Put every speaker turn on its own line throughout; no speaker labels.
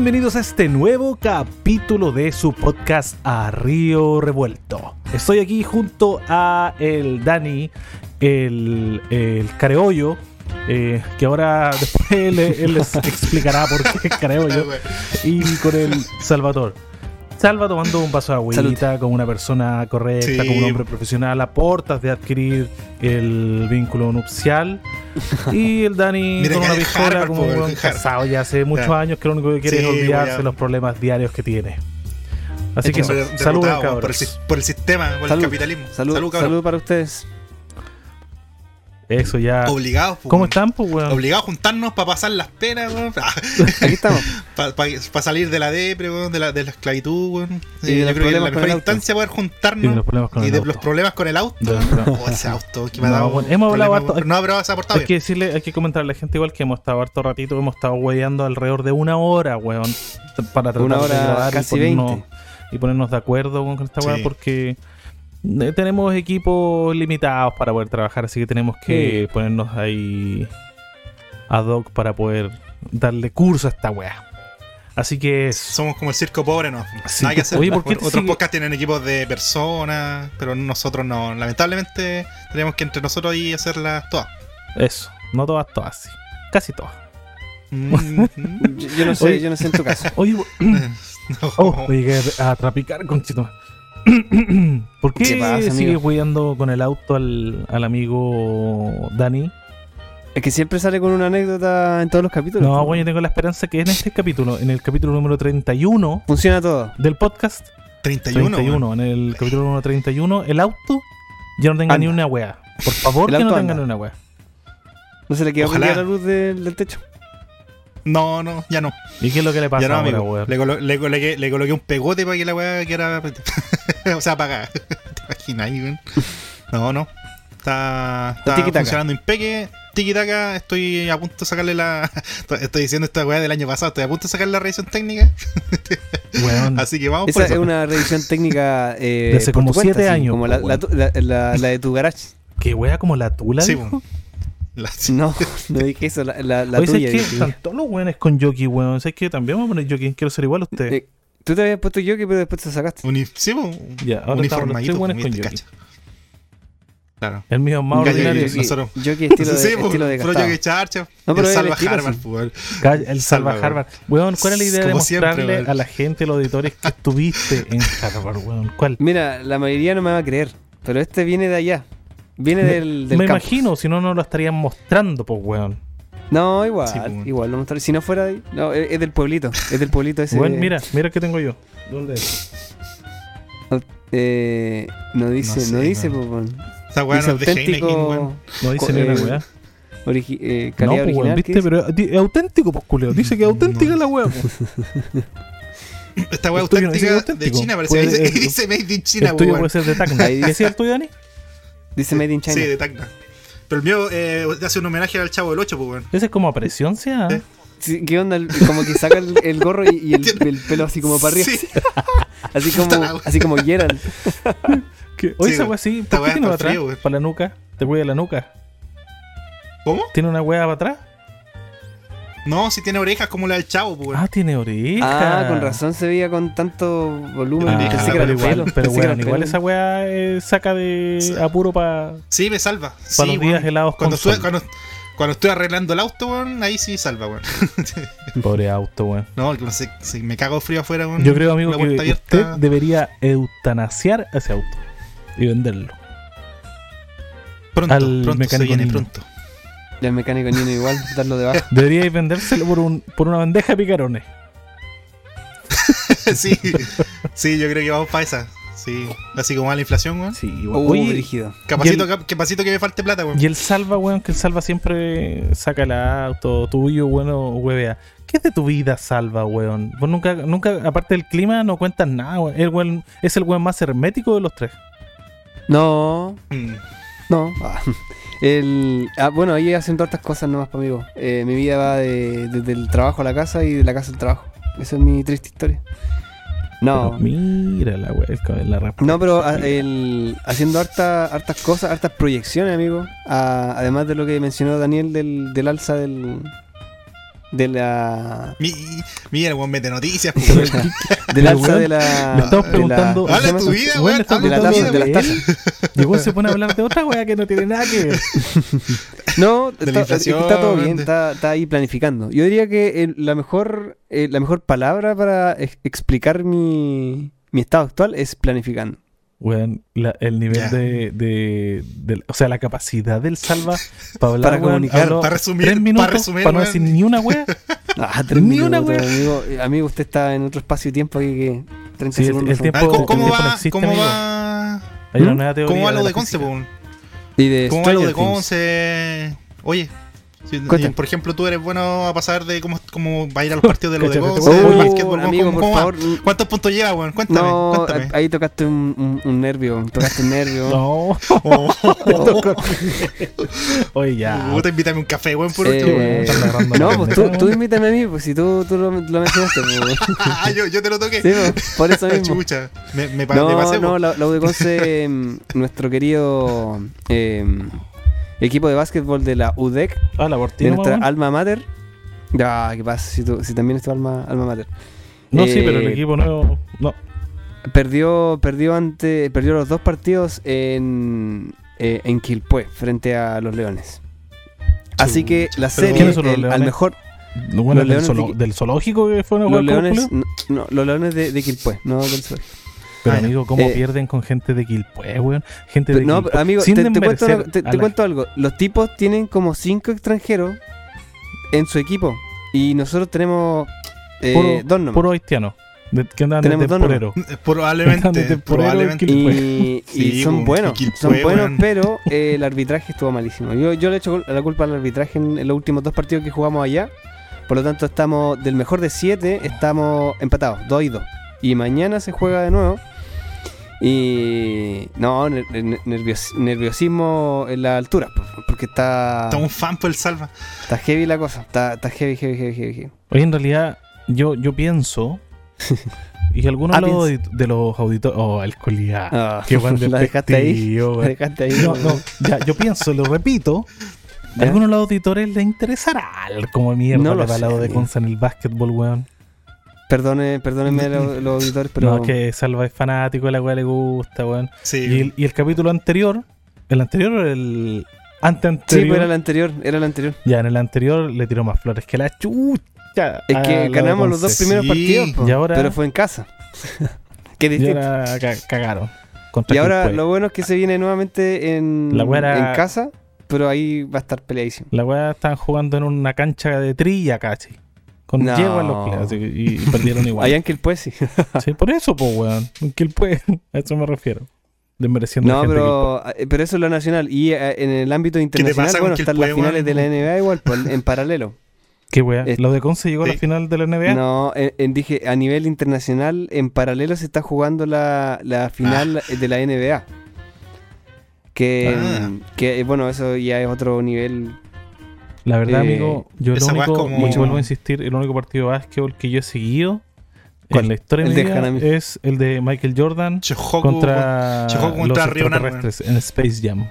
Bienvenidos a este nuevo capítulo de su podcast A Río Revuelto. Estoy aquí junto a el Dani, el, el Careollo, eh, que ahora después él, él les explicará por qué es Careollo, y con el Salvador. Salva tomando un vaso de agüita como una persona correcta,
Sí.
como un hombre profesional, a portas de adquirir el vínculo nupcial. Y el Dani
Mira
con
que
una
Harvard,
como
po,
un buen casado ya hace muchos años que lo único que quiere
Sí,
es olvidarse
a-
de los problemas diarios que tiene. Así que eso,
derrotado,
saluden
weón, por, el, por sistema, por
Salud.
el capitalismo.
Salud,
Salud,
salud, para ustedes.
Eso ya.
Obligados, po,
¿Cómo están, pues, weón?
Obligados a juntarnos para pasar las penas, weón.
Aquí estamos.
Para salir de la depre, weón, de la, de la esclavitud, weón.
Y
Sí,
de
yo creo que la mejor instancia poder
Y
juntarnos
los problemas con
y
el
de
auto.
los problemas con el auto.
De los problemas.
Oh, ese auto que me ha
No,
dado.
bueno, hemos hablado harto-.
No, pero se ha portado
Hay que decirle, hay que comentarle a la gente igual que hemos estado harto ratito, hemos estado hueveando alrededor de una hora, weón, para tratar
Una
de
hora
grabar
casi
y ponernos,
20.
y ponernos de acuerdo con esta weá
Sí.
porque eh, tenemos equipos limitados para poder trabajar, así que tenemos que ponernos ahí ad hoc para poder darle curso a esta weá. Así que
Somos como el circo pobre, ¿no?
Sí.
Nada que hacer.
Oye, ¿por qué te
Otros
sigue-
podcasts tienen equipos de personas, pero nosotros no. Lamentablemente tenemos que entre nosotros ahí hacerlas todas.
eso, no todas, todas, sí. Casi todas.
Mm,
Yo, yo no sé,
Oye.
yo no sé en tu caso.
Oye,
no.
Oh, llegué a trapicar con chito. ¿Por qué,
¿Qué pasa, amigo?
sigues hueando con el auto al, al amigo Dani?
Es que siempre sale con una anécdota en todos los capítulos.
No, bueno, yo tengo la esperanza que en este capítulo, en el capítulo número 31
Funciona todo.
del podcast,
31.
31,
weón.
en el capítulo número 31, el auto ya no tenga ni una wea. Por favor, que no tenga
anda.
ni una wea.
No se le quedó la luz del, del techo.
No, no, ya no.
¿Y qué es lo que le pasa
Ya no,
ahora,
amigo.
weón?
Le, colo- le coloqué, le coloqué un pegote para que la weá quedara. o sea, apagada. ¿Te imaginas ahí, weón? No, no. Está, está funcionando impeque. Tiki taka, estoy a punto de sacarle la. Estoy diciendo esta weá del año pasado, estoy a punto de sacarle la revisión técnica.
Weón,
Así que vamos por
Esa es
eso.
una revisión técnica. Eh,
De hace
por
como
tu cuenta,
siete
sí,
años,
Como la, la, de tu garage.
¿Qué wea como la tula?
Sí. La-
No, no dije eso. La, la, la
Oye, ¿sabes
tuya. dije.
Están todos los weones con jockey, weón. ¿Sabes qué? También vamos a poner jockey. Quiero ser igual a usted.
Eh, Tú te habías puesto jockey, pero después te sacaste.
Uni- sí.
Ya, ahora
uniformadito.
con.
Cacha. Claro.
El mío es más
Calle,
ordinario. que-
nosotros-
Jockey estilo de,
sí,
estilo de gastado.
jockey charcha.
No, pero
el
es el
salva Harvard,
sí.
El salva Harvard. Weón, ¿cuál es la idea de
Como siempre,
mostrarle
weón.
a la gente, los auditores, que estuviste en Harvard, weón? ¿Cuál?
Mira, la mayoría no me va a creer. Pero este viene de allá. Viene del, del
Me
campus.
imagino, si no, no lo estarían mostrando, pues, weón.
No, igual,
Sí, pues.
igual lo mostraré. Si no fuera de ahí, no, es, es del pueblito, es del pueblito ese.
Weón, mira, mira qué tengo yo. ¿Dónde es?
Eh, no dice, no,
sé,
dice,
weón.
pues, weón.
Esta weá no es de
auténtico,
weón.
No dice ni una
eh,
weá.
origi- eh,
No,
calidad
pues,
original. ¿qué
viste, pero es auténtico, pues, culeo. Dice que es auténtica
No.
la weá.
Esta weá
tuyo no
auténtica de. China, parece.
Puede-
Dice, Made in China, weón.
puede ser de Tacna.
Ahí
¿Qué
dice-
es el tuyo, Dani?
Dice Made in China.
Sí, de Tacna. Pero el mío eh, hace un homenaje al Chavo del 8, pues, weón.
Ese es como a presión, ¿sí?
Sí, ¿Qué onda? Como que saca el, el gorro y, y el, el pelo así como para arriba.
Sí.
Así como, así como Gerald.
Oye, esa
weón.
weá sí.
Esta
¿Por qué tiene para atrás? Para la nuca. Te cuida la nuca.
¿Cómo?
¿Tiene una weá para atrás?
No, si tiene orejas como la del Chavo, pues, weón.
Ah, tiene oreja.
Ah, con razón se veía con tanto volumen.
Ah,
Pensé que
pero
era
igual,
pelo.
pero
el
igual
pelo.
esa weá eh, saca de apuro para
Sí, me salva. Sí,
los días helados
cuando
con
cuando, cuando estoy arreglando el auto, weón, ahí sí salva, weón.
Pobre auto, weón.
No, no sé, si me cago frío afuera, weón.
Yo creo, amigo, que
puerta
usted
abierta.
debería eutanasiar ese auto y venderlo.
Pronto,
al
pronto se viene, pronto.
Y al mecánico Nino igual, darlo de baja.
Deberíais vendérselo por, un, por una bandeja de picarones.
sí, sí, yo creo que vamos para esa. Sí, así como va la inflación, weón.
Sí, igual. Oye,
brígido.
Capacito, cap- capacito que me falte plata, weón.
y el salva, weón, que el salva siempre saca el auto tuyo, bueno, huevea. ¿Qué es de tu vida, salva, weón? Vos nunca, nunca, aparte del clima, no cuentas nada, weón. El weón es el weón más hermético de los tres.
No,
Mm.
no. Ah, El, ah, bueno, ahí haciendo hartas cosas nomás, pa' amigo. Eh, mi vida va de, desde el trabajo a la casa y de la casa al trabajo. Esa es mi triste historia. No,
Pero mira la weón, la rap.
no, pero ah, el, haciendo harta, hartas cosas, hartas proyecciones, amigo. Ah, además de lo que mencionó Daniel del, del alza del, de la
Mi, mira, el weón mete noticias.
Del alza de la
le estamos
de la-
preguntando-
¿cómo se
Habla
llama
tu vida,
Weón,
de la taza, de las tazas.
Y se pone a hablar de otra weá que no tiene nada que ver.
No,
De la
está, todo bien,
de-
está, está ahí planificando. Yo diría que el- la mejor eh, la mejor palabra para ex- explicar mi, mi estado actual es planificando.
Weón, la- el nivel
Ya.
de, de, de- O sea, la capacidad del salva para hablar.
Para
weón,
comunicar,
habló
para resumir-
tres minutos
para resumir,
para no
weón.
decir ni una wea.
Ah, tres
Ni una wea.
amigo. Amigo, usted está en otro espacio de tiempo aquí que 30
Sí, el-
segundos.
el
son-
tiempo-
A ver, ¿cómo, cómo
el tiempo no
va?
existe,
¿Cómo
amigo.
va?
Hay una
¿Mm?
nueva teoría.
¿Cómo va lo
la
de Conce?
Y de
¿Cómo va lo de. Conce? Oye, por ejemplo, tú eres bueno a pasar de cómo, cómo va a ir a los partidos de lo de
Oh,
básquetbol,
amigo,
¿cómo,
por favor.
¿Cuántos puntos lleva, weón? Cuéntame,
No,
cuéntame.
ahí tocaste un, un- un nervio. Tocaste un nervio.
No.
Oh,
Oye, ya.
puta, invítame un café, weón, por
Eh,
último.
no, pues tú, tú invítame a mí, pues si tú, tú lo, lo mencionaste. pues.
Ah, yo, yo te lo toqué.
Sí, pues, por eso mismo.
Chucha, me, me,
No,
pasé,
no,
po.
la, la em, nuestro querido em, equipo de básquetbol de la UDEC,
Ah, la
de
Portino,
nuestra alma mater. Ah, ¿qué pasa? Si, tú- si también es tu alma, alma mater.
No, sí, pero el
eh,
equipo nuevo. No.
Perdió, perdió ante, perdió los dos partidos en, eh, en Quilpué frente a los Leones. Así que la serie,
¿Quiénes son los
el- al
Leones?
mejor,
Bueno,
Los
del,
Leones
zoolo-
de-
del zoológico que fueron a
los Leones, no, no, los Leones de, de Quilpué, no del sur.
Pero
Ah,
amigo, ¿cómo
Eh,
pierden con gente de Quilpue, weón? Gente de
no,
Quilpué.
amigo,
Sin
te, te cuento, algo- te-
a
te
la-
cuento algo. Los tipos tienen como cinco extranjeros en su equipo. Y nosotros tenemos eh,
Puro-
dos nomás.
Puro haitiano. De, que andan
Tenemos
de
dos
temporero.
Eh, Probablemente,
de temporero
probablemente.
en
y, y
Sí,
son buenos, son buenos, pero eh, el arbitraje estuvo malísimo. Yo, yo le echo la culpa al arbitraje en, en los últimos dos partidos que jugamos allá. Por lo tanto, estamos del mejor de siete, estamos empatados, 2 y 2. Y mañana se juega de nuevo. Y no, ner- ner- nervios- nerviosismo en la altura, po, porque está,
Está un fan por el salva.
está heavy la cosa. Está, está heavy, heavy, heavy, heavy, heavy.
Oye, en realidad, yo, yo pienso. y algunos
Ah,
de los, de auditores. Oh, el colía.
Ah,
Qué buen
la dejaste ahí. La dejaste ahí.
No, no, ya, yo pienso, lo repito. A
¿Ya?
algunos de los auditores les interesará como mierda
No
le
lo
va al
sé,
lado de. Conza en el básquetbol, weón.
Perdone, perdónenme los, los auditores, pero
No, es que Salva es fanático de la weá le gusta, weón.
Sí.
Y el, y el capítulo anterior, el anterior o el ante
sí,
anterior,
pues era el anterior, era el anterior.
ya en el anterior le tiró más flores que la chucha.
Es que ganamos los dos primeros
Sí.
partidos, po,
Y ahora-
pero fue en casa. Qué
Y
distinto.
ahora ca- cagaron.
Y ahora lo bueno es que se viene nuevamente en,
La güera-
en casa, pero ahí va a estar peleadísimo.
La weá estaban jugando en una cancha de trilla casi. Con
No.
yegua en los así, y, y perdieron igual.
Allá en Quilpué sí.
Sí, por eso, pues, weón. Que él puede. A eso me refiero. Desmereciendo a
No,
gente
pero, eh, pero eso es lo nacional. Y eh, en el ámbito internacional, bueno, están las finales de la NBA igual, pues, en paralelo.
¿Qué weá?
Es-
¿Lo de Conce llegó a la final de la NBA?
No, en, en- dije, a nivel internacional, en paralelo se está jugando la, la final de la NBA. Que,
Ah.
que, bueno, eso ya es otro nivel.
La verdad,
Eh,
amigo, yo lo único,
como-
y vuelvo a insistir, el único partido de básquetbol que yo he seguido
¿Cuál?
en la historia
El
de es el de Michael Jordan contra los
contra Narman.
extraterrestres en Space Jam.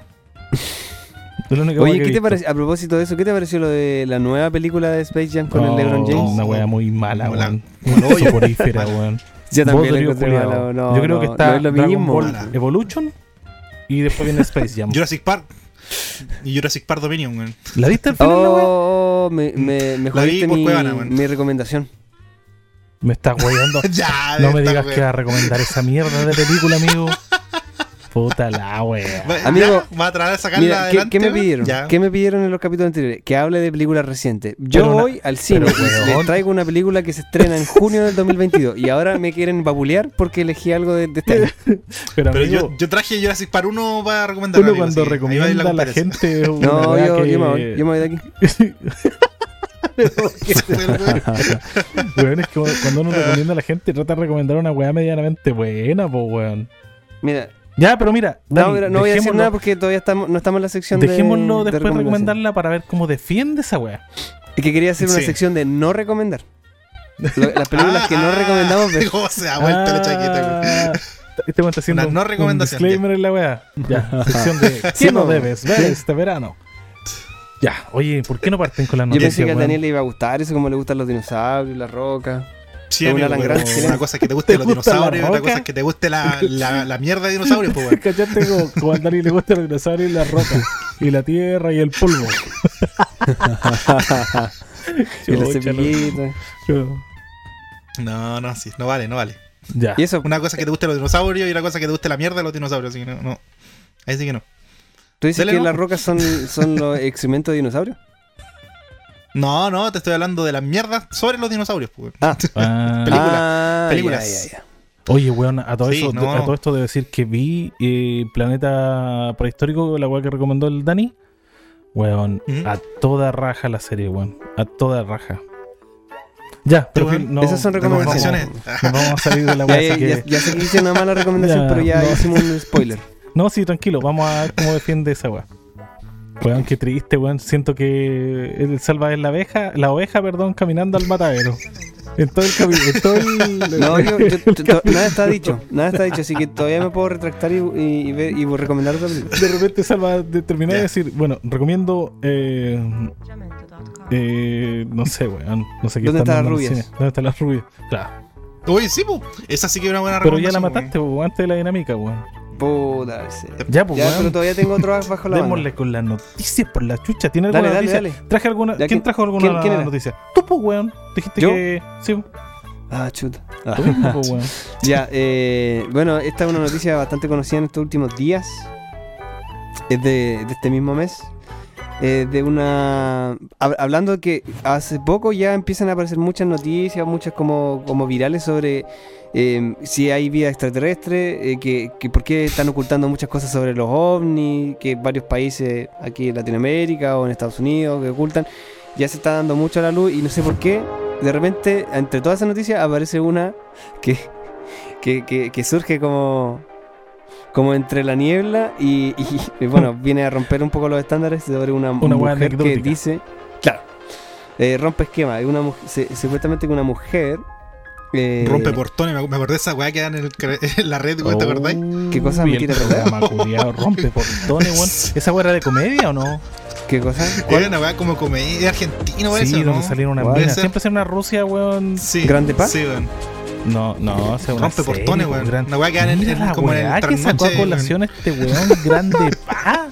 Oye, ¿qué te pareció? A propósito de eso, ¿qué te pareció lo de la nueva película de Space Jam con
No,
el LeBron James?
Una weá muy mala, weón.
Hoyo.
Soporífera, weón.
Yo también la encontré mala, no,
Yo creo que está
no es lo
Dragon
mismo.
Ball. Evolution y después viene Space Jam.
Jurassic Park. Y Jurassic Park Dominion, weón.
¿La viste al final?
Oh, me, me, me
La vi por
mi,
Cuevana, weón.
mi recomendación.
Me estás weyando.
ya,
No me digas que vas a recomendar esa mierda de película, amigo. Puta la wea.
Amigo,
ya, va a tratar de sacarla
Mira, ¿qué,
adelante.
qué me pidieron?
Ya.
¿Qué me pidieron en los capítulos anteriores? Que hable de películas recientes. Yo
Pero una-
voy al cine
pero,
y
weón.
les traigo una película que se estrena en junio del 2022 y ahora me quieren babulear porque elegí algo de, de este año.
Pero,
Pero
amigo,
yo, yo traje Jurassic Park 1 para recomendar.
uno cuando recomienda a la gente
No, yo,
que...
yo me voy, yo me voy de aquí.
Weón, es que cuando uno recomienda a la gente trata de recomendar una weá medianamente buena, po weón.
Mira,
Ya, pero mira,
no,
Dani,
mira, no voy a decir
dejémoslo-
nada porque todavía estamos, no estamos en la sección de-
Dejémoslo
de,
después de recomendarla para ver cómo defiende esa weá.
Es que quería hacer una
Sí.
sección de no recomendar. Lo- las películas que no
Ah,
recomendamos ver.
¿Cómo se la chaqueta?
Ah, Este weón está haciendo
Una no
un
recomendación,
disclaimer en la weá. Ya, sección de ¿Qué
Sí,
no debes ver
Sí.
este verano? Ya, oye, ¿por qué no parten con las
Yo pensé
noticias,
que a? Daniel le iba a gustar eso, como le gustan los dinosaurios, la roca.
Sí, amigo, pero una cosa es que te guste
¿Te
los
gusta
dinosaurios y otra cosa es que te guste la, la, la mierda de dinosaurios, pues, weón.
¿Cachaste como, como al Dani le gustan los dinosaurios y la roca? Y la tierra y el polvo.
Y la cepillita.
No, no, sí, no vale, no vale.
Ya.
Y eso,
Una cosa es que te guste los dinosaurios y otra cosa es que te guste la mierda de los dinosaurios, así que no, no. Ahí sí que no.
¿tú dices
Dale,
que
no.
las rocas son, son los excrementos de dinosaurios?
No, no, te estoy hablando de las mierdas sobre los dinosaurios, pues.
Ah,
Ah,
Película.
ah,
películas.
ya, ya, ya.
Oye, weón, a todo,
Sí,
eso,
no.
a todo esto de decir que vi eh, Planeta Prehistórico, la weá que recomendó el Dani. Weón, a toda raja la serie, weón. A toda raja. Ya, pero no,
Esas son
no
recomendaciones.
vamos- no vamos a salir de la weá,
ya,
así
ya-
que-
ya sé que hice una mala recomendación,
Ya,
pero ya
no.
hicimos un spoiler.
No, sí, tranquilo, vamos a ver cómo defiende esa weá. Weón, qué triste, weón. Siento que el salva es la oveja, la oveja, perdón, caminando al matadero. En todo el camino, en todo el.
No, yo, yo-
el
to- to- nada está dicho, nada está dicho, así que todavía me puedo retractar y, y, y ver- y recomendar otra película.
De repente salva de terminar de decir, bueno, recomiendo eh, eh, no sé, weón, no sé qué
¿Dónde
están
las rubias?
cine. ¿Dónde están las rubias? Claro.
Uy, sí. Esa sí que es una buena
Pero ya la mataste, weón, antes de la dinámica, weón.
Puta.
Ya, pues,
Ya,
weón.
pero todavía tengo otro bajo la mano.
Démosle con las noticias por la chucha. ¿Tiene
Dale,
alguna
dale,
noticia?
dale.
¿Traje alguna? ¿Quién
¿quién-
trajo alguna
quién- quién
noticia? Tú, pues, weón. Dijiste
¿Yo?
que. Sí,
Ah, chuta. Ah.
tú mismo, pues, weón.
Ya, eh, bueno, esta es una noticia bastante conocida en estos últimos días. Es de, de este mismo mes. Eh, de una. hab- hablando que hace poco ya empiezan a aparecer muchas noticias, muchas como, como virales sobre eh, si hay vida extraterrestre, eh, que, que por qué están ocultando muchas cosas sobre los ovnis, que varios países aquí en Latinoamérica o en Estados Unidos que ocultan. Ya se está dando mucho a la luz y no sé por qué. De repente, entre todas esas noticias, aparece una que, que- que surge como, como entre la niebla y, y- y, bueno, viene a romper un poco los estándares sobre una,
Una
mujer que dice, claro, eh, rompe esquema, es una mujer, se- supuestamente que una mujer... eh,
Rompe portones, me me acordé de esa weá que dan en, en la red, weón, ¿te acordáis?
¿Qué cosa?
Programa culiao, rompe portones, weón. ¿Esa weá era de comedia o no?
¿Qué cosa?
Era una weá como comedia argentina, weón,
sí,
eso,
donde
¿no?
salieron una
¿Cuál?
mina.
Puede ser.
Siempre es una Rusia, weón.
Sí.
¿Grande Pa?
Sí, weón.
No, no, una
Rompe portones,
weón,
weón.
gran-
Una weá que en,
Mira
en- como el
que sacó a colación este weón grande pa.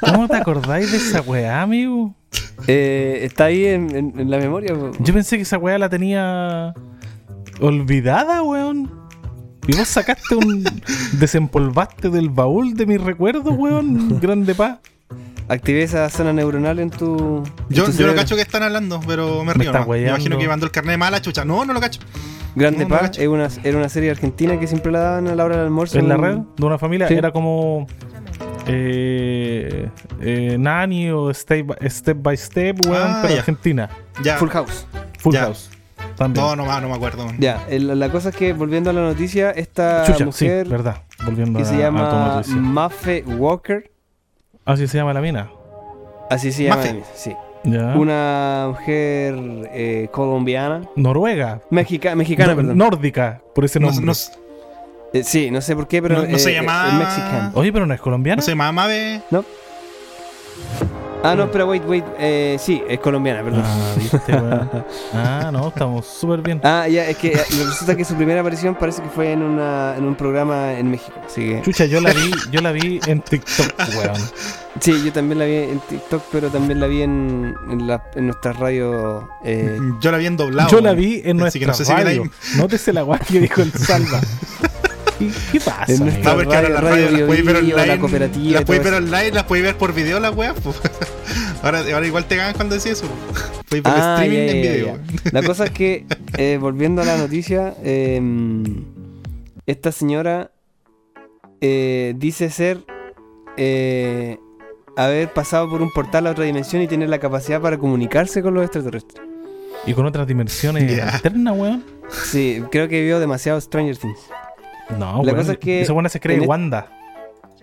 ¿Cómo te acordáis de esa weá, amigo?
Eh, está ahí en, en- en la memoria. po.
Yo pensé que esa weá la tenía olvidada, weón. Y vos sacaste un. desempolvaste del baúl de mis recuerdos, weón. Grande pa.
Activé esa zona neuronal en tu. en
Yo,
tu
yo cacho que están hablando, pero me
Me
río. Me imagino que mandó el carnet mala chucha. No, no lo cacho.
Grande
No,
es una, era una serie argentina que siempre la daban a la hora del almuerzo.
En la red de una familia
Sí.
era como. Eh, eh, Nani o Step by Step, by step weón,
Ah,
pero
ya.
Argentina.
Ya.
Full House.
Full
Ya.
House. También.
No, no, no me acuerdo. man.
Ya, el- la cosa es que volviendo a la noticia, esta
Chucha,
mujer
sí, verdad. Volviendo
que
a,
se
a
llama
noticia.
Maffe Walker,
Así se llama la mina.
así se llama,
Maffe.
sí.
Ya.
Una mujer eh, colombiana,
Noruega.
Mexica- mexicana,
No-
perdón.
Nórdica, por ese
No,
nombre.
no,
Eh, sí, no sé por qué, pero
No- no se
eh, mexicana.
Oye, pero no es colombiana.
no se llama Mave.
Ah, no, pero wait, wait, eh, sí, es colombiana, perdón.
Ah, viste, weón. Ah, no, estamos súper bien.
Ah, ya, es que eh, resulta que su primera aparición parece que fue en, una, en un programa en México. Así que.
Chucha, yo la vi, yo la vi en TikTok, weón.
Sí, yo también la vi en TikTok, pero también la vi en, en, la, en nuestras radios. Eh,
Yo la vi en doblado.
Yo la vi en
Así
nuestra
que no sé si me la-
radio. Nótese la guay que dijo el Salva. ¿Qué, pasa?
En
amigo?
nuestra-
No, porque ahora
Radio-
las radios
Radio
las podéis ver online.
cooperativa
Las podéis
todo
ver online, las podéis ver por video las weas. Ahora, ahora igual te ganan cuando decís eso. Ver
Ah,
streaming
ya,
en
ya,
video.
ya. La cosa es que, eh, volviendo a la noticia, eh, esta señora eh, dice ser eh, haber pasado por un portal a otra dimensión y tener la capacidad para comunicarse con los extraterrestres.
Y con otras dimensiones
Ya.
alternas, weón.
Sí, creo que vio demasiado Stranger Things.
No,
La
weón.
cosa es que
Esa buena se cree
en e-
Wanda.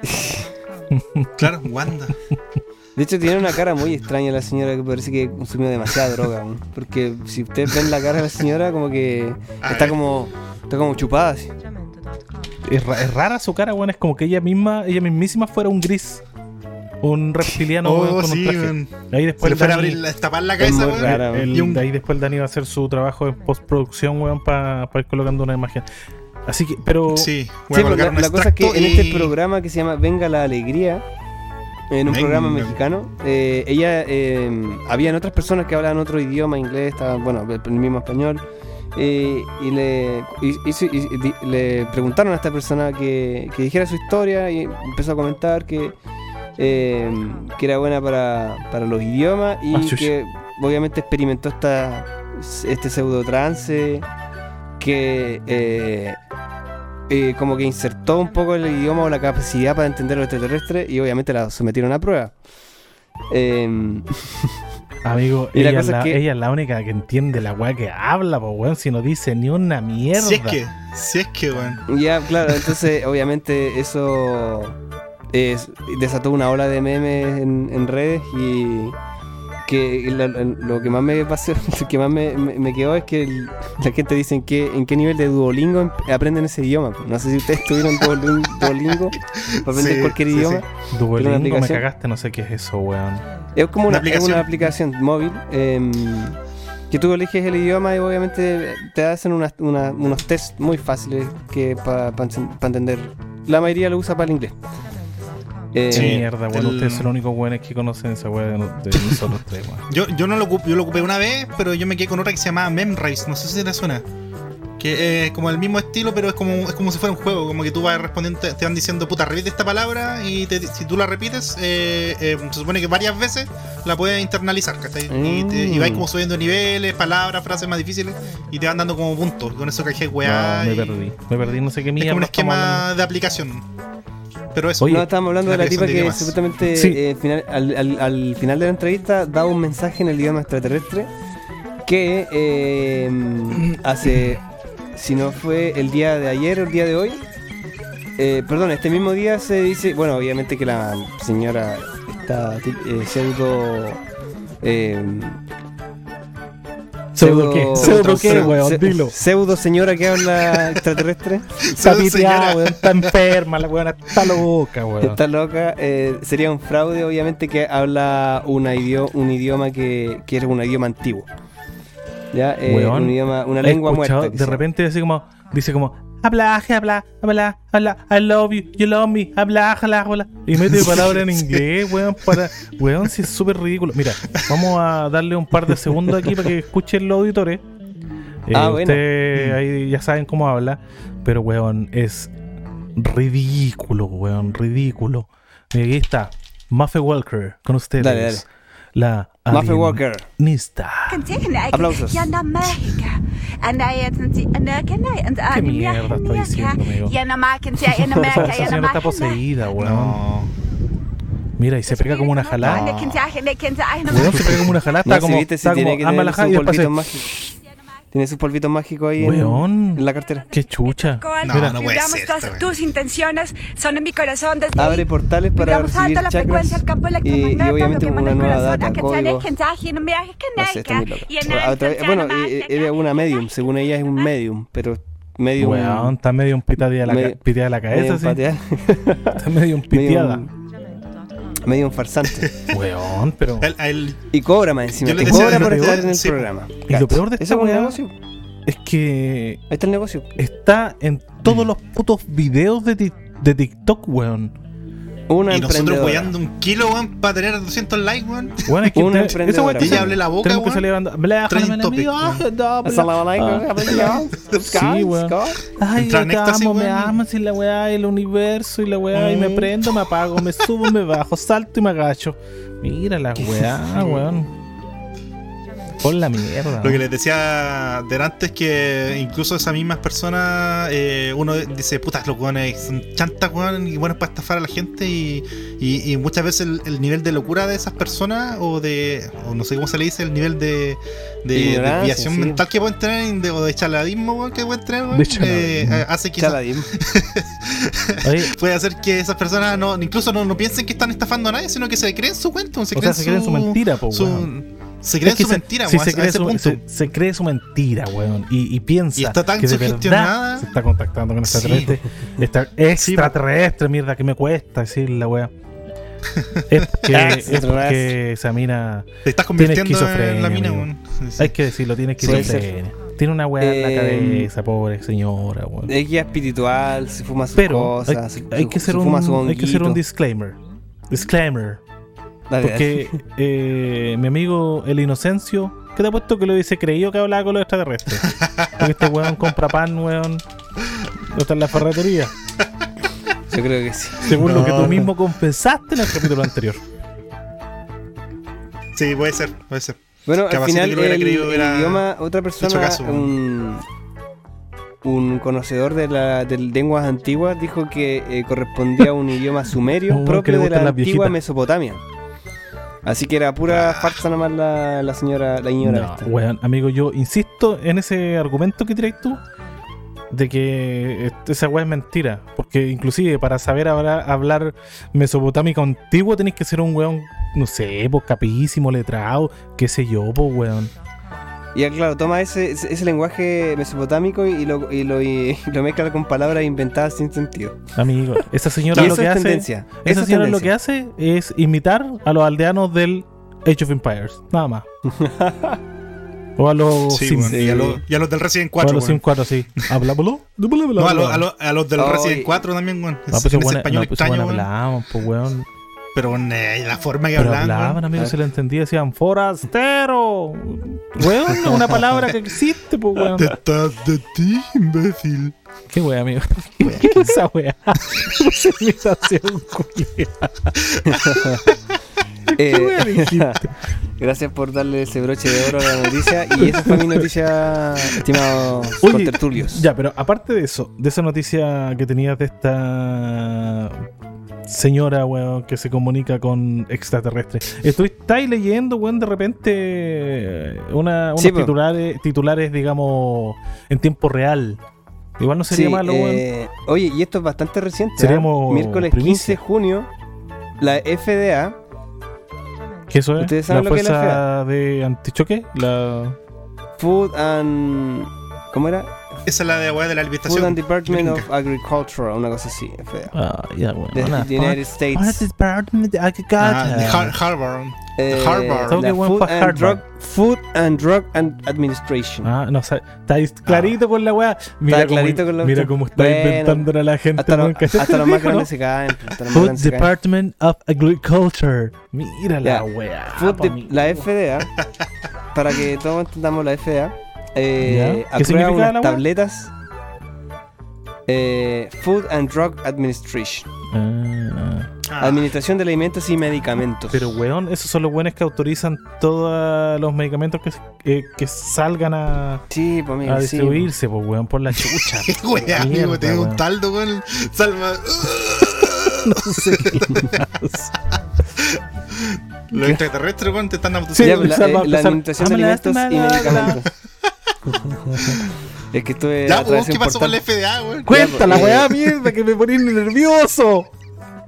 Claro, Wanda.
De hecho, tiene una cara muy extraña la señora que parece que consumió demasiada droga. ¿no? Porque si ustedes ven la cara de la señora, como que
A
está
ver.
como, está como chupada así.
Es, ra- es rara su cara, weón. Es como que ella misma, ella mismísima fuera un gris. un reptiliano
Oh,
con
sí,
un traje.
weón.
Ahí
Se
después
le fuera a
Dani-
abrir, la- destapar la
Es
cabeza, weón.
rara,
el-
Y un-
de ahí después Dani va a hacer su trabajo en postproducción, weón, para ir colocando una imagen. Así que, pero.
Sí, voy
Sí,
a colocar
la, cosa es que en este programa que se llama Venga la Alegría, en un
Venga.
programa mexicano, eh, ella, eh, habían otras personas que hablaban otro idioma, inglés, estaban, bueno, el, el mismo español, eh, y, le, y- hizo- y- y di- le preguntaron a esta persona que, que dijera su historia y empezó a comentar que, eh, que era buena para, para los idiomas y
Ah,
que obviamente experimentó esta, este pseudo trance que eh, eh, como que insertó un poco el idioma o la capacidad para entender lo extraterrestre y obviamente la sometieron a prueba. Em,
Amigo,
Y la
ella, es
cosa
la,
es que-
ella es la única que entiende la weá que habla, po, weón. Si no dice ni una mierda.
Si es que, si es que, weón.
ya, claro, entonces obviamente eso es- desató una ola de memes en, en redes y que lo que más me pasó, lo que más me, me- me quedó es que el- la gente dice en qué, en qué nivel de Duolingo em- aprenden ese idioma. No sé si ustedes tuvieron Duolin- Duolingo para aprender
Sí,
cualquier
sí,
idioma.
sí.
Duolingo, me cagaste, no sé qué es eso, weón.
Es como una,
Una
es una
aplicación.
móvil em, que tú eliges el idioma y obviamente te hacen unas- una- unos test muy fáciles que para entender. La mayoría lo usa para el inglés. Eh,
Qué mierda, weón.
el-
Ustedes son los únicos weones que conocen esa weá de, de nosotros tres, weón.
Yo, yo no lo ocupé, yo lo ocupé una vez, pero yo me quedé con otra que se llamaba Memrise, no sé si te suena. Que es como el mismo estilo, pero es como, es como si fuera un juego, como que tú vas respondiendo, te, van diciendo, puta, repite esta palabra y te- si tú la repites, eh, eh, se supone que varias veces la puedes internalizar, ¿cachai? Y, te- y vais como subiendo niveles, palabras, frases más difíciles y te van dando como puntos. Con eso que weá.
No, me
y-
perdí. Me perdí, no sé qué
Es
mierda.
como un esquema de aplicación. Pero eso.
Oye,
no, estábamos hablando de
la
tipa que supuestamente
Sí.
eh, final- al, al- al final de la entrevista daba un mensaje en el idioma extraterrestre que eh, hace, si no fue el día de ayer o el día de hoy, eh, perdón, este mismo día se dice, bueno, obviamente que la señora está pseudo...
¿Pseudo qué? ¿Pseudo qué, weón? Dilo.
Pseudo señora que habla extraterrestre.
Está piteada, weón. Está enferma, la weón. Está loca, weón.
Está loca. eh, sería un fraude, obviamente, que habla una idio- un idioma que, que es un idioma antiguo. ¿Ya? Eh,
Weón,
un idioma, una lengua muerta.
De repente así como, dice como, habla, habla, habla, habla, I love you, you love me, habla, habla, habla. Y mete palabras en inglés, weón, para. Weón, si es súper ridículo. Mira, vamos a darle un par de segundos aquí para que escuchen los auditores. Eh,
Ah, bueno.
Ustedes ahí ya saben cómo habla, pero weón, es ridículo, weón, ridículo. Mira, aquí está, Muffy Walker, con ustedes.
Dale, dale.
La
Muffy Walker.
alienista.
Aplausos.
¿Qué mierda está diciendo, amigo? Esa señora está poseída, weón.
No.
Mira, y se pega como una jalada.
No.
Weón, se pega como una jalada. Está como, está como,
tener
la jala y después se-.
Tiene sus polvitos mágicos ahí en,
Weón.
en la cartera.
Qué chucha.
No,
Mira,
no puede ser
todas tus intenciones son en mi corazón desde
Abre portales para recibir
alta la frecuencia del campo
y, y obviamente una nueva data, código.
no
sé, está muy loca. Bueno, eh, eh, es una medium. Según ella es un medium, pero medium.
weón, está medio un piteada de la,
Medio-
ca- piteada de la cabeza,
medium
sí. Está medio un piteada.
Medium, medium farsante.
Weón, pero.
El- el-
Y cobra más encima. Te cobra
lo
por
peor,
estar en el
sí.
programa.
Y lo peor de esta
es un
weá
negocio.
es que
Ahí está el negocio.
está en todos los putos videos de, ti- de TikTok, weón.
Una
y nosotros un kilo, weón, para tener 200 likes, weón.
Weón, es que
Una
te-
emprendedora.
esa weá
Y
te-
ella abre la boca,
que
weón.
salir hablando. Bla,
weón.
Sí, weón. Ay,
Entra
yo te amo, me
weón.
amas y la weá, y el universo y la weá, y me
Mm.
prendo, me apago, me subo, me bajo, salto y me agacho. Mira la weá, weón. Por la mierda.
Lo que les decía delante es que incluso esas mismas personas, eh, uno dice, putas, los weones son chantas, weón, y buenos para estafar a la gente. Y, y- y muchas veces el, el nivel de locura de esas personas, o de, o no sé cómo se le dice, el nivel de, de desviación
sí.
mental que pueden tener, de- o de chaladismo weón, que pueden tener, weón, eh, hace que puede hacer que esas personas no, incluso no, no piensen que están estafando a nadie, sino que se creen su cuento, se
o
creen
sea, se creen su mentira, po,
su-. Se creen
Es que
su mentira,
sí,
weón,
se,
a
cree
ese
su,
punto.
se, se cree su mentira, weón. Y, y piensa
Y está tan
que
sugestionada.
se está contactando con
Sí.
extraterrestre. Extra- extraterrestre, mierda, que me cuesta decir la weá. Es que, es porque esa mina.
Te estás
Tiene
convirtiendo en
esquizofrenia,
la mina, weón. Sí, sí.
Hay que decirlo, tiene esquizofrenia. Tiene una weá en la
Eh,
cabeza, pobre señora, weón.
Es guía espiritual, se fuma sus
Pero hay,
cosas. se-
hay
se-
que
se su
un, hay que hacer un disclaimer. Disclaimer.
Dale,
Porque eh, mi amigo el Inocencio, ¿qué te ha puesto que lo dice creído que hablaba con los extraterrestres? Porque este weón compra pan, weón. No está en la ferretería.
Yo creo que sí.
Según lo que
No.
tú mismo confesaste en el capítulo anterior.
Sí, puede ser, puede ser.
Bueno, al
Capaz
final el, el
hubiera
idioma, otra persona,
caso.
un, un conocedor de, la, de lenguas antiguas, dijo que eh, correspondía a un idioma sumerio
que
propio de la antigua
viejitas.
Mesopotamia. Así que era pura farsa nomás la, la señora, la señora
No,
esta.
weón, amigo, yo insisto en ese argumento que tiráis tú de que esa weá es mentira. Porque inclusive para saber hablar, hablar mesopotámico antiguo tenéis que ser un weón, no sé, pues capísimo, letrado, qué sé yo, pues weón.
Y claro, toma ese, ese, ese lenguaje mesopotámico y lo, y lo, y lo mezcla con palabras inventadas sin sentido.
Amigo, esa señora
Y
lo que
es
hace.
tendencia.
Esa
Eso es
señora lo que hace es imitar a los aldeanos del Age of Empires, nada más. o a los
Sí,
Sims.
weón. Y, a los, y a los del Resident
O a
4,
los
weón.
Sims 4, sí. Hablámoslo.
No, a, los- a los- del
Ay.
Resident 4 también, weón.
Ah,
En
pues,
ese
bueno,
español
no, pues,
extraño,
bueno,
weón.
hablaban, pues, weón.
Pero eh, la forma que
Pero
hablaban,
hablaban, amigos, se le entendía, decían forastero. Weón, una palabra que existe, pues, weón.
Detrás de ti, imbécil.
Qué wea, amigo. ¿Qué es esa wea? Esa imitación.
Eh,
¿Qué wea?
Gracias por darle ese broche de oro a la noticia. Y esa fue mi noticia, estimados contertulios.
Ya, pero aparte de eso, de esa noticia que tenías de esta señora, weón, que se comunica con extraterrestres. Estoy, ¿Estáis leyendo, weón, de repente una, unos
Sí,
titulares, titulares, digamos, en tiempo real? Igual no sería
Sí,
malo, weón.
eh, oye, y esto es bastante reciente. ¿ah?
Seríamos
Miércoles
primicia.
15 de junio, la FDA,
¿Qué eso es?
¿ustedes saben
la
lo que es la
fuerza de antichoque, la
Food and. ¿Cómo era?
Esa es la de weá de la
Food
alimentación.
and Department
gringa.
of Agriculture, una cosa así, FDA.
Ah, ya, weón.
De
Una-
the United States.
Department of
Ah,
Agriculture.
Har- Harvard.
Eh,
Harvard.
La Food and,
Harvard.
Drug, Food and Drug and Administration.
Ah, no, o sea, estáis clarito con la weá. Mira
Está
cómo,
clarito con la
mira cómo está
Bueno,
inventando a la gente.
hasta, lo- hasta los más
¿no?
grandes se caen. hasta los más
Food. Department of Agriculture. Mira la
Ya.
weá.
Food la FDA, para que todos entendamos la FDA, eh.
¿Qué
aprueba unas
la
tabletas eh, Food and Drug Administration.
Ah,
Ah,
Administración de alimentos y medicamentos.
pero weón, esos son los buenos que autorizan todos los medicamentos que, eh, que salgan a,
sí, pues amigo,
a
sí,
distribuirse, pues weón, por la chucha.
Qué weá, amigo, te digo un
weón.
taldo, weón. Salva.
no sé qué más.
Los extraterrestres, weón, te están autorizando.
pues, la, eh, la administración de
Ámala,
alimentos y medicamentos. es que estuve
Ya, pues,
través
¿qué pasó con la FDA, weón?
Cuenta la
eh,
weá, mierda, que me ponís nervioso.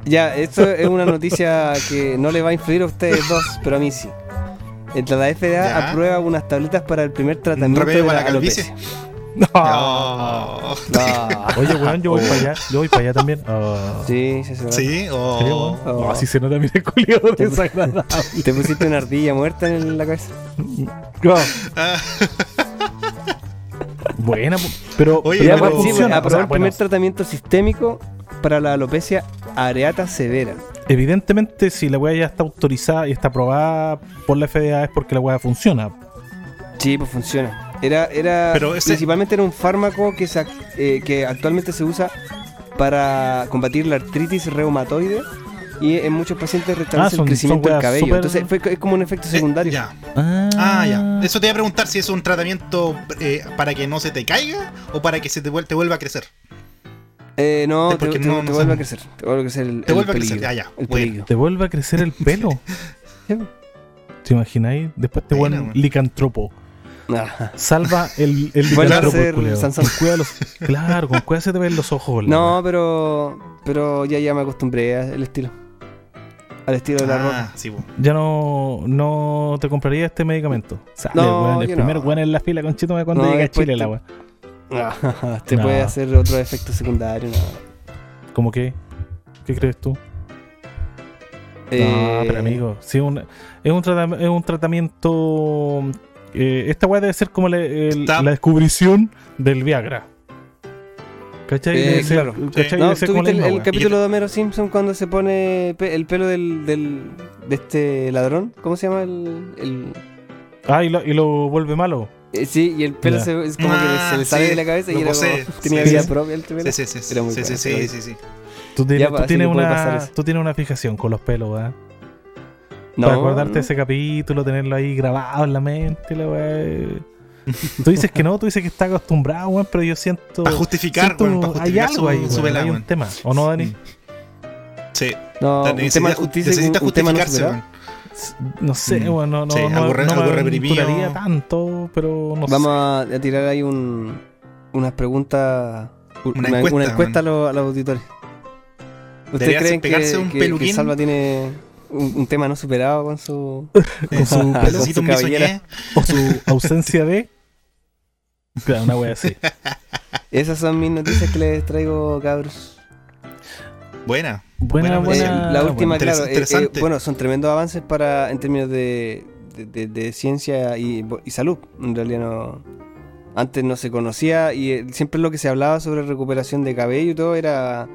Ya, esto es una noticia que no le va a influir a ustedes dos, pero a mí sí. Entre la FDA
Ya.
aprueba unas tabletas para el primer tratamiento de
para
la
la calvicie?
No.
No.
Oye, weón, yo voy para allá. Yo voy para allá también. Ah.
sí, sí, sí.
Sí,
Sí.
Oh.
No, así se nota, mira, culiado desagradable.
Te pusiste una ardilla muerta en la cabeza.
No.
Ah,
Buena, pero,
Oye,
pero
Ya,
pero-
igual
pues, sí,
funciona.
aprobó
O sea,
el primer tratamiento sistémico para la alopecia areata severa.
evidentemente, si la weá ya está autorizada y está aprobada por la FDA es porque la weá funciona.
Sí, pues funciona. Era, era
Pero ese-
principalmente era un fármaco que, se eh, que actualmente se usa para combatir la artritis reumatoide y en muchos pacientes restablece
Ah, son-
el crecimiento del cabello. Entonces fue, es como un efecto
eh,
secundario.
ya.
Ah,
Ah, ya. Eso te iba a preguntar si es un tratamiento eh, para que no se te caiga o para que se te, vuel- te vuelva a crecer.
Eh, no, te,
porque
te-
no-
te
no
vuelve a crecer. Te vuelve a crecer el,
Te
el
vuelve a
pelillo,
crecer, ya, ya.
El
Bueno.
Te vuelve a crecer el pelo. ¿Te imagináis? Después te
weón.
licantropo. Salva el, el
Vuelve. Sansón.
Con cuidado los- claro, con cuidado se te ven los ojos.
No, pero pero ya, ya me acostumbré al estilo. Al estilo de la ropa.
Ah, sí, po.
Ya no, no te compraría este medicamento. Sale,
No,
weón, el
yo
primer
no.
weón en la fila con Chito cuando
No,
llega a Chile
te-
la weá.
Ah, te
No.
puede hacer otro efecto secundario. no.
¿Cómo qué? ¿Qué crees tú?
Eh,
No, pero amigo, sí, un- es, un es un tratamiento. eh, esta weá debe ser como la, el- la descubrición del Viagra. ¿Cachai?
Eh,
ser-
claro.
¿cachai?
No,
Debe ser
¿tú
como la
viste el, capítulo de Homero Simpson cuando se pone pe- el pelo del, del- de este ladrón? ¿Cómo se llama el...? el-
Ah, y lo, y lo vuelve malo.
eh, sí, y el pelo se, es como que
Ah,
se le sale
sí,
de la cabeza y
lo
era
posee.
como, tenía
Sí,
vida
sí.
propia el pelo.
Sí, sí, sí. Sí,
Era muy
sí, sí, sí,
muy
sí, sí.
Tú tienes,
Ya,
tú
pues,
tienes una, tú tienes una fijación con los pelos, ¿verdad?
No,
Para acordarte
no.
de ese capítulo, tenerlo ahí grabado en la mente, la weá. Tú dices que no, tú dices que está acostumbrado, weón, pero yo siento.
Para justificar,
siento-
weón, para
hay
justificar
algo
su,
ahí,
su
weón, hay un
weón.
tema. ¿O no, Dani?
Mm. Sí,
No, un
necesita,
tema,
ju-
usted dice
necesita
un, un tema no
justificarse.
No sé,
Mm.
weón, no, no,
Sí,
no,
algo
no
algo
me tanto, pero no
Vamos a, a tirar ahí un, unas preguntas, una,
Una
una
encuesta,
a, los, a los auditores. ¿Ustedes creen que,
un
que-. Salva tiene un, un tema no superado con su...
Con su
Con su cabellera.
bisoñé.
o su ausencia de. Claro, una wea así.
Esas son mis noticias que les traigo, cabros.
Buena.
Buena,
Buena,
buena.
Eh, la última,
bueno,
claro, eh, eh,
interesante.
bueno, son tremendos avances para en términos de, de, de- de ciencia y, y salud. En realidad no... Antes no se conocía y siempre lo que se hablaba sobre recuperación de cabello y todo era...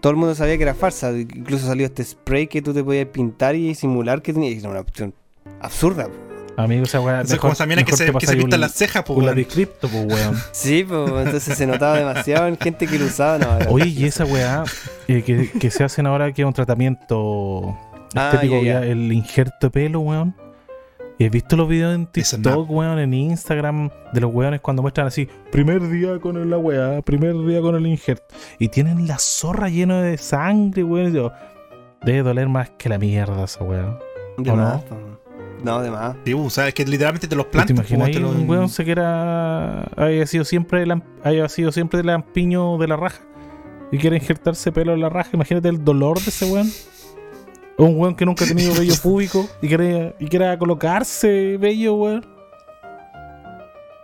Todo el mundo sabía que era farsa. Incluso salió este spray que tú te podías pintar y simular que tenía... y Era una opción absurda.
Amigo, esa wea.
Eso es como esa mina que
mejor
se,
te
que se
pasáis
pintan las cejas, pues,
Un
weón.
ladiscripto, pues, weón.
Sí, pues entonces se notaba demasiado en gente que lo usaba. No, era-
Oye, y esa weá eh, que, que se hacen ahora que es un tratamiento
Ah,
estético,
ya, ya.
ya, el injerto de pelo, weón. ¿Y has visto los videos en TikTok, weón, en Instagram, de los weones cuando muestran así, primer día con la weá, primer día con el injerto? Y tienen la zorra llena de sangre, weón. y yo, debe doler más que la mierda esa weá. ¿o no?
más. No, de más.
Sí, pues, o sea, es que literalmente te los
¿Te
plantan.
imaginas
pues,
ahí
te los-
un weón se que era, haya sido siempre el, haya sido siempre el ampiño de la raja y quiere injertarse pelo en la raja? Imagínate el dolor de ese weón. O un weón que nunca ha tenido vello púbico y quiere, y quiera colocarse vello, weón.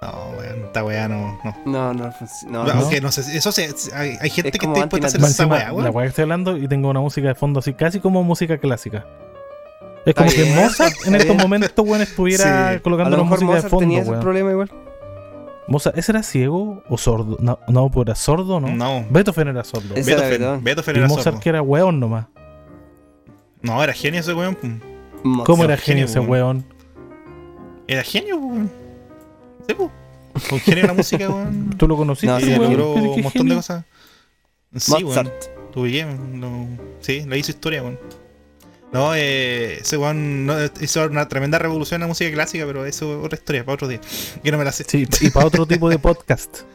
No, weón, esta weá no. no.
No, no, no,
No,
no.
sé, eso se, hay, hay gente
Es
que está dispuesta a hacer
Más
esa weá,
la
weón.
weá que estoy hablando y tengo una música de fondo así, casi como música clásica. Es como que Mozart en estos momentos, weón, estuviera
Sí.
Colocando
lo
la música de
Mozart
fondo,
tenía ese
weón.
problema igual.
Mozart, ¿ese era ciego o sordo? No, no, pues era sordo, ¿no?
No.
Beethoven era sordo.
Ese era
Beethoven,
Beethoven.
Beethoven
Y
era
Mozart
sordo.
que era weón nomás.
No, era genio ese weón.
Mozart.
¿Cómo era
genio,
genio ese
weón.
weón?
Era genio, weón. Sí. Un genio de la música, weón.
¿Tú lo conociste,
No,
Y
sí,
weón?
logró
¿Qué-
un montón de cosas. Sí, weón.
Mozart.
Vi, lo- sí, le hizo historia, weón. No, eh, ese weón no, hizo una tremenda revolución en la música clásica, pero eso es otra historia, para otro día. Que no me la sé.
Sí, y para otro tipo de podcast.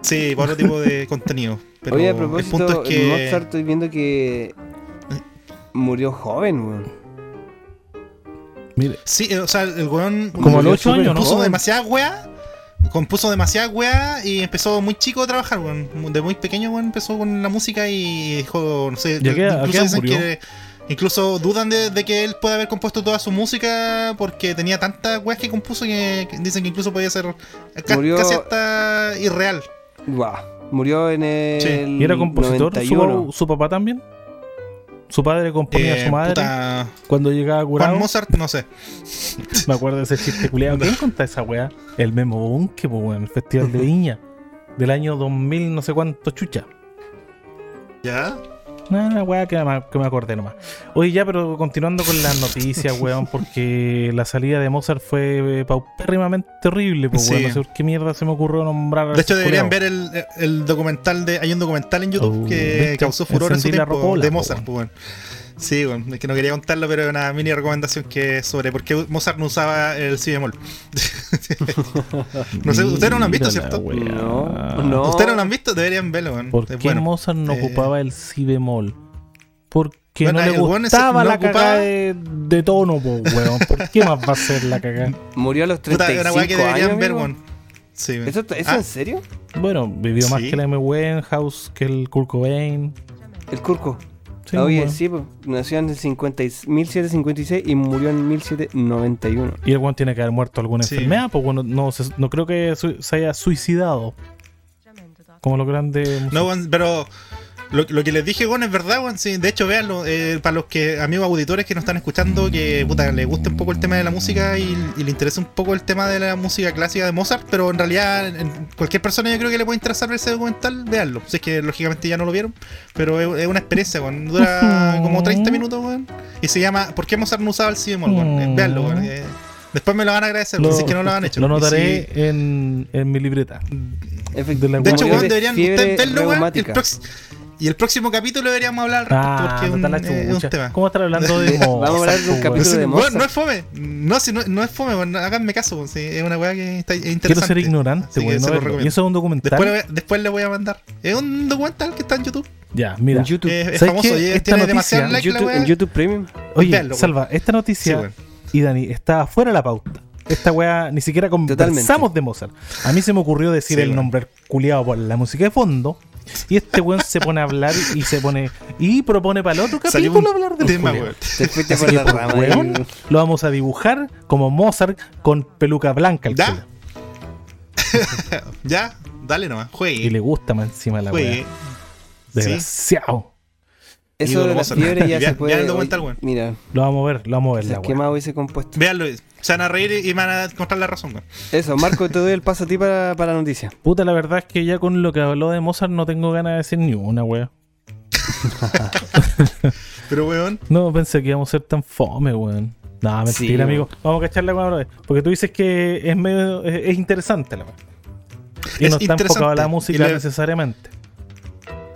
Sí, para otro tipo de contenido. Pero
Oye, a
el
propósito,
punto es que.
Mozart estoy viendo que murió joven, weón.
Mire,
Sí, eh, o sea, el weón.
Como a los ocho
compuso
años, ¿no?
Compuso demasiadas weas. Compuso demasiadas weas y empezó muy chico a trabajar, weón. De muy pequeño, weón, empezó con la música y dijo, no sé,
¿Y a qué- a qué
incluso dicen
murió?
que. Incluso dudan de, de que él pueda haber compuesto toda su música porque tenía tantas weas que compuso que, que dicen que incluso podía ser ca-
Murió-
casi hasta irreal.
Guau. Murió en el.
Sí.
¿Y era compositor?
91.
¿Su, su papá también? ¿Su padre componía a
Eh,
su madre
puta,
cuando llegaba curado?
Juan Mozart, no sé.
Me acuerdo de ese chiste culiado. ¿Quién contó esa weá? El Memo Bunke, pues weón, el Festival de Viña. Del año 2000, no sé cuánto chucha.
¿Ya?
No, una weá que me, que me acordé nomás. Oye, ya, pero continuando con las noticias, weón, porque la salida de Mozart fue eh, paupérrimamente horrible, pues
Sí.
weón. No sé por qué mierda se me ocurrió nombrar
De hecho, deberían ver el, el documental de. Hay un documental en YouTube
Oh,
que causó furor en su tiempo de Mozart,
weón.
pues, weón. Sí, bueno, es que no quería contarlo, pero es una mini recomendación que sobre por qué Mozart no usaba el si bemol. No sé, ustedes no lo han visto, ¿cierto?
No, no.
Ustedes no lo han visto, deberían verlo, weón.
¿Por qué
bueno.
Mozart no
Eh,
ocupaba el si bemol? Porque
Bueno,
no le
ese
gustaba
no
la
ocupaba-
cagada de, de tono, po, weón. ¿Por qué más va a ser la cagada?
Murió a los
Puta,
35
es una weá que deberían
años,
ver,
amigo.
weón. Sí, weón.
¿Eso, ¿eso
Ah,
en serio?
Bueno, vivió más
Sí.
que el M. Winehouse, que el Kurt Cobain.
El Curco.
Sí,
Oye,
weón.
sí, pues, nació en el 50 y- 1756 y murió en 1791.
Y el weón tiene que haber muerto alguna
Sí.
enfermedad, pues bueno, no, se- no creo que su- se haya suicidado. Como los grandes.
No, pero Lo, lo que les dije, weón, es verdad, weón. Sí, de hecho, véanlo. eh, para los que amigos auditores que nos están escuchando, que puta, les guste un poco el tema de la música y, y le interesa un poco el tema de la música clásica de Mozart, pero en realidad, en- cualquier persona yo creo que le puede interesar ver ese documental, véanlo. Si es que lógicamente ya no lo vieron, pero es, es una experiencia, weón. Dura como 30 minutos, weón. Y se llama ¿Por qué Mozart no usaba el si bemol? Eh, Véanlo, eh, después me lo van a agradecer, si es que no lo han hecho.
Lo notaré
si-
en, en mi libreta.
Efect-
De la
de hecho,
de
deberían ustedes verlo, weón. El Y el próximo capítulo deberíamos hablar al respecto
Ah,
porque es un, eh, es un
chucha.
tema.
¿Cómo estar hablando de
Vamos a hablar de un
Mozart,
capítulo de Mozart.
no es fome. No, si no, no es fome, weón. Háganme caso, es una weá que está es
Quiero
interesante.
ser ignorante,
Así que
güey. no
se lo
verlo.
recomiendo.
Y eso es un documental.
Después, le voy- después le voy a mandar. Es un documental que está en YouTube.
Ya, mira.
En YouTube,
Eh, es
¿Sabes
famoso
qué? Esta
tiene
noticia-
en YouTube,
weá.
en YouTube Premium.
Oye,
Véanlo.
Salva, esta
Sí,
noticia y Dani está fuera de la pauta. Esta weá ni siquiera conversamos
Totalmente.
de Mozart. A mí se me ocurrió decir
Sí,
el nombre culiado por la música de fondo. Y este weón se pone a hablar y se pone. Y propone para el otro capítulo hablar del
tema, weón.
Te fuiste por la
por
rama.
weón,
ahí.
lo vamos a dibujar como Mozart con peluca blanca el
¿Ya? Ya, dale nomás.
Y
Juegue.
le gusta más encima la weá. Desgraciado.
Eso de la fiebre ya se puede. hoy-. Mira,
Lo vamos a ver, lo vamos a ver la weá.
esquema hubiese compuesto.
Véanlo. Se van a reír y me van a encontrar la razón, weón.
Eso, Marco, te doy el paso a ti para, para la noticia.
Puta, la verdad es que ya con lo que habló de Mozart no tengo ganas de decir ni una, weá.
Pero, weón.
No pensé que íbamos a ser tan fome, weón. No, mentira,
Sí, weón.
amigo. Vamos a cacharla con ahora. Porque tú dices que es medio. Es, es interesante la weá. Y
Es
no está enfocado a la música
le-
necesariamente.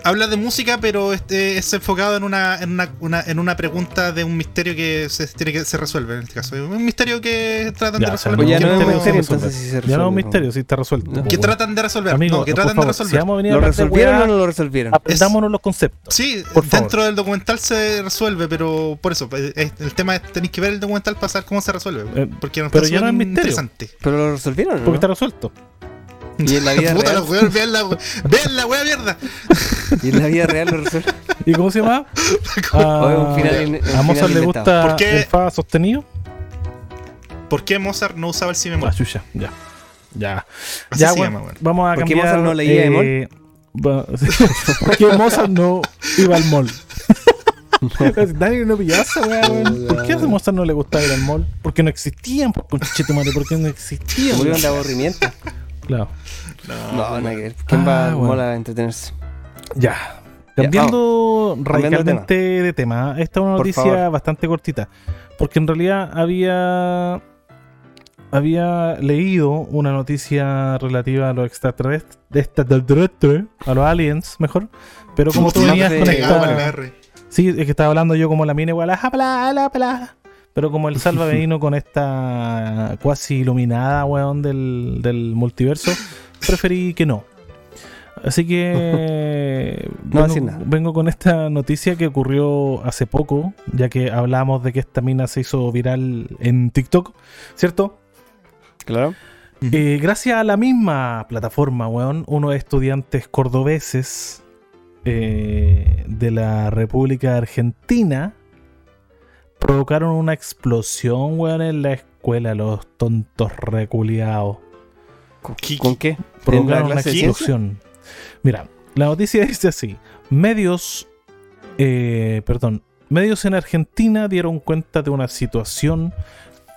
Habla de música, pero este es enfocado en una, en una, una- en una pregunta de un misterio que se tiene que se resuelve en este caso. Un misterio que tratan
Ya,
de resolver.
Pues ya no es un misterio, entonces sí se
Ya no es un
resuelve,
misterio, sí está resuelto.
No.
que tratan de resolver.
Amigo,
no, que tratan de resolver.
Si vamos a venir a
¿Lo resolvieron o no lo resolvieron?
Aprendámonos los conceptos.
Sí,
Por favor.
dentro del documental se resuelve, pero por eso, eh, eh, el tema es tenéis que ver el documental para saber cómo se resuelve.
Eh,
porque no
pero ya no es misterio.
interesante.
¿Pero lo resolvieron
Porque está resuelto.
Y en la vida
Puta,
real.
los weones, vean la, vean la wea mierda.
Y en la vida real lo resuelven.
¿Y cómo se llama?
Un final in- un
a
final
Mozart le gusta
¿Por qué?
el fa sostenido.
¿Por qué Mozart no usaba el si bemol?
Ah, chucha, ya. Ya.
Así
ya,
se
bueno,
llama, weón.
vamos a
¿Por qué. Mozart no leía bemol?
eh, ¿Por qué Mozart no iba al mall? Dani no pillaba esa weá, weón. ¿Por qué a Mozart no le gustaba ir al mall? Porque no existían, por conchetumare, porque no existían.
Murieron de aburrimiento.
Claro.
No,
No, nada que ver. ¿Quién va
Ah, bueno.
a entretenerse?
Ya. Cambiando radicalmente de tema. Esta es una
Por
noticia
favor.
bastante cortita. Porque en realidad había. Había leído una noticia relativa a los extraterrestres, extraterrestres, a los aliens, mejor. Pero como tú venías con
la
esta. Sí, es que estaba hablando yo como la mina igual, bla, bla, bla. Pero como el Salva vino con esta cuasi iluminada, weón, del, del multiverso, preferí que no. Así que
No
vengo,
nada.
vengo con esta noticia que ocurrió hace poco, ya que hablamos de que esta mina se hizo viral en TikTok, ¿cierto?
Claro.
Eh, gracias a la misma plataforma, weón, unos estudiantes cordobeses eh, de la República Argentina provocaron una explosión, weón, en la escuela, los tontos reculiados.
¿Con,
¿Qué-
Provocaron una explosión. Mira, la noticia dice así: medios, eh, perdón, medios en Argentina dieron cuenta de una situación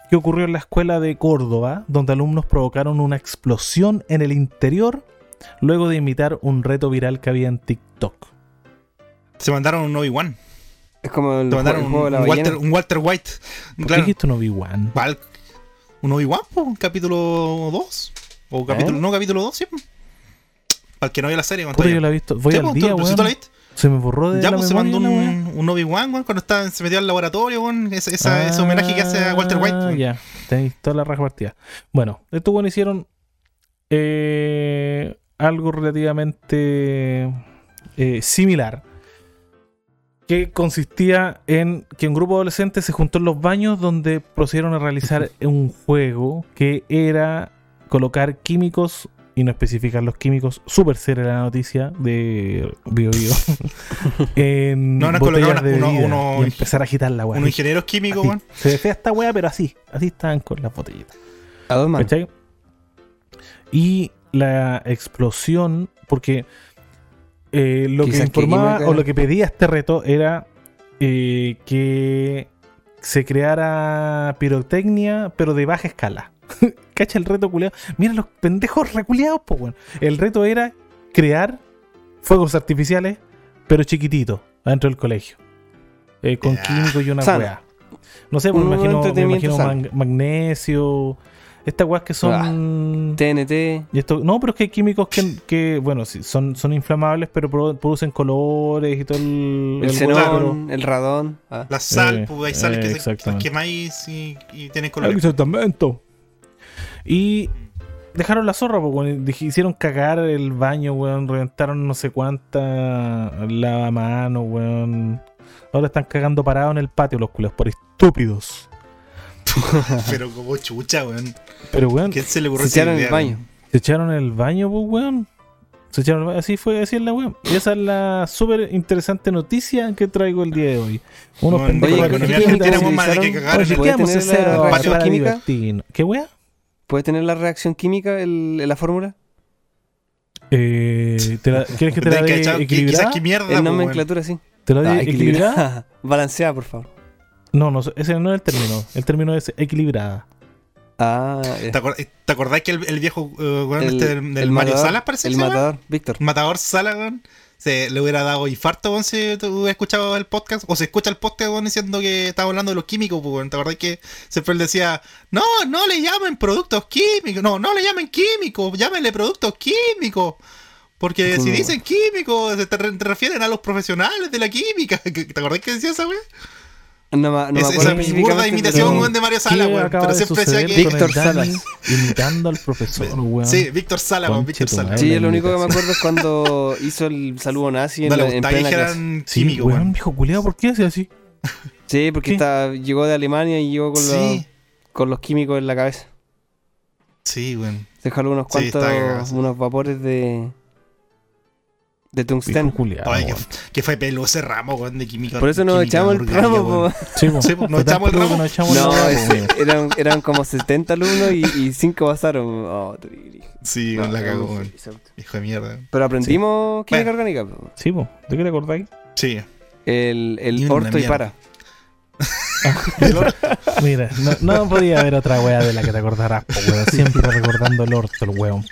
que ocurrió en la escuela de Córdoba, donde alumnos provocaron una explosión en el interior luego de imitar un reto viral que había en TikTok.
Se mandaron un Obi-Wan.
Es como el,
un,
juego de la
un
ballena.
Walter, un Walter White.
¿Por qué
Claro.
dijiste un Obi-Wan?
¿Un Obi-Wan? ¿Un capítulo 2? ¿O capítulo,
¿Eh?
no, capítulo 2? Sí. Para el que no vio la serie.
Puta, yo la he visto. Voy al día,
¿tú-
weón.
¿tú la viste?
Se me borró de
Ya
la
pues se mandó un, un Obi-Wan, weón, cuando estaba, se metió al laboratorio, weón. Ese, esa- ese homenaje que hace a Walter White.
Ah. Ya, tenéis toda la raja partida. Bueno, estos bueno hicieron eh, algo relativamente eh, similar. Que consistía en que un grupo de adolescentes se juntó en los baños donde procedieron a realizar un juego que era colocar químicos y no especificar los químicos, súper seria la noticia de Bio Bio, en
No, no,
botellas de
uno-
bebida
uno-
y empezar a agitar la weá.
Unos ingenieros químicos, weón.
Se ve fea esta wea, pero así. Así estaban con las botellitas.
A.
¿Cachai? Y la explosión, porque eh, lo que
Quizás que
informaba o lo que pedía este reto era eh, que se creara pirotecnia, pero de baja escala. Cacha el reto culiado. Mira los pendejos reculeados, pues, weón. El reto era crear fuegos artificiales, pero chiquititos, adentro del colegio. Eh, con
Ya.
químicos y una weá. No sé, pues, me imagino, me imagino magnesio. Estas weas que son.
TNT.
Y esto, no, pero es que hay químicos que, que, bueno, sí, son, son inflamables, pero pro- producen colores y todo el.
El
el
xenón, el radón. ah.
La sal,
Eh,
pues hay sales
eh,
que se quemáis y, y tienen
pero-
color.
Exactamente. Y dejaron la zorra, pues, dij- hicieron cagar el baño, weón, reventaron no sé cuánta lavamanos, weón. Ahora están cagando parados en el patio los culos por estúpidos.
Pero como chucha, weón.
Pero, weón,
¿Quién se le ocurrió
Se echaron
idea,
el baño.
weón?
Se echaron el baño, pues, weón. Se echaron el baño. Así fue, así es la weón. Y esa es la súper interesante noticia que traigo el día de hoy. Unos
Weón,
pendejos
Oye,
con
¿qué
la
qué
economía argentina, weón, más de que
utilizaron?
cagar en
Oye,
el-
¿Puede
quedamos
tener
en
la
cero
reacción
para
química?
¿Qué weá?
¿Puede tener la reacción química el, la fórmula?
Eh, ¿te la- ¿Quieres que te la dé equilibrada?
Quizás qué mierda,
En
pues, weón.
nomenclatura, sí.
¿Te la equilibrada?
equilibrada. Balanceada, por favor.
No, no, ese no es el término. El término es equilibrada.
Ah, eh,
¿Te, acor- te acordás que el, el viejo uh,
el,
este del, del
el
Mario
matador,
Salas parece
El matador, Víctor.
Matador Salas, weón. Se le hubiera dado infarto, weón, si tú hubieras escuchado el podcast. O se escucha el podcast, weón, diciendo que estaba hablando de los químicos, pues, weón. ¿Te acordás que siempre él decía, no, no le llamen productos químicos, no, no le llamen químicos, llámenle productos químicos. Porque si dicen químicos, se te, re- te refieren a los profesionales de la química. ¿Te acordás que decía esa, weón?
No, no me
Esa-
acuerdo
esa burda imitación,
pero-
de Mario
¿Qué
Salas, weón. Pero siempre decía que.
Víctor Salas.
Imitando al profesor, weón.
Sí, Víctor Salas, weón, Víctor
madre.
Sí, lo único que me acuerdo es cuando hizo el saludo nazi en,
No
en plena clase.
Sí,
químico,
weón,
weón.
viejo culiado, ¿por qué hace así?
Sí, porque llegó de Alemania y llegó con,
Sí,
los, con los químicos en la cabeza.
sí, weón.
Se jaló unos cuantos, unos vapores de de tungsteno.
Ay, que, que fue pelo ese ramo, weón, de química.
Por eso nos echamos el ramo.
Sí, po.
Sí, po, nos echamos el ramo.
nos echamos
No,
el ramo,
ese- eran, eran como 70 alumnos y 5 pasaron. Oh,
Sí,
no,
la cagó, weón.
sí.
Hijo de mierda.
Pero aprendimos química
Bueno.
orgánica. po.
Sí, po. ¿de qué te acordáis?
Sí.
El, el orto y para.
Mira, no, no podía haber otra weá de la que te acordarás, po, weón. Siempre recordando el orto, el weón.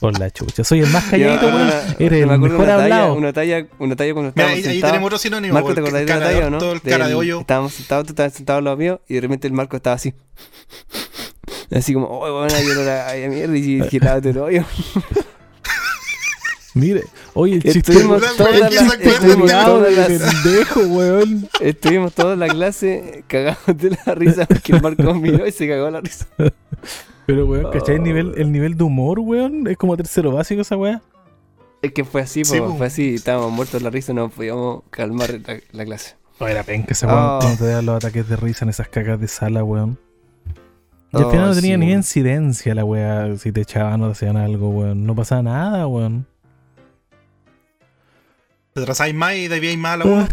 Por la chucha. Soy el más calladito, weón.
una-
Eres el mejor
una talla,
hablado.
una talla, una talla cuando
Mira,
estábamos
ahí, ahí
sentados.
tenemos otro sinónimo.
Marco, ¿te
weón,
acordáis de la
cara
talla o no?
orto, el cara de
Del-
hoyo.
Estábamos sentados, tú estabas sentado al lado mío y de repente el Marco estaba así. Así como, oh, bueno, yo no la ay, mierda y lávate el hoyo.
Mire, oye, el chiste
Estuvimos toda
weón,
la,
¿quién se acuerda
estuvimos
de
toda la-
pendejo, weón.
estuvimos toda la clase cagados de la risa porque el Marco miró y se cagó la risa.
Pero, weón, ¿cachai? El nivel, el nivel de humor, weón, es como tercero básico esa weá.
Es que fue así,
Sí,
po, fue así, estábamos muertos de la risa, no podíamos calmar la, la clase.
O era penca esa weón,
Ah.
cuando te dan los ataques de risa en esas cagas de sala, weón. Y al
Oh,
final no
sí,
tenía ni incidencia la weá, si te echaban o te hacían algo, weón. No pasaba nada, weón.
Te atrasáis más y debíais más a la.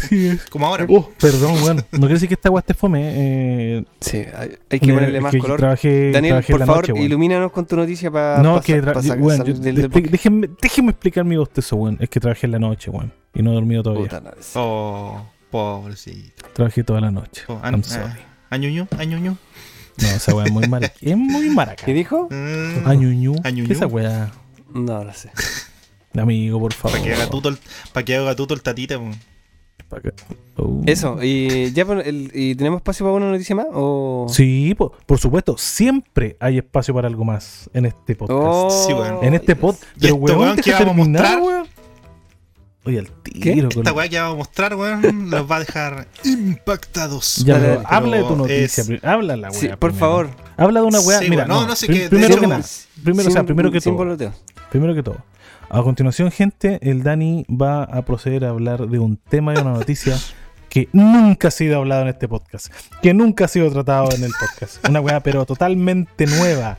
Como ahora.
Oh, perdón, weón. No quiere decir que esta weá esté fome, eh.
Sí, hay, hay que ponerle
es
más
que
color.
Trabajé,
Daniel,
trabajé
por
la
favor,
noche,
ilumínanos con tu noticia para
No, que weón, yo-
del deporte.
déjenme, déjenme explicar mi bostezo, weón. Es que trabajé en la noche, weón. Y no he dormido todavía.
Puta.
Oh, pobrecito.
Trabajé toda la noche.
Oh,
I'm sorry.
ah.
No, esa weá es muy maraca. Es muy maraca.
¿Qué dijo?
Mm,
Añuñu.
Añuñu.
¿Qué esa weá?
No, no sé.
Amigo, por favor.
Para que haga tuto el, para que haga tuto el tatita,
Oh.
Eso, y ya el- y tenemos espacio para una noticia más o
Sí, po- por supuesto. Siempre hay espacio para algo más en este podcast.
Oh,
Sí,
en este
Dios.
pod.
Y
Pero weón,
weón, que vamos a mostrar-
weón. Oye, al tiro. con-
Esta weá que vamos a mostrar, weón, los va a dejar impactados.
Ya, pero habla de tu noticia.
es-
Habla la weá.
Sí, por
primero.
favor.
Habla de una weá.
Sí,
Mira,
weón, no,
no,
no sé qué-
primero que nada. Primero, o sea, primero que todo. Primero que todo. A continuación, gente, el Dani va a proceder a hablar de un tema y una noticia que nunca ha sido hablado en este podcast. Que nunca ha sido tratado en el podcast. Una weá, pero totalmente nueva.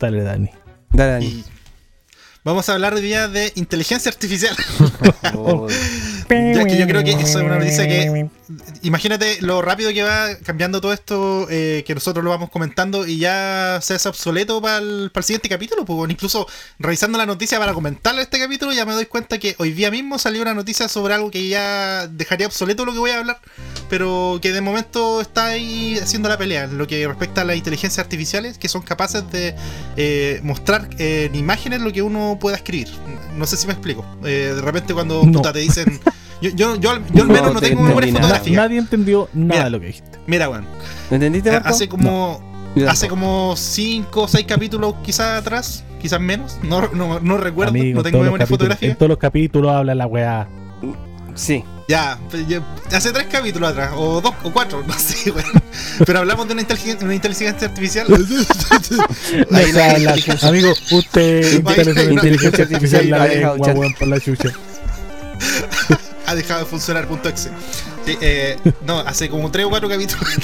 Dale, Dani.
Dale, Dani.
Y vamos a hablar hoy día de inteligencia artificial.
Oh,
Ya que yo creo que eso es una noticia que. Imagínate lo rápido que va cambiando todo esto, eh, que nosotros lo vamos comentando y ya se hace obsoleto para el, para el siguiente capítulo. Pues, incluso revisando la noticia para comentarle este capítulo, ya me doy cuenta que hoy día mismo salió una noticia sobre algo que ya dejaría obsoleto lo que voy a hablar, pero que de momento está ahí haciendo la pelea en lo que respecta a las inteligencias artificiales que son capaces de eh, mostrar eh, en imágenes lo que uno pueda escribir. No sé si me explico. Eh, de repente cuando
No.
puta, te dicen. Yo, yo, yo, al- yo al
No
menos no
te
tengo memoria
nada.
fotográfica.
Nadie entendió nada
Mira.
de lo que dijiste.
Mira, weón.
¿Me entendiste,
Eh,
Marco?
Hace como.
Yo
Hace como 5 o 6 capítulos quizás atrás, quizás menos, no, no, no recuerdo,
Amigo,
no
en
tengo memoria fotográfica.
En todos los capítulos habla la weá.
Sí.
Ya, yo- hace tres capítulos atrás, o dos, o cuatro, no sé, weón. Pero hablamos de una inteligencia, una inteligencia artificial.
No
Ahí la
habla.
inteligencia-
Amigo, usted la inteligencia artificial la lengua, weón, por la chucha.
ha dejado de funcionar punto exe. Sí, eh, no, hace como tres o cuatro capítulos.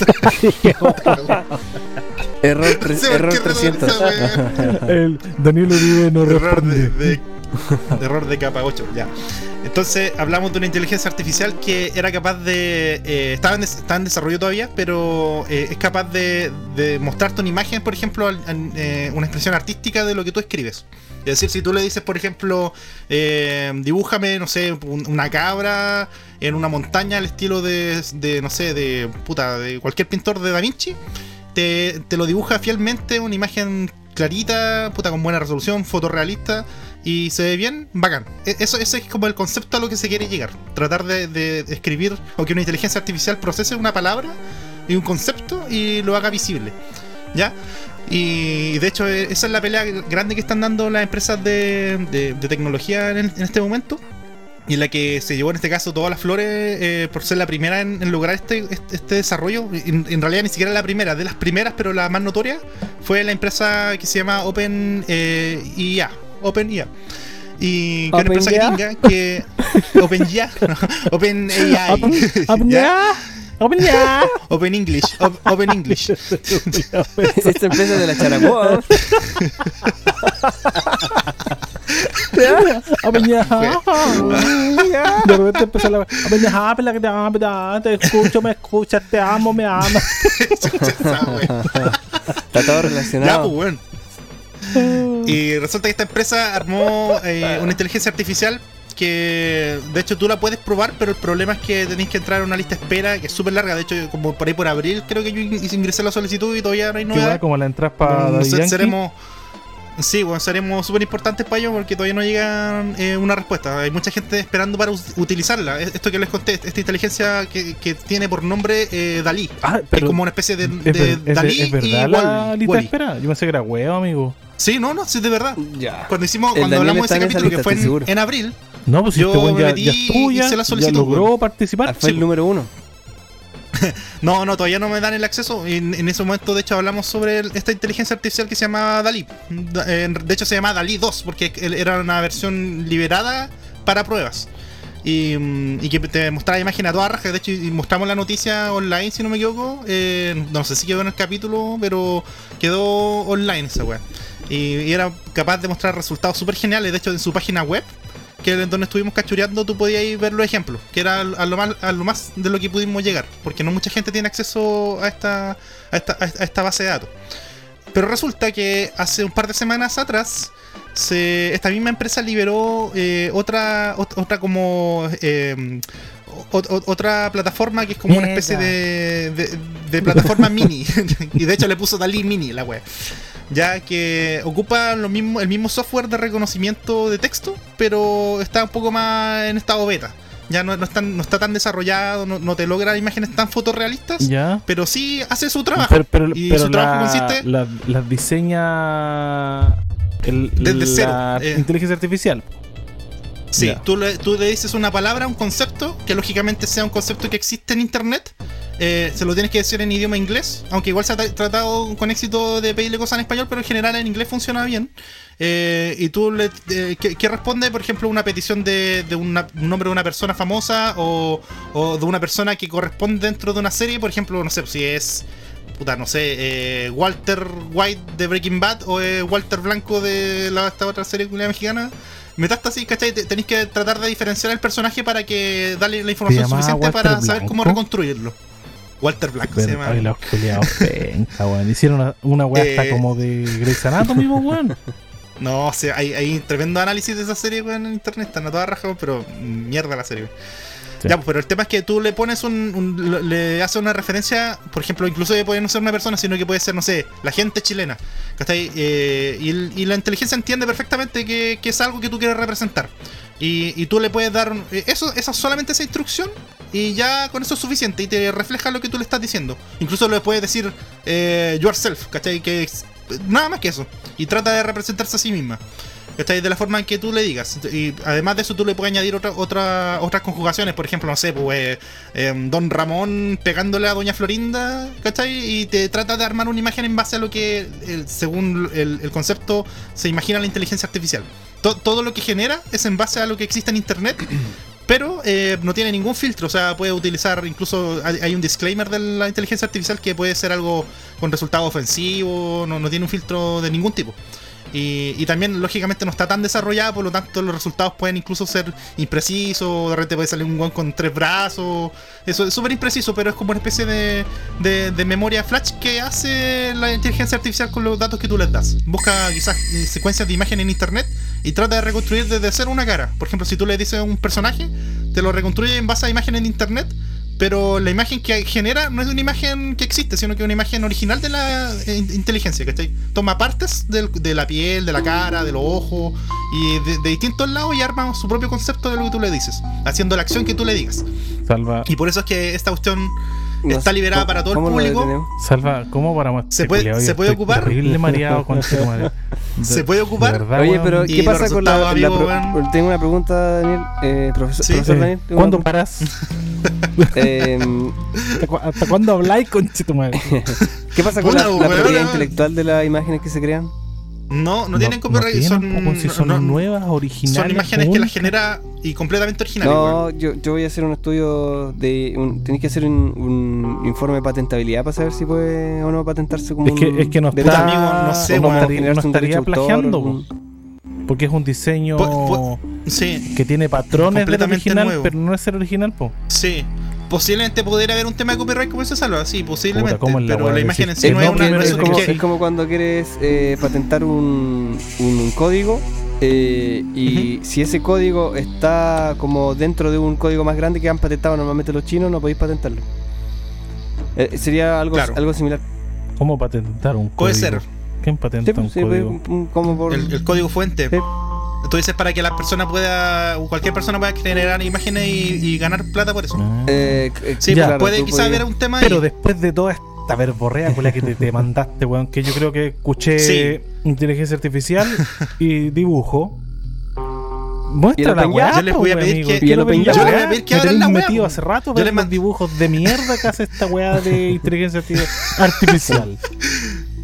Error, tre- error
qué retomé
300.
esa weá.
El Daniel Uribe no
error de,
responde.
de- de error de capa 8, ya. Entonces hablamos de una inteligencia artificial que era capaz de. eh, estaba, en, está en desarrollo todavía, pero eh, es capaz de, de mostrarte una imagen, por ejemplo, al- al- eh, una expresión artística de lo que tú escribes. Es decir, si tú le dices, por ejemplo, eh, dibújame, no sé, un- una cabra en una montaña al estilo de, de, no sé, de puta, de cualquier pintor de Da Vinci, te, lo dibuja fielmente, una imagen clarita, puta, con buena resolución, fotorrealista y se ve bien, bacán. E- Eso, ese es como el concepto a lo que se quiere llegar. Tratar de escribir o que una inteligencia artificial procese una palabra y un concepto y lo haga visible. ¿Ya? Y de hecho, eh, esa es la pelea grande que están dando las empresas de, de- de tecnología en, en este momento. Y en la que se llevó en este caso todas las flores eh, por ser la primera en, en lograr este, este, este desarrollo. En, en realidad ni siquiera la primera, de las primeras, pero la más notoria, fue la empresa que se llama Open eh, IA. Open IA. Y que es una
Open
empresa gringa que. Open IA. no, Open AI.
Open- Open. Open ya.
Open English. Op- Open English.
Esta empresa de la.
Open ya. De repente empezó la Open ya. Open ya. Te escucho, me escuchas, te amo, me amas.
Está todo
Ya,
relacionado.
pues, weón. Y resulta que esta empresa armó eh, una inteligencia artificial que de hecho tú la puedes probar, pero el problema es que tenéis que entrar a una lista de espera que es súper larga. De hecho, como por ahí por abril creo que yo in- ingresé la solicitud y todavía no hay novedad.
como la entras para
No seremos Sí, bueno, seremos súper importantes para ellos porque todavía no llega eh, una respuesta. Hay mucha gente esperando para utilizarla. Es- Esto que les conté, esta inteligencia que, que tiene por nombre eh, Dalí.
Ah,
que es
pero
como una especie de,
es,
de
ver- es-
Dalí
es verdad
y
la
Wall-
lista de espera. Yo pensé que era huevo, amigo.
Sí, no, no, sí, de verdad.
Ya.
Cuando hicimos,
El
cuando
Daniel
hablamos de ese capítulo que fue en abril,
No, pues si
Yo
este weón
me
ya,
metí
ya estuvo,
y
ya,
hice la
ya logró participar.
Fue el número uno.
no, no, todavía no me dan el acceso. En, en ese momento, de hecho, hablamos sobre el- esta inteligencia artificial que se llama Dalí. Da- eh, De hecho, se llama Dalí 2 porque era una versión liberada para pruebas. Y, mm, y que te mostraba imagen a toda raja. De hecho, y mostramos la noticia online, si no me equivoco. Eh, no sé si quedó en el capítulo, pero quedó online esa weá. Y, y era capaz de mostrar resultados súper geniales. De hecho, en su página web, que donde estuvimos cachureando, tú podías ver los ejemplos, que era a lo, más, a lo más de lo que pudimos llegar. Porque no mucha gente tiene acceso a esta, a esta, a esta base de datos. Pero resulta que hace un par de semanas atrás, se, esta misma empresa liberó eh, otra, ot- otra como eh, o- otra plataforma que es como una especie de, de, de plataforma mini. y de hecho le puso Dalí Mini la web. Ya que ocupa lo mismo, el mismo software de reconocimiento de texto, pero está un poco más en estado beta. Ya no, no, es tan- no está tan desarrollado, no, no te logra imágenes tan fotorrealistas,
Ya.
pero sí hace su trabajo.
Pero, pero,
y
pero
su trabajo consiste
la- las diseña el,
Desde
la
cero, eh.
inteligencia artificial.
Sí,
Ya.
tú le, tú le dices una palabra, un concepto, que lógicamente sea un concepto que existe en internet. eh, se lo tienes que decir en idioma inglés, aunque igual se ha tra- tratado con éxito de pedirle cosas en español, pero en general en inglés funciona bien. Eh, y tú le. eh, ¿qué, qué responde, por ejemplo, una petición de, de una- un nombre de una persona famosa o, o de una persona que corresponde dentro de una serie? Por ejemplo, no sé si es. Puta, no sé, eh, Walter White de Breaking Bad o Walter Blanco de la, esta otra serie mexicana. Metástasis, ¿cachai? Te- Tenéis que tratar de diferenciar el personaje para que darle la información suficiente
Walter
para saber cómo reconstruirlo. Walter Blanco se llama.
ay, los culiados penca, weón. Hicieron una, una weá hasta
Eh.
como de Grey's Anatomy, weón.
No, o sea, hay, hay tremendo análisis de esa serie weón, en internet, están a toda raja, pero mierda la serie. weón.
Sí.
Ya, pues, pero el tema es que tú le pones un, le haces una referencia, por ejemplo, incluso puede no ser una persona, sino que puede ser, no sé, la gente chilena. ¿cachai? Eh, y, la inteligencia entiende perfectamente que, es algo que tú quieres representar. Y, y tú le puedes dar eh, eso, esa solamente esa instrucción y ya con eso es suficiente y te refleja lo que tú le estás diciendo. Incluso le puedes decir eh, yourself, ¿cachai? Que nada más que eso. Y trata de representarse a sí misma. De la forma en que tú le digas. Y además de eso, tú le puedes añadir otra, otra, otras conjugaciones. Por ejemplo, no sé, pues, eh, em, Don Ramón pegándole a Doña Florinda, ¿cachai? Y te trata de armar una imagen en base a lo que, según el, el concepto, se imagina la inteligencia artificial. To- todo lo que genera es en base a lo que existe en Internet. Pero eh, no tiene ningún filtro, o sea, puede utilizar, incluso hay, hay un disclaimer de la inteligencia artificial que puede ser algo con resultado ofensivo, no, no tiene un filtro de ningún tipo. Y, también, lógicamente, no está tan desarrollada, por lo tanto, los resultados pueden incluso ser imprecisos. De repente puede salir un guan con tres brazos. Eso es súper impreciso, pero es como una especie de, de- de memoria flash que hace la inteligencia artificial con los datos que tú les das. Busca quizás eh, secuencias de imagen en internet y trata de reconstruir desde cero una cara. Por ejemplo, si tú le dices a un personaje, te lo reconstruye en base a imagen en internet. Pero la imagen que genera no es una imagen que existe, sino que es una imagen original de la eh, in- inteligencia, ¿cachai? Toma partes del- de la piel, de la cara, de los ojos, y de, de distintos lados y arma su propio concepto de lo que tú le dices, haciendo la acción que tú le digas.
Salva,
Y por eso es que esta cuestión
No
está liberada
¿cómo-
para todo el público.
salva, ¿cómo para
Se puede- se puede ocupar.
Terrible mareado con este
Se puede ocupar.
verdad,
Oye, pero ¿qué pasa con la, pro-. Tengo una pregunta, Daniel. Eh, profesor,
Sí.
profesor Daniel.
¿Cuándo paras?
Em,
¿Hasta, cu- hasta cuándo habláis, conchito madre?
¿Qué pasa con la,
Puta,
la
weón.
propiedad intelectual de las imágenes que se crean?
No, no, tienen copyright,
tienen,
son,
si son
no-
nuevas, originales.
son imágenes que las genera y completamente originales.
No, yo, yo voy a hacer un estudio de. Un, tenéis que hacer un, un informe de patentabilidad para saber si puede o no patentarse como
Es que,
un
es que no está,
amigo, no sé,
no
weón.
estaría, no estaría
autor,
plagiando, porque es un diseño
Po- po- Sí,
que tiene patrones del
completamente
original,
nuevo.
pero no es el original, po.
sí. Posiblemente podría haber un tema de copyright como se salva, sí, posiblemente.
¿cómo es la
pero la imagen en sí no es una. no
es
es
como-
que-
es como cuando quieres eh, patentar un, un código eh, y si ese código está como dentro de un código más grande que han patentado normalmente los chinos, no podéis patentarlo. Eh, sería algo,
Claro.
algo similar.
¿Cómo patentar un
Puede
código?
ser.
¿Quién patenta
Sí,
un
sí,
código?
como por...
el, el código fuente.
Sí.
Tú dices para que la persona pueda, o cualquier persona pueda generar imágenes y, y ganar plata por eso.
Ah.
eh, eh,
Sí,
Ya,
pues, puede
tú
quizá
podías-
haber un tema ahí.
Pero después de toda esta verborrea con la que te, te mandaste, weón, que yo creo que escuché
Sí.
inteligencia artificial y dibujo.
¿Y
Muestra
el
la weá?
Yo les voy a
weón,
pedir
amigo.
que-. Yo les voy a pedir que
Me
abran la weá,
metido
po.
hace rato
Yo les
los
man-
dibujos de mierda que hace esta weá de inteligencia arti- artificial.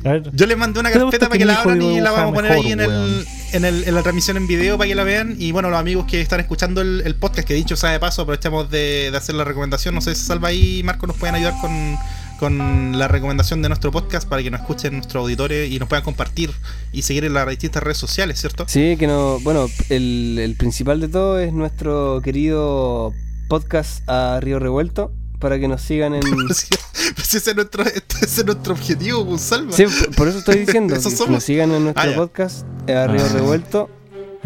A ver,
Yo les mandé una carpeta para que la abran y la vamos a poner ahí en, el. En, el, en la transmisión en video para que la vean. Y bueno, los amigos que están escuchando el, podcast, que dicho sea de paso, aprovechamos de, hacer la recomendación. No sé si Salva y Marco nos pueden ayudar con, con la recomendación de nuestro podcast para que nos escuchen nuestros auditores y nos puedan compartir y seguir en las distintas redes sociales, ¿cierto?
Sí, que no. Bueno, el principal de todo es nuestro querido podcast a Río Revuelto. Para que nos sigan en.
Pues ese es nuestro, ese es nuestro objetivo, pues, Salva.
Sí, por eso estoy diciendo.
Eso
que nos sigan en nuestro
Ah,
podcast eh, a Río
Ah.
Revuelto.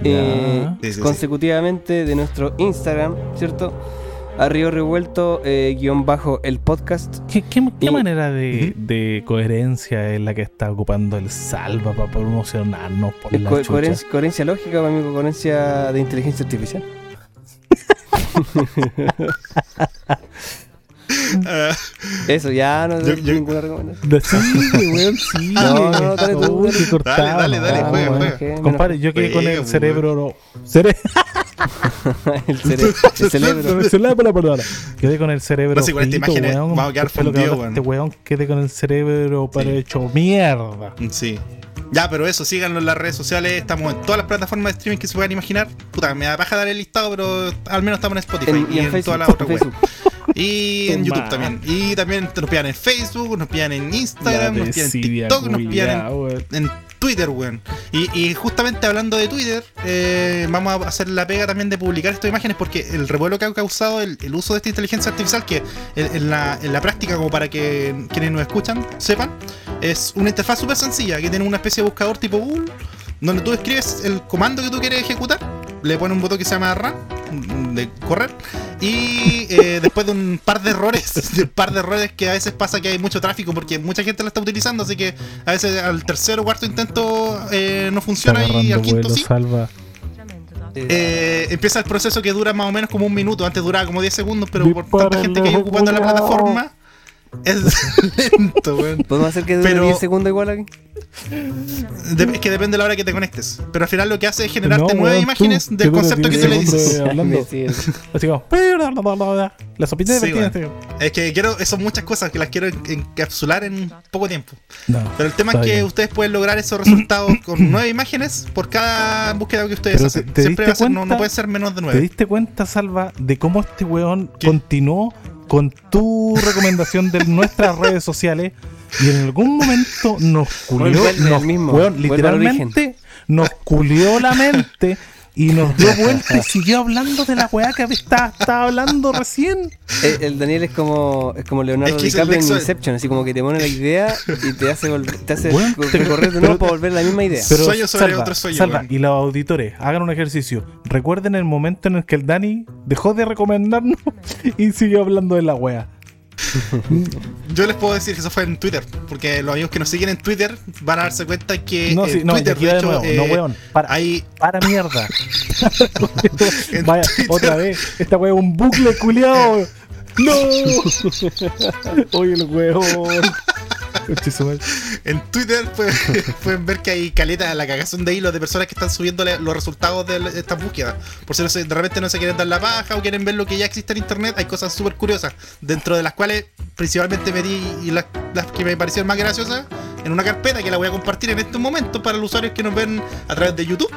eh,
Sí, sí, sí.
consecutivamente de nuestro Instagram, ¿cierto? A Río Revuelto, eh, guion bajo el podcast.
¿Qué, qué- qué
Y-
manera de, coherencia es la que está ocupando el Salva para promocionarnos por la
Co-
chucha?
coherencia, coherencia lógica, amigo, coherencia de inteligencia artificial.
Ah,
Eso, ya no
Yo-
es
yo-
ninguna recomendación.
Sí, weón, sí.
No, no, dale tú, dale.
cortado,
Dale, dale,
no,
juega,
weón.
juega.
Que-
Compadre, yo quedé con el cerebro. Cere
el, cere- el cerebro.
el cerebro. Quedé con el cerebro.
No sé,
frito,
imagen
weón.
vamos a quedar
que
fundidos,
hablaste, weón. Quedé con el cerebro para
Sí.
hecho mierda.
Sí. Ya, pero eso, síganlo en las redes sociales. Estamos en todas las plataformas de streaming que se puedan imaginar. Puta, me da paja dar el listado, pero al menos estamos en Spotify
En-
y,
y en
en, todas las otras web. Y en. YouTube también. Y también nos pillan en Facebook, nos pillan en Instagram, nos pillan en TikTok, nos pillan en, en Twitter, weón. Y, y justamente hablando de Twitter, eh, vamos a hacer la pega también de publicar estas imágenes porque el revuelo que ha causado el, el uso de esta inteligencia artificial, que en, en la, en la práctica, como para que quienes nos escuchan sepan, es una interfaz súper sencilla que tiene una especie de buscador tipo Google, donde tú escribes el comando que tú quieres ejecutar, le pones un botón que se llama run, de correr, y eh, después de un par de errores, de un par de errores que a veces pasa que hay mucho tráfico porque mucha gente la está utilizando, así que a veces al tercer o cuarto intento eh, no funciona y al quinto
vuelo,
sí.
salva.
Eh, empieza el proceso que dura más o menos como un minuto. Antes duraba como 10 segundos, pero por tanta gente que hay
el
ocupando la plataforma, es lento, weón.
¿Podemos hacer que dure
Pero-
10 segundos igual aquí?
De- es que depende de la hora que te conectes. Pero al final lo que hace es generarte
No,
nueve
weón,
imágenes
tú,
del concepto que
10
tú le dices.
hablando. La sopita de
Sí, weón. Es que quiero, son muchas cosas que las quiero en- encapsular en poco tiempo.
No,
Pero el tema es que
bien.
ustedes pueden lograr esos resultados con nueve imágenes por cada búsqueda que ustedes
Pero
hacen.
te- te
Siempre va a ser, no,
cuenta-
no puede ser menos de
¿Te
nueve.
diste cuenta, Salva, de cómo este weón
¿Qué?
continuó con tu recomendación de nuestras redes sociales y en algún momento nos culió, nos,
mismo,
weón, literalmente nos culió la mente y nos dio vuelta y siguió hablando de la weá que estaba, estaba hablando recién.
Eh, El Daniel es como, es como Leonardo
Es que es el
DiCaprio en Inception, así como que te pone la idea y te hace, te hace recorrer de
pero-
nuevo para volver la misma idea.
Pero
Sueño sobre
Salva,
otro sueño,
Salva, y los auditores, hagan un ejercicio. Recuerden el momento en el que el Dani dejó de recomendarnos y siguió hablando de la weá.
Yo les puedo decir que eso fue en Twitter, porque los amigos que nos siguen en Twitter van a darse cuenta que
No,
en
sí, no,
Twitter, de
de
hecho,
nuevo,
eh,
no weón. Para,
hay
para mierda. Vaya,
Twitter.
otra vez. Esta es un bucle culiao. ¡No! Oye, el weón.
En Twitter pueden, ver que hay caleta la cagazón de hilos de personas que están subiendo los resultados de, estas búsquedas. Por si no se- de repente no se quieren dar la paja o quieren ver lo que ya existe en internet, hay cosas súper curiosas, dentro de las cuales principalmente metí y las, las que me parecieron más graciosas en una carpeta que la voy a compartir en este momento para los usuarios que nos ven a través de YouTube.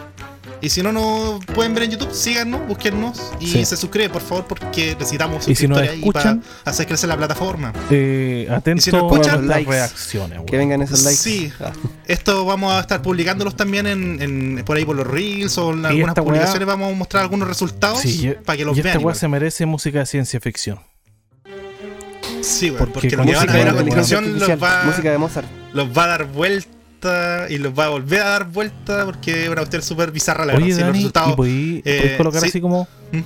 Y si no nos pueden ver en YouTube, síganos, búsquennos y
Sí.
se suscriben, por favor, porque necesitamos
Y si nos escuchan-
para hacer crecer la plataforma.
Eh, atento
Y si nos
a
likes.
reacciones, weón.
Que vengan esos likes.
Sí.
Ah.
Esto vamos a estar publicándolos también en, en- por ahí por los reels o en algunas
esta weá-
publicaciones vamos a mostrar algunos resultados
Sí,
para que los
y esta
vean.
weá
igual.
se merece música de ciencia ficción.
Sí,
porque
porque, lo
con
que van a ver a continuación los va,
Música de Mozart.
los va a dar vuelta y los va a volver a dar vuelta porque es una cuestión súper bizarra la
Oye,
verdad. Sí, los
Dani, ¿y podí,
eh,
podí colocar
sí.
así como
¿Mm?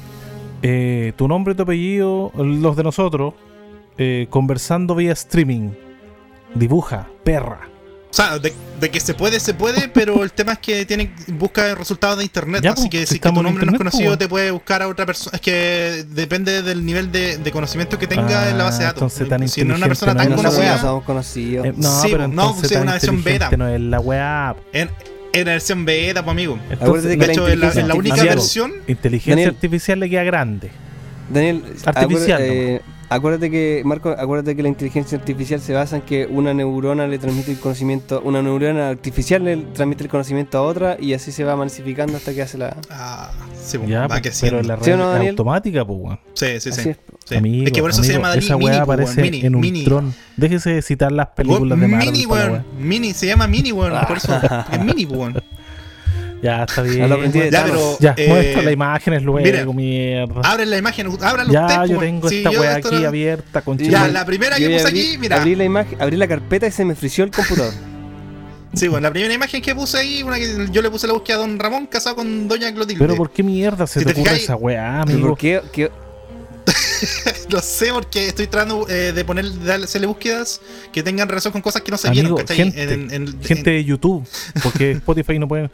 eh, tu nombre tu apellido, los de nosotros, eh, conversando vía streaming? Dibuja, perra.
O sea, de, de que se puede, se puede, pero el tema es que tienen busca resultados de internet.
Ya,
así
pues,
que
si
que tu nombre no es
internet,
conocido,
pues,
te puede buscar a otra persona. Es que depende del nivel de, de conocimiento que tenga en la base de
Ah,
datos.
entonces tan
si no es una
inteligente
persona
no
tan
es
No
weá.
conocida,
somos conocidos.
Eh, no,
Sí,
pero
no, pues, es
tan
una versión beta.
no es la weá.
en, en la versión beta, pues amigo.
Entonces,
De hecho, en la, en la única versión.
inteligencia
Daniel.
artificial le queda grande.
Daniel,
Artificial,
acuérdate, que, Marco, acuérdate que la inteligencia artificial se basa en que una neurona le transmite el conocimiento, una neurona artificial le transmite el conocimiento a otra y así se va masificando hasta que hace la...
Ah, sí, pues,
Ya,
va
pues,
creciendo.
pero la red
¿Sí no,
es automática, pues, weón.
Sí, sí, sí.
Así es.
sí.
Amigo,
es que por eso se llama Dani
esa
Mini,
weá
pues,
aparece
weón, mini,
en un
mini.
tron. Déjese de citar las películas de Marvel.
Mini, weón. Mini, se llama Mini, weón. Por eso. es Mini, weón.
Ya, está bien.
Ya lo aprendí de
weón.
Ya,
Thanos.
pero.
Ya,
eh,
muestra las imágenes luego,
mira,
mierda.
Abren la imagen, ábranlo
Ya,
ustedes,
yo
pues,
tengo
sí,
esta weá aquí abierta con
Ya, la primera que puse
abrí,
aquí, mira.
abrí la imagen, abrí la carpeta y se me frició el computador.
Sí, bueno, la primera imagen que puse ahí, una que yo le puse la búsqueda a Don Ramón casado con Doña Clotilde.
Pero ¿por qué mierda se
Si
te
te
ocurre esa weá,
¿Pero
amigo?
¿Por qué? qué-
Lo sé porque estoy tratando eh, de poner, de hacerle búsquedas que tengan relación con cosas que no se vieron,
Amigo,
¿cachai?
gente,
En- en- en-
gente de YouTube, porque Spotify no puede...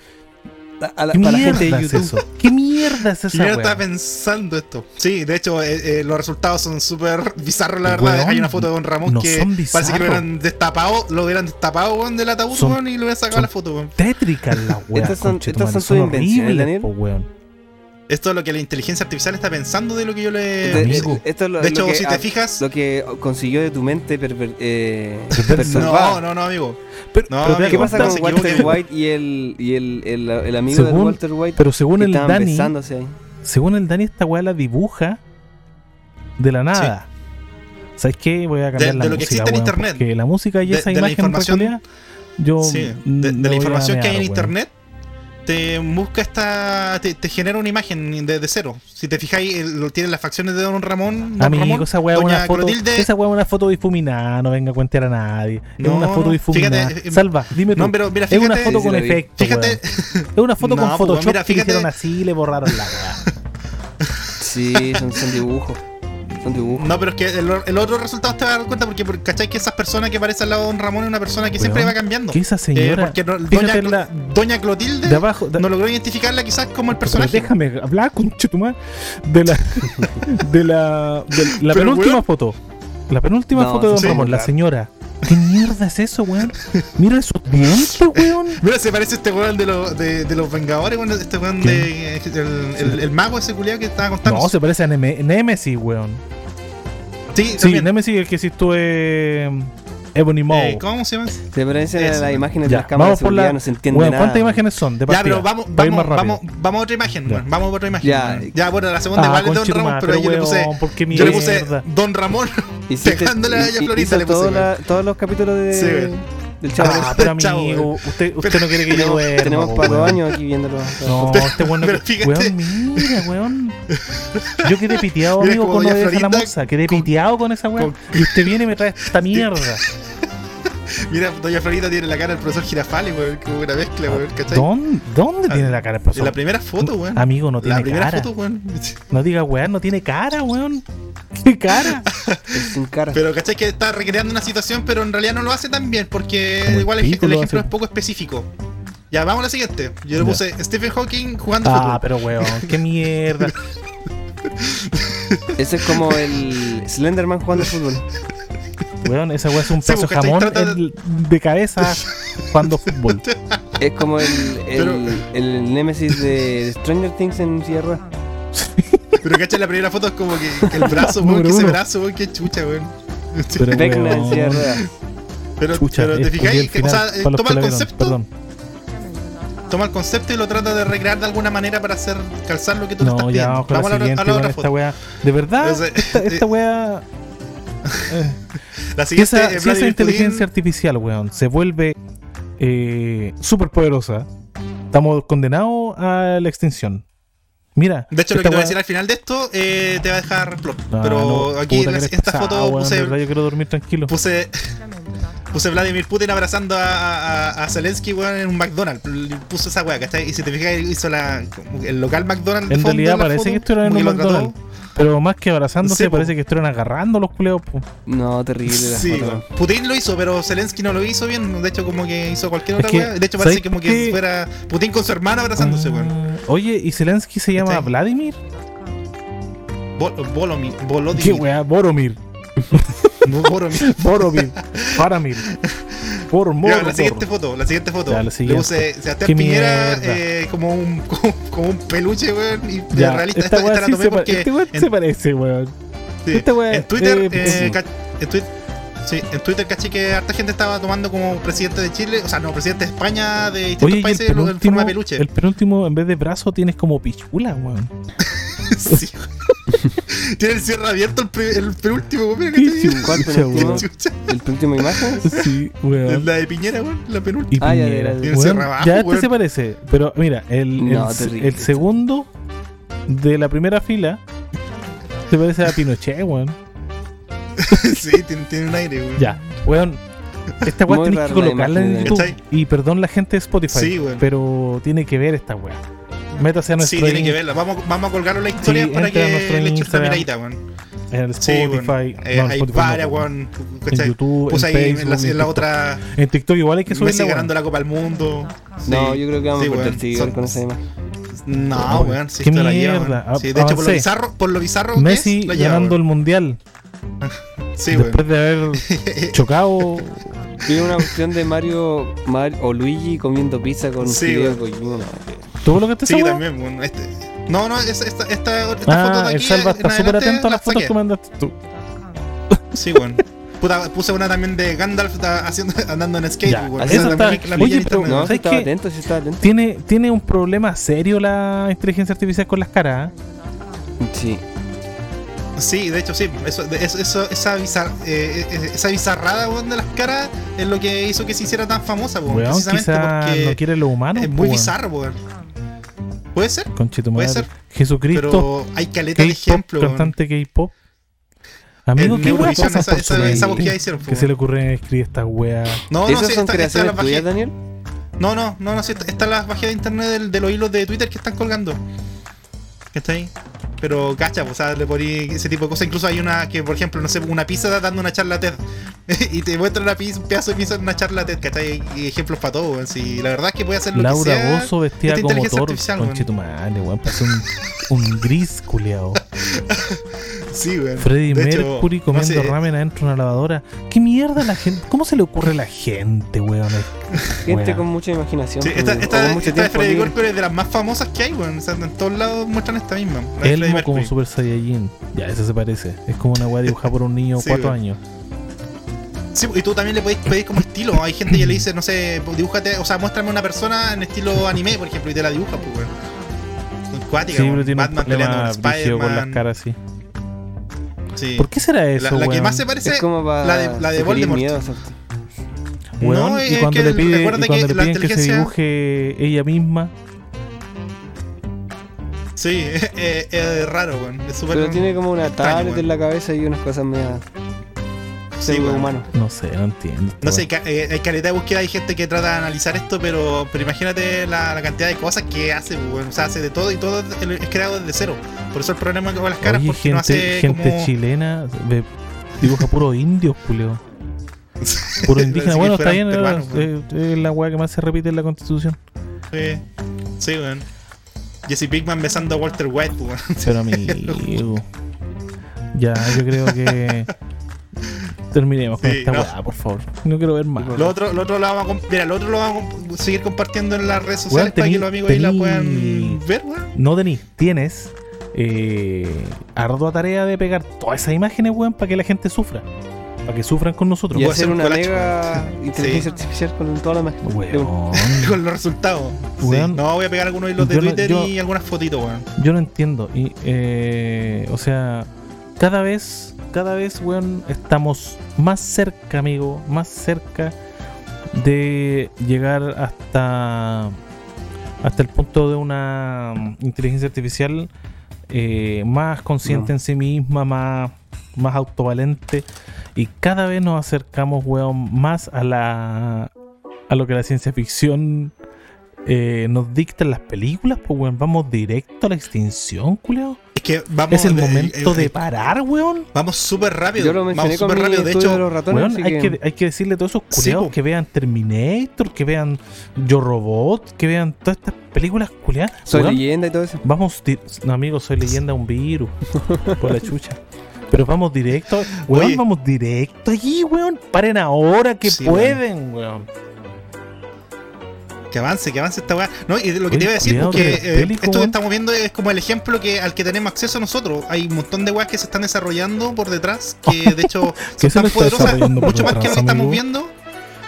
a la-
¿Qué
para la gente de
es
YouTube.
eso? ¿Qué mierda es
Yo
esa
estaba
weá?
pensando esto. Sí, de hecho, eh, eh, los resultados son súper bizarros, la verdad.
Weón,
Hay una foto de Don Ramón
no
que parece que lo hubieran destapado, lo hubieran destapado weón, del ataúd
Son-
weón, y le hubieran sacado
son-
la foto. weón.
Tétricas las weas,
Estas son- estas son sus invenciones, Daniel.
po, weón.
Esto es lo que la inteligencia artificial está pensando de lo que yo le.
De-
Amigo.
esto es lo,
De
lo
hecho,
que,
si te fijas.
lo que consiguió de tu mente perver- eh.
No, no, no, amigo.
Pero,
No,
¿Qué pasa con Walter. White y el, y el, el, el amigo de Walter White?
pero según el
estaban
Dani,
ahí.
según el Dani, esta weá la dibuja de la nada. ¿Sabes qué? Voy a cambiar
De-
la
de lo que existe en internet.
Porque la música y
De-
esa
de la
imagen
información-
Yo
Sí, de,
mm,
la información que hay en internet, te busca esta. Te, te genera una imagen de, de cero. Si te fijáis, el- tiene las facciones de Don Ramón. Don
Amigo,
Ramón,
esa weá es una foto.
Clotilde.
Esa weá es una foto difuminada, no venga a cuentear a nadie. es
No,
una foto difuminada.
fíjate,
Salva, dime tú.
No, pero mira,
es una
fíjate.
foto con efecto.
Fíjate.
weón. Es una foto
No,
con
pues,
Photoshop
mira,
que
fíjate.
hicieron así y le borraron la weá.
Sí, son, son dibujos.
No, pero es que el, el otro resultado te vas a dar cuenta porque, porque ¿cachai? Que esas personas que aparecen al lado de Don Ramón es una persona que siempre va cambiando.
Que esa
Eh,
señora.
porque no-
fíjate
doña,
la-
Doña Clotilde
de abajo. de-
no logró identificarla quizás como el personaje.
déjame hablar, conchetumar. De la. De la. De la
Pero,
penúltima
weón.
foto. La penúltima
No,
foto de Don
sí,
Ramón, la señora. ¿Qué mierda es eso, weón? Mira esos dientes, weón.
Mira, se parece este weón de, de, de los Vengadores, weón, este weón de. El, el- el mago ese culiado que estaba contando.
No, se parece a Neme- Nemesis, weón.
Sí,
Sí,
también.
Nemesis el que sí estuve. Ebony Maw.
Eh, ¿Cómo se llama?
Se parecen a las imágenes de las cámaras de
vamos la.
no se entiende
Weón,
nada.
¿cuántas imágenes son? De
Ya, pero vamos, vamos,
rápido.
vamos, vamos a otra imagen,
Ya.
weón. Vamos a otra imagen.
Ya.
Ya, bueno, la segunda
Ah,
igual es de Don Ramón, pero yo le puse.
weón, ¿por qué
Yo le puse? Don Ramón pegándole a
hi-
Florita, le puse.
todo
weón.
la- todos los capítulos de, Del Chavo.
Ah, pero amigo,
weón.
usted, usted no quiere que yo
tenemos
duerma.
tenemos para dos años aquí viéndolo.
No,
Pero-
este weón no
pero
que-
fíjate.
Weón, mira, weón. Yo quedé piteado,
Mira,
amigo, con lo de esa la moza. Quedé
con-
piteado con esa weón.
con-
Y usted viene y me trae esta mierda.
Mira, Doña Florita tiene la cara del profesor Girafales, weón. Como una mezcla, weón. ¿Cachai?
¿Dónde, dónde tiene la cara el
En
profesor?
la primera foto, weón.
Amigo, no
La
tiene
primera
cara.
foto, weón.
No diga weón, no tiene cara, weón. ¿Qué cara?
Es sin cara.
Pero cachai que está recreando una situación, pero en realidad no lo hace tan bien, porque
Como
igual el, el
lo
ejemplo es poco específico. Ya, vamos a la siguiente. Yo le
Ya.
puse Stephen Hawking jugando
Ah,
fútbol.
pero weón, qué mierda.
Ese es como el Slenderman jugando fútbol.
Weón, esa weá es un
Sí,
pedazo
porque
jamón
trata de-
el- de cabeza jugando fútbol.
Es como el, el,
Pero-
el Nemesis de Stranger Things en ruedas.
Pero cachai, la primera foto es como que, que el brazo, weón, que ese
uno.
brazo, weón, que chucha, weón.
Pero,
Vecna en.
Pero,
chucha,
pero te fijáis,
el
que, o sea, eh, toma el
vieron,
concepto,
Perdón.
toma el concepto y lo trata de recrear de alguna manera para hacer calzar lo que tú le
No,
estás
ya
pidiendo.
vamos
a la, a la otra
esta
foto.
De verdad, esta, esta weá.
La
Si esa,
es
si esa
Vladimir
inteligencia
Putin.
artificial, weón, se vuelve eh, súper poderosa, estamos condenados a la extinción. Mira.
De hecho, lo que te voy a decir al final de esto eh, te va a dejar plop.
Ah,
Pero
no,
aquí en esta
pesado,
foto
weón,
puse,
de verdad, yo quiero dormir tranquilo.
puse puse Vladimir Putin abrazando a, a, a Zelensky, weón, en un McDonald's. Le Puse esa weá, ¿cachai? Y si te fijas, hizo la, el local McDonald's. de
En
fondo
realidad parece
foto,
que estuvieran en
como
un. McDonald's. Pero más que abrazándose,
Sí, po.
parece que estuvieran agarrando los culeos. po.
No, terrible la
Sí. Putin lo hizo, pero Zelensky no lo hizo bien. De hecho, como que hizo cualquier otra weá. De hecho, parece
¿sabes
como que fuera Putin con su hermano abrazándose, weón.
Ah, Oye, ¿y Zelensky se llama. Vladimir?
Vol- Volomir. Volodymyr.
¿Qué weá? Boromir.
No, Boromir.
Boromir. Paramir. Por
la siguiente foto, la siguiente foto.
Ya, la
Le
siguiente.
puse Sebastián Piñera eh, como, un, como, como un peluche, weón. Y de
Ya,
realista.
esta
Esta,
sí se, pa-
porque
este weón
en,
se parece, weón.
sí,
esta weá,
en Twitter,
eh,
eh, en Twitter, sí, en Twitter caché que harta gente estaba tomando como presidente de Chile, o sea, no, presidente de España, de distintos
Oye,
países en forma de peluche.
el penúltimo, en vez de brazo, tienes como pichula, weón.
Sí. Tiene el cierre abierto el, pre- el penúltimo.
¿El penúltimo imagen?
Sí, weón.
La de Piñera, weón, la penúltima.
Ah, ya, ya, ya.
Tiene
weón,
cierre abajo,
ya este
weón.
se parece. Pero mira, el, el,
No, terrible.
el segundo de la primera fila se parece a Pinochet, weón.
sí, tiene, tiene un aire, weón.
Ya, weón. Esta weá tenés que colocarla en YouTube. Y perdón la gente de Spotify,
Sí, weón.
pero tiene que ver esta weá. Métase a nuestro
Sí, tiene que verla. Vamos, vamos a colgarlo la historia
Sí,
para que le eches una miradita, weón.
en el
Sí,
Spotify.
weón. Eh,
no, en
hay
Spotify no,
varias,
weón.
weón.
En. YouTube,
Puse
en
ahí
Facebook,
en la,
en
en la
TikTok.
otra.
En TikTok igual hay que subirla,
Messi ganando la Copa del Mundo.
No,
Sí.
yo creo que vamos
Sí,
a
weón.
seguidor
Son-
con esa imagen.
No, weón. Si la lleva. Sí, de hecho, por lo bizarro, por lo bizarro
Messi
es, lleva,
ganando el mundial
Sí, weón.
después de haber chocado.
Vi una cuestión de Mario, Mario o Luigi comiendo pizza con
Sí,
Hideo
weón.
Kojima.
¿Tú lo que te
Sí, también, weón. Este. No, no, esta, esta, esta, esta foto
Ah,
de
el
aquí.
Salva
en
está súper atento a
la
las fotos que mandaste tú.
Sí, weón. Puta, puse una también de Gandalf da- haciendo, andando en skate,
Ya,
weón.
eso
Esa
está-
la
oye, pero-
No,
¿sabes
estaba
qué?
atento, sí estaba atento.
Tiene, tiene un problema serio la inteligencia artificial con las caras. ¿eh?
Sí.
Sí, de hecho, sí. Eso, de- eso, eso- esa, bizar- eh, eh, esa bizarrada weón, de las caras es lo que hizo que se hiciera tan famosa, weón, precisamente
quizá
porque
no quiere lo humano.
es muy
weón.
bizarro, weón. Puede ser, Puede ser,
Jesucristo,
pero hay caleta de ejemplo,
cantante K-pop. Amigo, ¿qué weá
esa- esa- esa
mente?
búsqueda hicieron,
Que se le ocurre escribir estas weas.
No, no,
¿Esas
sí,
son
esta- esta las bajé-
Daniel?
No, no, no, no, sí, esta- están las bajé de internet del- de los hilos de Twitter que están colgando. ¿Está ahí? Pero cacha, pues, o sea, le poní ese tipo de cosas. Incluso hay una que, por ejemplo, no sé, una pizza dando una charla TED. y te muestra una pizza, un pedazo de pizza en una charla TED, ¿cachai? Y ejemplos para todo, weón. Sí, la verdad es que puede hacer lo que
Laura
sea.
Bozo vestida como Thor.
artificial, weón.
Weón. Un, un gris culiao.
Sí, De hecho,
Mercury
no
comiendo
sé,
ramen adentro de una lavadora. ¿Qué mierda la gente? ¿Cómo se le ocurre a la gente, weón?
Gente
Weón.
con mucha imaginación.
Sí, esta,
o
esta,
con mucho
esta de
libre.
Mercury es de las más famosas que hay, weón. O sea, en todos lados muestran esta misma.
Elmo como. Super Saiyajin. Ya, ese se parece. Es como una weá dibujada por un niño de
Sí,
4
weón.
años.
Sí, y tú también le podés pedir como estilo. Hay gente que le dice, no sé, dibújate, o sea, muéstrame una persona en estilo anime, por ejemplo, y te la dibuja, pues, weón. Cuática,
Sí, pero tiene un
Batman
problema
con
las caras así.
Sí.
¿Por qué será eso,
La, la que más se parece.
Es como para
la de- la de Voldemort.
miedo.
Weón,
No,
y
es
cuando
que
le, pide,
recuerda
y cuando
que
le
la
piden que se
inteligencia-
dibuje ella misma.
Sí, es, es raro, weón. Es súper.
Pero tiene como una
extraño,
tablet
weón.
en la cabeza y unas cosas medio
Sí, weón.
humanos.
No sé, no entiendo.
No sé, ca- eh, hay calidad de búsqueda, hay gente que trata de analizar esto, pero, pero imagínate la, la cantidad de cosas que hace, pues, weón. O sea, hace de todo y todo es creado desde cero. Por eso el problema con las caras,
Oye,
porque
gente,
no hace
gente
como...
chilena ve- dibuja puro indios, culeo. Puro indígena.
Que
Bueno, está bien,
peruanos,
eh, eh, es la weá que más se repite en la constitución.
Sí, sí, weón. Jesse Pinkman besando a Walter White, pues, weón.
Pero amigo. Ya, yo creo que. Terminemos con
Sí,
esta
no.
weá, por favor. No quiero ver más.
Lo otro, lo otro lo vamos a, mira, lo otro lo vamos a seguir compartiendo en las redes sociales para
tení-
que los amigos ahí la
tení-
puedan ver, weón.
No, Denis, tienes eh, ardua tarea de pegar todas esas imágenes, weón, para que la gente sufra. Para que sufran con nosotros.
Y
Voy a
hacer
hacer un
una mega inteligencia
Sí.
artificial con toda la imagen.
Weón.
Con los resultados. Sí.
Weón.
No, voy a pegar algunos hilos de
Yo no-
Twitter
yo-
y algunas fotitos, weón.
Yo no entiendo. Y, eh, o sea, cada vez, cada vez, weón, estamos más cerca, amigo, más cerca de llegar hasta hasta el punto de una inteligencia artificial eh, más consciente
No.
en sí misma, más, más autovalente. Y cada vez nos acercamos, weón, más a la a lo que la ciencia ficción eh, nos dictan las películas, pues weón, vamos directo a la extinción, culeo.
Es que vamos.
Es el momento
eh,
de parar, weón.
Vamos súper rápido.
Yo lo mencioné
vamos súper rápido. De hecho,
de los ratones.
Weón, hay
que-
que, hay que decirle a todos esos culiados que vean Terminator, que vean Yo Robot, que vean todas estas películas culiadas.
Soy
Weón,
leyenda y todo eso.
Vamos, no, amigo, soy leyenda un virus. por la chucha. Pero vamos directo, weón,
Oye.
vamos directo allí, weón. Paren ahora que
Sí,
pueden, weón.
Que avance, que avance esta weá. No, y lo que
Oye,
te iba a decir, porque
que
eh, esto que estamos viendo es como el ejemplo que al que tenemos acceso nosotros. Hay un montón de weas que se están desarrollando por detrás, que de hecho
¿Qué
son tan poderosas, mucho más que lo que estamos viendo.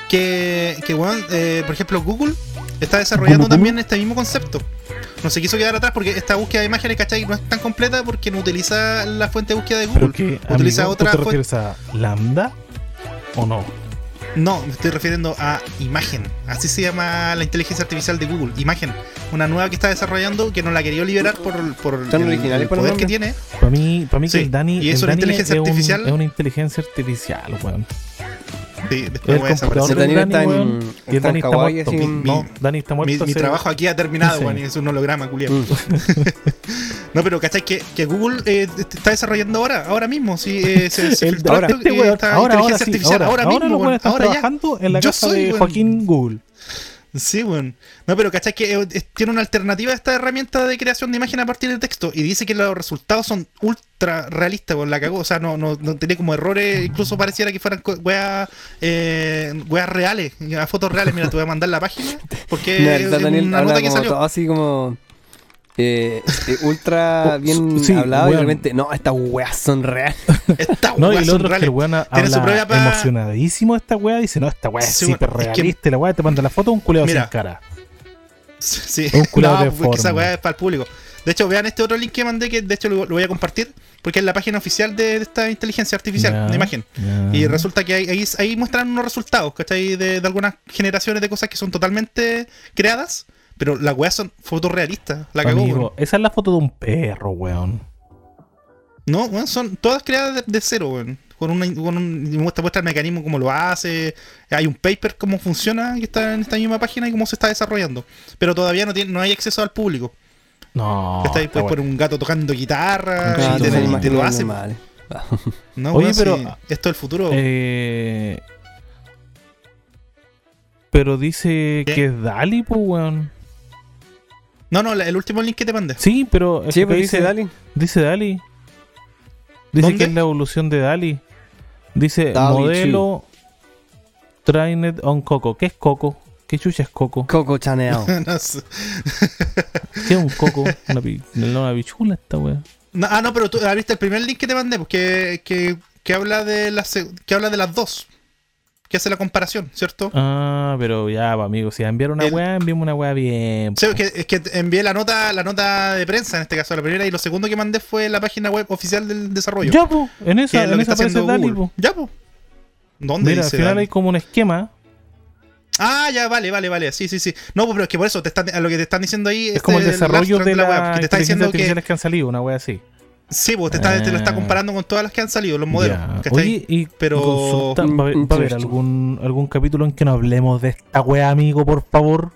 Que, que weón, eh, por ejemplo, Google está desarrollando
¿Google,
también este mismo concepto. No se quiso quedar atrás porque esta búsqueda de imágenes, ¿cachai? No es tan completa porque no utiliza la fuente de búsqueda de
Pero
Google.
que,
utiliza
amigo,
otra
¿tú te
fuente.
refieres a Lambda o no?
No, me estoy refiriendo a Imagen. Así se llama la inteligencia artificial de Google. Imagen. Una nueva que está desarrollando que no la quería liberar por, por el,
originales
el
por el
poder que tiene.
Para mí, para mí
Sí,
que el Dani,
y es
el
una
Dani
inteligencia
es un-
artificial.
es una inteligencia artificial, weón.
Sí, después voy a desaparecer.
Dani,
está en-
y Dani muerto. Mi-
mi-
no, Dani está
Mi,
muerto.
mi
hace-
trabajo aquí ha terminado,
Sí.
weón, y es un holograma, culiao.
Mm.
No, pero ¿cachai? Que, que Google eh, está desarrollando ahora, ahora mismo. Sí, eh, se, se
El-
filtró
ahora,
esto,
este
eh,
weón,
esta
ahora, ahora,
inteligencia
sí,
artificial,
ahora,
ahora,
ahora
mismo,
están
ahora ya.
en la
Yo
casa
soy,
de
weón.
Joaquín Google.
Sí, weón. No, pero ¿cachai? Que eh, tiene una alternativa a esta herramienta de creación de imagen a partir de texto y dice que los resultados son ultra realistas, weón. La cagó. O sea, no, no, no tenía como errores, incluso pareciera que fueran weas, eh, weas reales, fotos reales. Mira, te voy a mandar la página porque
Mira,
es
el Daniel
una nota que salió.
todo así como eh, eh, ultra
Oh,
bien
sí,
hablado y de repente, no, estas weas son reales.
Esta
No, y el
son
otro es que el weón
Tiene su propia pa-
emocionadísimo de esta weá. Dice, no, esta weá es
Sí, weón,
súper
es que-
La weá te manda la foto un culeado
Mira,
sin cara.
Sí,
Un culiao
no,
de
porque esa weá es para el público. De hecho, vean este otro link que mandé, que de hecho lo, lo voy a compartir, porque es la página oficial de, de esta inteligencia artificial
Ya,
de imagen. Y resulta que ahí, ahí, ahí muestran unos resultados, ¿cachai? De, de algunas generaciones de cosas que son totalmente creadas, pero las weas son fotorrealistas. La cagó,
Amigo,
weón.
esa es la foto de un perro, weón.
No, weón, son todas creadas de, de cero, weón. Con, una, con un, y muestra, muestra el mecanismo, cómo lo hace. Hay un paper, cómo funciona, que está en esta misma página y cómo se está desarrollando. Pero todavía no, tiene, no hay acceso al público.
No.
está ahí, puedes poner
bueno.
un gato tocando guitarra
Con
y te, te lo hace.
Ah.
No,
Oye,
weón,
pero-
esto es el futuro.
Eh, pero dice
¿Qué?
que es Dali, pues, weón.
No, no, la- el último link que te mandé.
Sí, pero. es
Sí,
que
pues dice Dali.
Dice Dali. Dice
¿Dónde?
que es la evolución de Dali. Dice
Dali
modelo Trained on Coco. ¿Qué es Coco? ¿Qué chucha es Coco?
Coco Chanel.
No sé.
¿Qué es un Coco? Una, una bichula esta.
No, ah, no, pero tú ah, viste el primer link que te mandé, pues, que, que, que habla de las que habla de las dos. Que hace la comparación, ¿cierto?
Ah, pero ya, pa, amigo. Si enviar una
El-
weá, enviamos una weá bien.
Sí, es que, es que envié la nota, la nota de prensa en este caso, la primera, y lo segundo que mandé fue la página web oficial del desarrollo.
Ya, pues. En esa, en esa aparece Dali, po.
Ya, pues. ¿Dónde
Mira, al
dice
final
Dali?
hay como un esquema.
Ah, ya, vale, vale, vale. Sí, sí, sí. No, pues, pero es que por eso te están, a lo que te están diciendo ahí
Es como el desarrollo de
abstract web, que te está diciendo que
que han salido, una weá así.
Sí, pues te, está- te lo está
Ah.
comparando con todas las que han salido, los modelos. ¿cachai?
Oye, y
Pero-
consulta, ¿va, a va a haber algún, algún capítulo en que no hablemos de esta weá, amigo, por favor?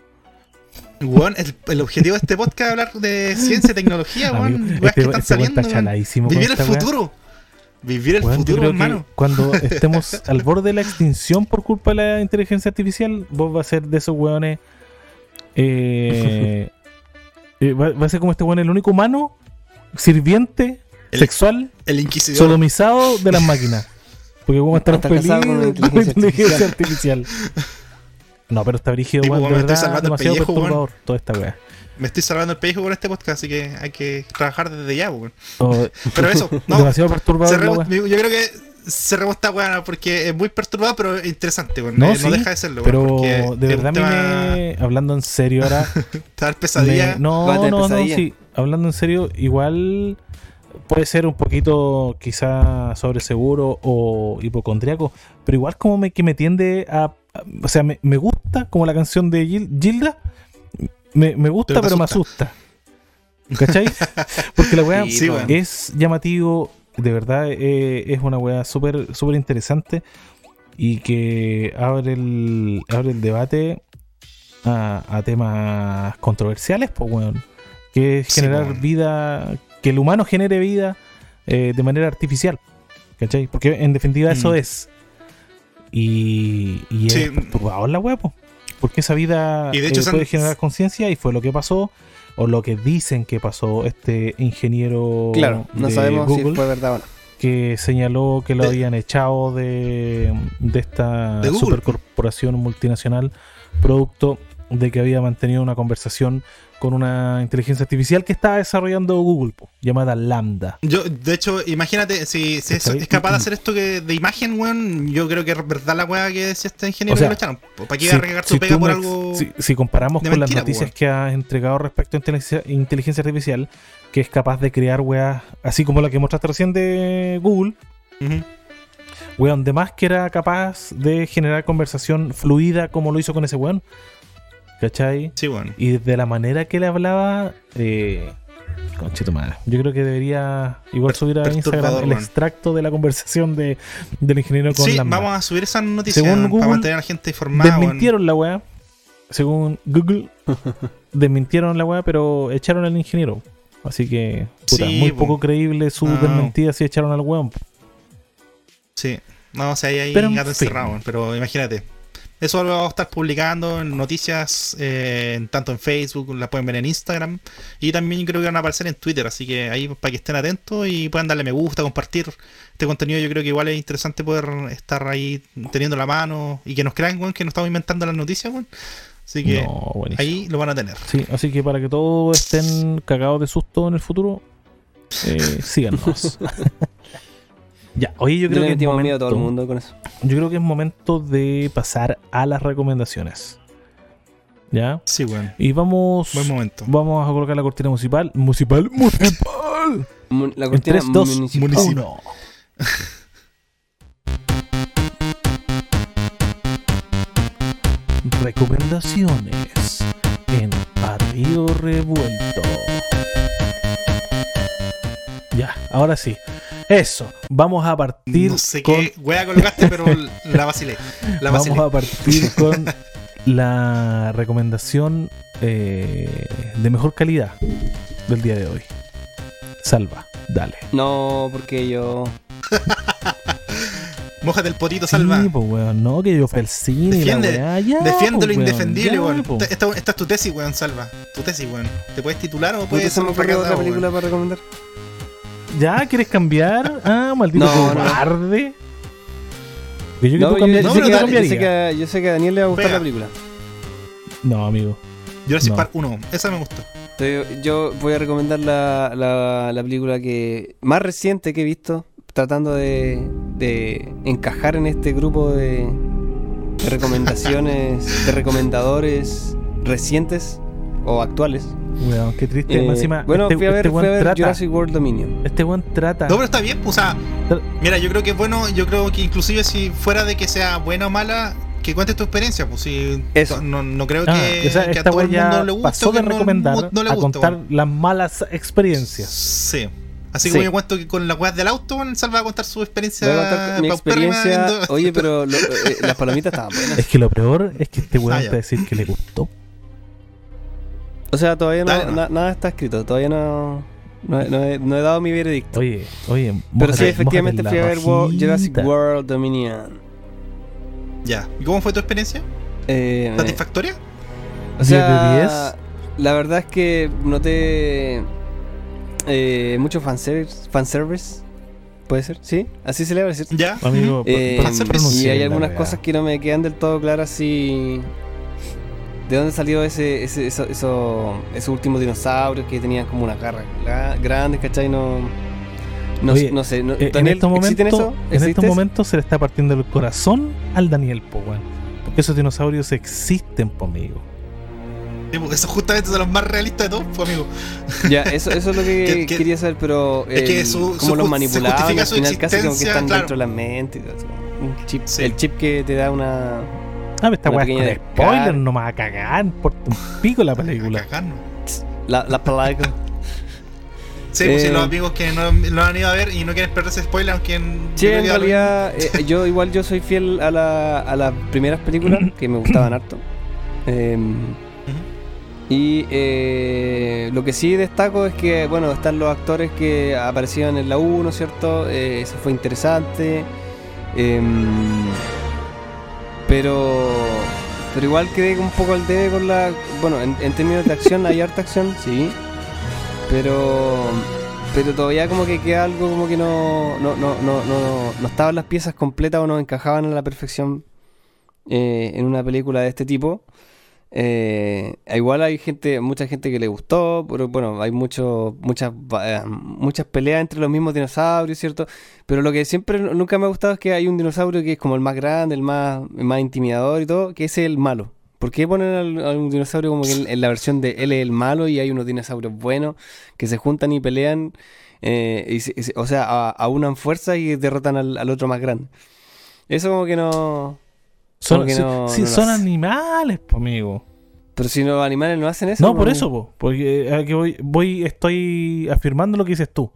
Weón, el, el objetivo de este podcast es hablar de ciencia y tecnología, weón.
Este,
que están
este
saliendo,
está
Vivir el futuro. Vivir el futuro, hermano.
cuando estemos al borde de la extinción por culpa de la inteligencia artificial, vos va a ser de esos weones. eh, eh, va, va a ser como este weón, el único humano sirviente,
El-
sexual,
El inquisidor.
sodomizado de las máquinas. Porque vamos a estar
Está casado con una
peligro con la
inteligencia
inteligencia artificial. No, pero está brígido, weón.
me estoy salvando el pellejo,
perturbador toda esta weá.
Me estoy salvando el pellejo con este podcast, así que hay que trabajar desde ya, weón.
Oh,
Pero eso, no.
demasiado perturbador
cerremos- yo creo que cerremos esta weá porque es muy perturbado, pero interesante, weón.
No,
Eh,
sí,
no deja de serlo, weón.
Pero de verdad,
tema-
me. Hablando en serio ahora.
el pesadilla.
me- no, no, no, sí. Hablando en serio, igual puede ser un poquito quizá sobreseguro o hipocondriaco, pero igual como me, que me tiende a... a- o sea, me, me gusta como la canción de Gil- Gilda, me, me gusta
Pero
pero, me asusta. ¿Cachai? Porque la weá
Sí,
es llamativo, de verdad eh, es una weá súper súper interesante y que abre el, abre el debate a, a temas controversiales, pues weón. Que es
Sí,
generar vida, que el humano genere vida eh, de manera artificial. ¿Cachai? Porque en definitiva eso
Mm.
es. Y, y es
Sí.
perturbador la weá, po. Porque esa vida
Y de hecho
eh,
se han-
puede generar conciencia y fue lo que pasó. O lo que dicen que pasó este ingeniero
Claro, no
de
sabemos
Google
si fue verdad o no.
que señaló que lo
De-
habían echado de, de esta
De
supercorporación multinacional producto de que había mantenido una conversación con una inteligencia artificial que estaba desarrollando Google, po, llamada Lambda.
Yo, de hecho, imagínate, si, si es, capaz de hacer esto que de imagen, weón, yo creo que es verdad la weá que decía este ingeniero
O sea,
que lo echaron. ¿Para qué
Si-
iba a regar
si
pega por
me-
algo?
si, si comparamos con
mentira,
las noticias que ha entregado respecto a inteligencia, inteligencia artificial, que es capaz de crear weas, así como la que mostraste recién de Google,
Ujú.
weón, de más que era capaz de generar conversación fluida como lo hizo con ese weón. ¿Cachai?
Sí, weón.
Y de la manera que le hablaba, eh, conchito madre. Yo creo que debería igual
Per-
subir a Instagram el extracto de la conversación de, del ingeniero con
Sí, vamos a subir esas noticias
Según
para
Google,
mantener a la gente informada.
Desmintieron la weá. Según Google, desmintieron la weá, pero echaron al ingeniero. Así que, puta,
Sí,
muy
po.
poco creíble su
No.
desmentida si echaron al weón.
Sí. No, o sea, ahí hay
Pero en
gato
fin.
encerrado, pero imagínate. Eso lo vamos a estar publicando en noticias, eh, en- tanto en Facebook, la pueden ver en Instagram. Y también creo que van a aparecer en Twitter, así que ahí para que estén atentos y puedan darle me gusta, compartir este contenido. Yo creo que igual es interesante poder estar ahí teniendo la mano y que nos crean, weón, que no estamos inventando las noticias, weón. Así que
No,
ahí lo van a tener.
Sí, así que para que todos estén cagados de susto en el futuro, eh, síganos. ya, oye, yo
Yo
creo
le
que es
metimos miedo a todo el
momento-
mundo con eso.
Yo creo que es momento de pasar a las recomendaciones. ¿Ya?
Sí, weón.
Y vamos.
Buen momento.
Vamos a colocar la cortina. Musical. Municipal.
Mun- La
En
cortina
3, 2,
municipal.
municipal.
1. Recomendaciones en Arrío Revuelto. Ya, ahora sí. Eso. Vamos a partir
No sé
con
qué wea colocaste, pero la vacilé. La
Vamos a partir con la recomendación eh, de mejor calidad del día de hoy. Salva, dale.
No, porque yo.
Mójate el potito, salva.
Pues, weón, no, que yo fui al cine la
Defiende-
weá, ya,
Defiende lo
pues, weón,
indefendible,
ya,
weón.
pues.
Esta, esta es tu tesis, weón, salva. Tu tesis, weón. ¿Te puedes titular o
¿Puedes
puedes
ocurrió otra película
weón?
para recomendar?
¿Ya quieres cambiar? Ah, maldito
No, no.
cobarde. Yo
No,
tú
yo,
cambias,
yo
no,
sé que, yo, sé que, a- yo sé que a Daniel le va a gustar
Pega.
la película.
No, amigo.
Jurassic
No.
Park 1. Esa me gustó.
Yo voy a recomendar la, la, la película que más reciente que he visto, tratando de, de encajar en este grupo de, de recomendaciones, de recomendadores recientes o actuales.
Weón, qué triste.
Eh,
encima,
bueno,
este,
fui a ver,
este
fui a ver
trata.
Jurassic World Dominion.
Este weón trata.
No, pero está bien, pues, o sea, mira, yo creo que es bueno, yo creo que inclusive si fuera de que sea buena o mala, que cuentes tu experiencia, pues si
Eso.
no, no creo
Ah,
que,
o sea,
que a todo el mundo
ya
le guste
pasó de
no,
recomendar
no le
a
guste,
contar las malas experiencias.
Sí. Así
Sí.
como yo cuento que con las weas del auto, weón, Salva va a contar su experiencia.
Voy a contar mi experiencia.
viendo-
Oye, pero lo- eh, las palomitas estaban buenas.
Es que lo peor es que este weón
Ah,
te va a decir que le gustó.
O sea, todavía no,
Dale, no.
na- nada está escrito. Todavía no, no, he- no he, no he dado mi veredicto.
Oye, oye.
Pero sí, efectivamente fui a ver. Jurassic World Dominion.
Ya. ¿Y cómo fue tu experiencia?
Eh,
¿Satisfactoria?
O
10
sea,
de 10.
la verdad es que noté eh, mucho fanservice, fanservice. ¿Puede ser? ¿Sí? ¿Así se le va a decir?
Ya.
Amigo,
Eh, y hay algunas cosas que no me quedan del todo claras si... ¿De dónde salió ese, ese eso, eso- esos últimos dinosaurios que tenían como una garra gra- grandes, ¿cachai? No, no,
Oye,
no sé. no-
Eh, en
Daniel,
estos
¿existen
momentos,
eso?
en se le está partiendo el corazón al Daniel, po, weón. Porque esos dinosaurios existen, po, amigo.
Sí, Eso justamente son los más realistas de todos, pues, amigo.
Ya, eso, eso es lo que,
Que- que-
quería saber, pero
es que
el-
su-
como
su
los manipulaban, al
su
final casi como que están
claro.
dentro de la mente. Un chip,
Sí.
El chip que te da una...
Ah, pero esta weá es con spoiler, no me va a cagar, por un pico la
A
película.
La, la película.
Sí, pues
Eh,
los amigos que no lo han ido a ver y no quieren perderse spoiler, aunque en,
Sí, en realidad, eh, yo igual yo soy fiel a, la, a las primeras películas que me gustaban harto. Em, y eh, lo que sí destaco es que, bueno, están los actores que aparecían en la 1, ¿cierto? Eh, eso fue interesante. Pero pero igual quedé un poco al debe con la... Bueno, en, en términos de acción hay harta acción, sí. Pero pero todavía como que queda algo como que no no, no, no, no, no estaban las piezas completas o no encajaban a la perfección eh, en una película de este tipo. Eh, igual hay gente, mucha gente que le gustó, pero bueno, hay mucho, muchas, eh, muchas peleas entre los mismos dinosaurios, ¿cierto? Pero lo que siempre nu- nunca me ha gustado es que hay un dinosaurio que es como el más grande, el más, más intimidador y todo, que es el malo. ¿Por qué ponen a un dinosaurio como que en, la versión de él es el malo y hay unos dinosaurios buenos que se juntan y pelean? eh, y o sea, aunan fuerzas y derrotan al, al otro más grande. Eso como que no...
Son,
no- no
son animales, po, amigo.
Pero si los animales no hacen eso...
No, por eso, po, porque que voy, voy, estoy afirmando lo que dices tú.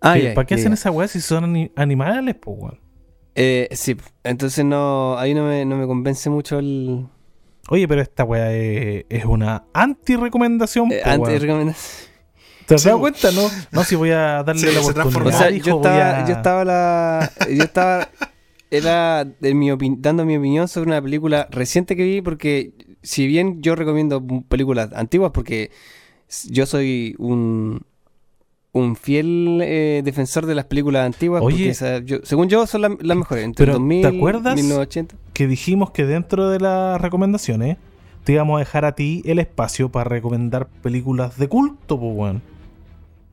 Ah,
Que, ¿Para qué hacen
ya.
esa weá si son ani- animales, po, weón?
Eh, sí, entonces no, ahí no me, no me convence mucho el
Oye, pero esta weá es, es una anti-recomendación,
eh, recomendar.
¿Te has
Sí,
dado cuenta, no? No, si voy a darle
Sí,
la oportunidad.
O sea,
hijo,
yo estaba,
a-
yo estaba la, yo estaba, era de mi opin- dando mi opinión sobre una película reciente que vi porque si bien yo recomiendo películas antiguas porque yo soy un un fiel eh, defensor de las películas antiguas
Oye.
porque esa- yo- según yo son la- las mejores entre
Pero,
el 2000
¿te acuerdas?
1980
que dijimos que dentro de las recomendaciones te íbamos a dejar a ti el espacio para recomendar películas de culto, pues, weón.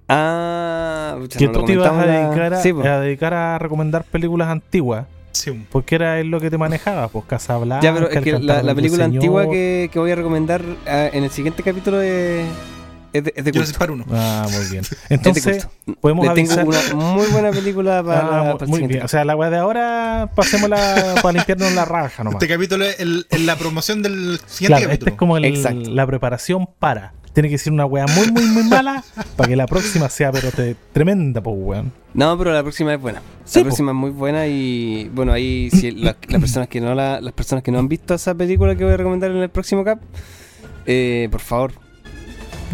ah pucha,
Que
no
tú te ibas a
comentamos la-
dedicar a,
Sí, po.
a dedicar a recomendar películas antiguas
Sí.
Porque era lo que te manejaba, pues Casablanca.
Ya, pero es
El
que la, película
Señor.
antigua que, que voy a recomendar ah, en el siguiente capítulo es, es de, es de
1.
Ah, muy bien. Entonces, podemos
Le tengo una muy buena película para,
Ah,
para el
muy
siguiente
bien. O sea, la weá de ahora, pasémosla para limpiarnos la raja nomás.
Este capítulo es el- la promoción del siguiente
Claro,
capítulo.
este es como el-
Exacto.
la preparación para. Tiene que ser una weá muy, muy, muy mala para que la próxima sea, pero te- tremenda, pues, weón.
No, pero la próxima es buena.
Sí,
la
po.
próxima es muy buena y bueno, ahí si la- las personas que no la, las personas que no han visto esa película que voy a recomendar en el próximo cap, eh, por favor,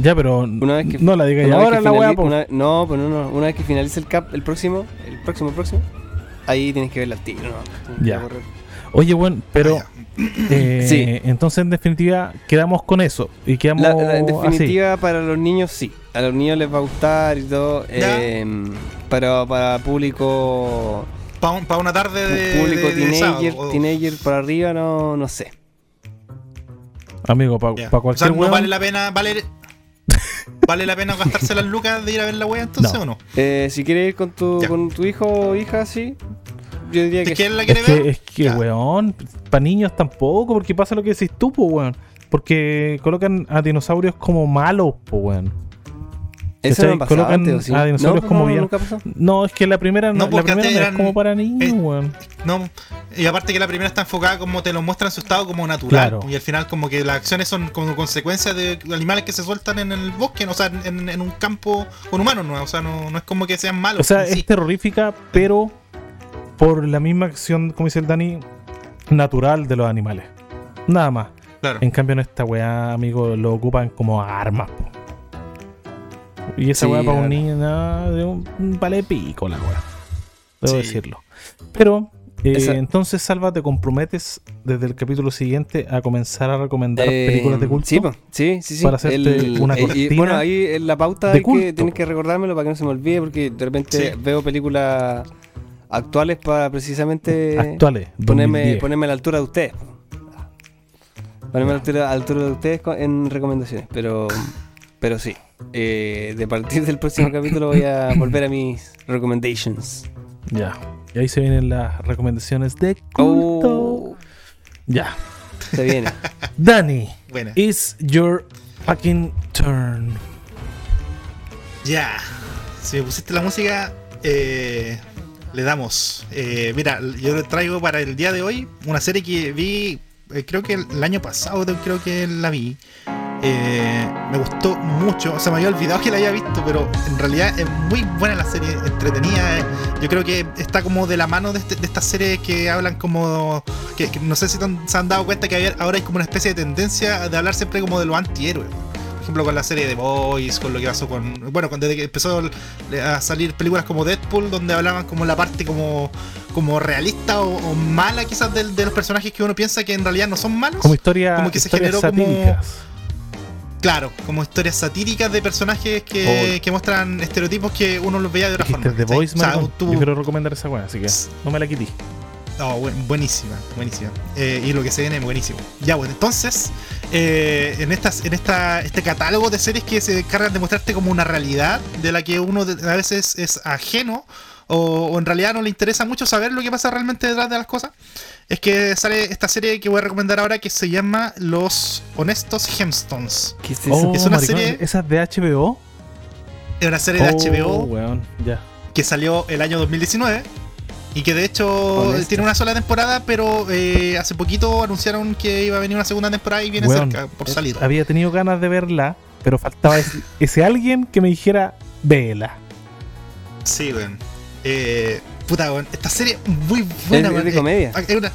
Ya, pero
Una vez que-
no la digas
una vez
ahora la weá,
una- no, pues no, no, una vez que finalice el cap, el próximo, el próximo, próximo, ahí tienes que verla al tiro, ¿no? Tienes
Ya. Oye, bueno, pero.
Ah,
eh,
Sí.
Entonces, en definitiva, quedamos con eso. Y quedamos
La- la- en
así.
definitiva, para los niños sí. A los niños les va a gustar y todo. Eh, pero para público
Para una tarde de.
público
de- de
teenager, teenager por arriba, no, no sé.
Amigo, para
Ya.
cualquier
o sea, no vale la pena. Vale, ¿Vale la pena gastarse las lucas de ir a ver la wea entonces
No.
o no?
Eh, si quieres ir con tu,
Ya.
con tu hijo o hija, sí. Yo diría que
¿De quién la
Es
quiere ver?
que, es que
Ya.
weón, para niños tampoco, porque pasa lo que decís tú, pues, weón. Porque colocan a dinosaurios como malos, pues, weón.
Eso no pasaba
Colocan
antes, ¿o sí?
a dinosaurios
no,
como
no,
bien-. No, es que la primera no, la primera no es
eran-
como para niños,
eh,
weón.
No, y aparte que la primera está enfocada como te lo muestra en su estado como natural.
Claro.
Y al final como que las acciones son como consecuencia de animales que se sueltan en el bosque, o sea, en, en un campo con humanos, ¿no? O sea, no, no es como que sean malos.
O sea,
sí.
es terrorífica, pero por la misma acción, como dice el Dani, natural de los animales. Nada más.
Claro.
En cambio, en esta weá, amigo, lo ocupan como armas, po. Y esa
Sí,
weá para un niño, nada, de un, vale pico la weá. Debo
Sí.
decirlo. Pero, eh,
Esa-
entonces, Salva, ¿te comprometes desde el capítulo siguiente a comenzar a recomendar
Eh,
películas de culto?
Sí, sí, sí, sí.
Para hacerte una
eh, y
cortina
bueno, ahí en la pauta
de
hay que, tienes que recordármelo para que no se me olvide, porque de repente veo películas actuales para precisamente
Actuales.
ponerme,
2010.
ponerme a la altura de ustedes. Ponerme a la altura, a la altura de ustedes en recomendaciones, pero, pero sí. Eh, de partir del próximo capítulo voy a volver a mis recommendations.
Ya. Y ahí se vienen las recomendaciones de culto.
Oh,
Ya.
se viene.
Dani,
Buena.
it's your fucking turn.
Ya. Si me pusiste la música, eh, le damos. Eh, mira, yo traigo para el día de hoy una serie que vi, eh, creo que el año pasado, creo que la vi. Eh, me gustó mucho, o sea, me había olvidado que la había visto, pero en realidad es muy buena la serie, entretenida. Yo creo que está como de la mano de, este- de estas series que hablan como. Que, no sé si se han dado cuenta que ahora hay como una especie de tendencia de hablar siempre como de los antihéroes. Ejemplo, con la serie de Boys, con lo que pasó con. Bueno, que empezó a salir películas como Deadpool, donde hablaban como la parte como, como realista o, o mala quizás del- de, los personajes que uno piensa que en realidad no son malos.
Como historia,
Como que se generó como-. Claro, como historias satíricas de personajes que,
Oh.
que muestran estereotipos que uno los veía de otra forma.
The
¿cachai?
Voice,
O sea,
maricón.
tú-
Yo quiero recomendar esa weá, así que no me la quité.
No, bu- buenísima, buenísima. Eh, y lo que se viene es buenísimo. Ya, bueno, entonces, eh, en estas, en esta, este catálogo de series que se encargan de mostrarte como una realidad de la que uno de- a veces es ajeno o, o en realidad no le interesa mucho saber lo que pasa realmente detrás de las cosas, es que sale esta serie que voy a recomendar ahora que se llama Los Honestos Gemstones.
¿Qué es eso?
Oh,
es una
maricón,
serie-
¿Esa es de HBO?
Es una serie de
Oh,
HBO
weón, ya.
que salió el año 2019 y que de hecho
Honestos.
tiene una sola temporada, pero eh, hace poquito anunciaron que iba a venir una segunda temporada y viene cerca por
eh,
salir.
Había tenido ganas de verla, pero faltaba ese, ese alguien que me dijera, vela.
Sí, weón. Eh, puta, weón. Esta serie es muy
Es,
buena,
es
weón.
de comedia.
Es una,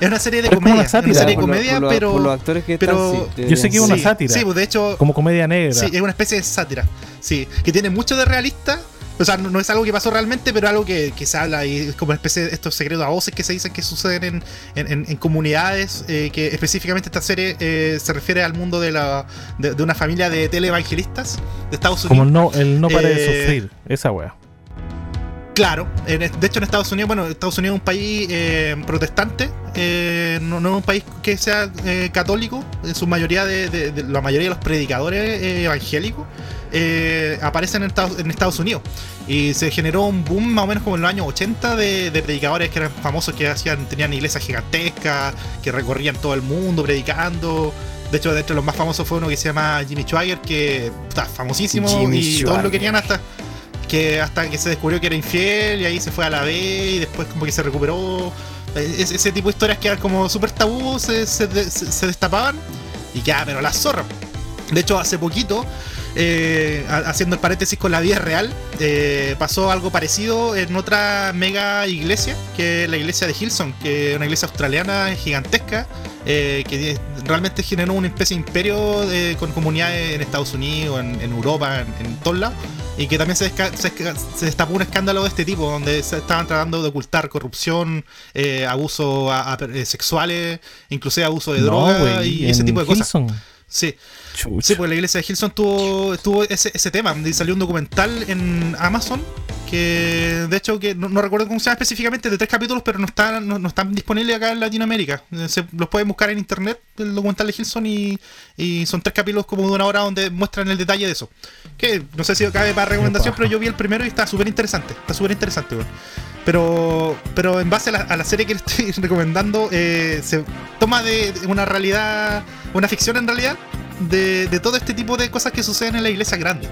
es una serie de
Pero es como
comedia.
una
Es una
sátira.
serie de comedia,
por lo-
pero.
por los actores que
pero-
están, sí,
Yo sé que es una
sí,
sátira.
Sí, pues de hecho.
Como comedia negra.
Sí, es una especie de sátira. Sí, que tiene mucho de realista. O sea, no, no es algo que pasó realmente, pero algo que, que se habla y es como una especie de estos secretos a voces que se dicen que suceden en, en- comunidades. eh, que específicamente esta serie eh, se refiere al mundo de, la, de, de una familia de televangelistas de Estados
Como
Unidos.
el no, el no para de
Eh,
sufrir. Esa weá.
Claro, en- de hecho en Estados Unidos, bueno, Estados Unidos es un país eh, protestante, eh, no, no es un país que sea eh, católico, en su mayoría de, de- de- la mayoría de los predicadores evangélicos eh, aparecen en Estados, en Estados Unidos Y se generó un boom más o menos como en los años 80 de, de predicadores que eran famosos, que hacían, tenían iglesias gigantescas, que recorrían todo el mundo predicando. De hecho, de entre los más famosos fue uno que se llama Jimmy Schwager, que está famosísimo
Jimmy
y todos
Schwager.
lo querían hasta que hasta que se descubrió que era infiel y ahí se fue a la B y después como que se recuperó. Ese, ese tipo de historias que eran como súper tabú se, se, de- se- se destapaban y ya, pero la zorra. De hecho, hace poquito, eh, ha- haciendo el paréntesis con la vida real, eh, pasó algo parecido en otra mega iglesia, que es la iglesia de Hilson, que es una iglesia australiana gigantesca, eh, que realmente generó una especie de imperio eh, con comunidades en Estados Unidos, en, en Europa, en, en todos lados. Y que también se, se destapó un escándalo de este tipo, donde se estaban tratando de ocultar corrupción, eh, abusos eh, sexuales, inclusive abuso de droga
güey,
y ese tipo de cosas. Sí,
Chucha.
sí, pues la iglesia de Hilson tuvo, tuvo ese, ese tema. Y salió un documental en Amazon que, de hecho, que no, no recuerdo cómo se llama específicamente, de tres capítulos, pero no están, no, no están disponibles acá en Latinoamérica. Eh, Se, los pueden buscar en internet, el documental de Hilson, y, y son tres capítulos como de una hora donde muestran el detalle de eso. Que no sé si cabe para recomendación, pero yo vi el primero y está súper interesante. Está súper interesante. Pero, pero en base a la, a la serie que le estoy recomendando, eh, se toma de una realidad, una ficción en realidad, de, de todo este tipo de cosas que suceden en la iglesia grande.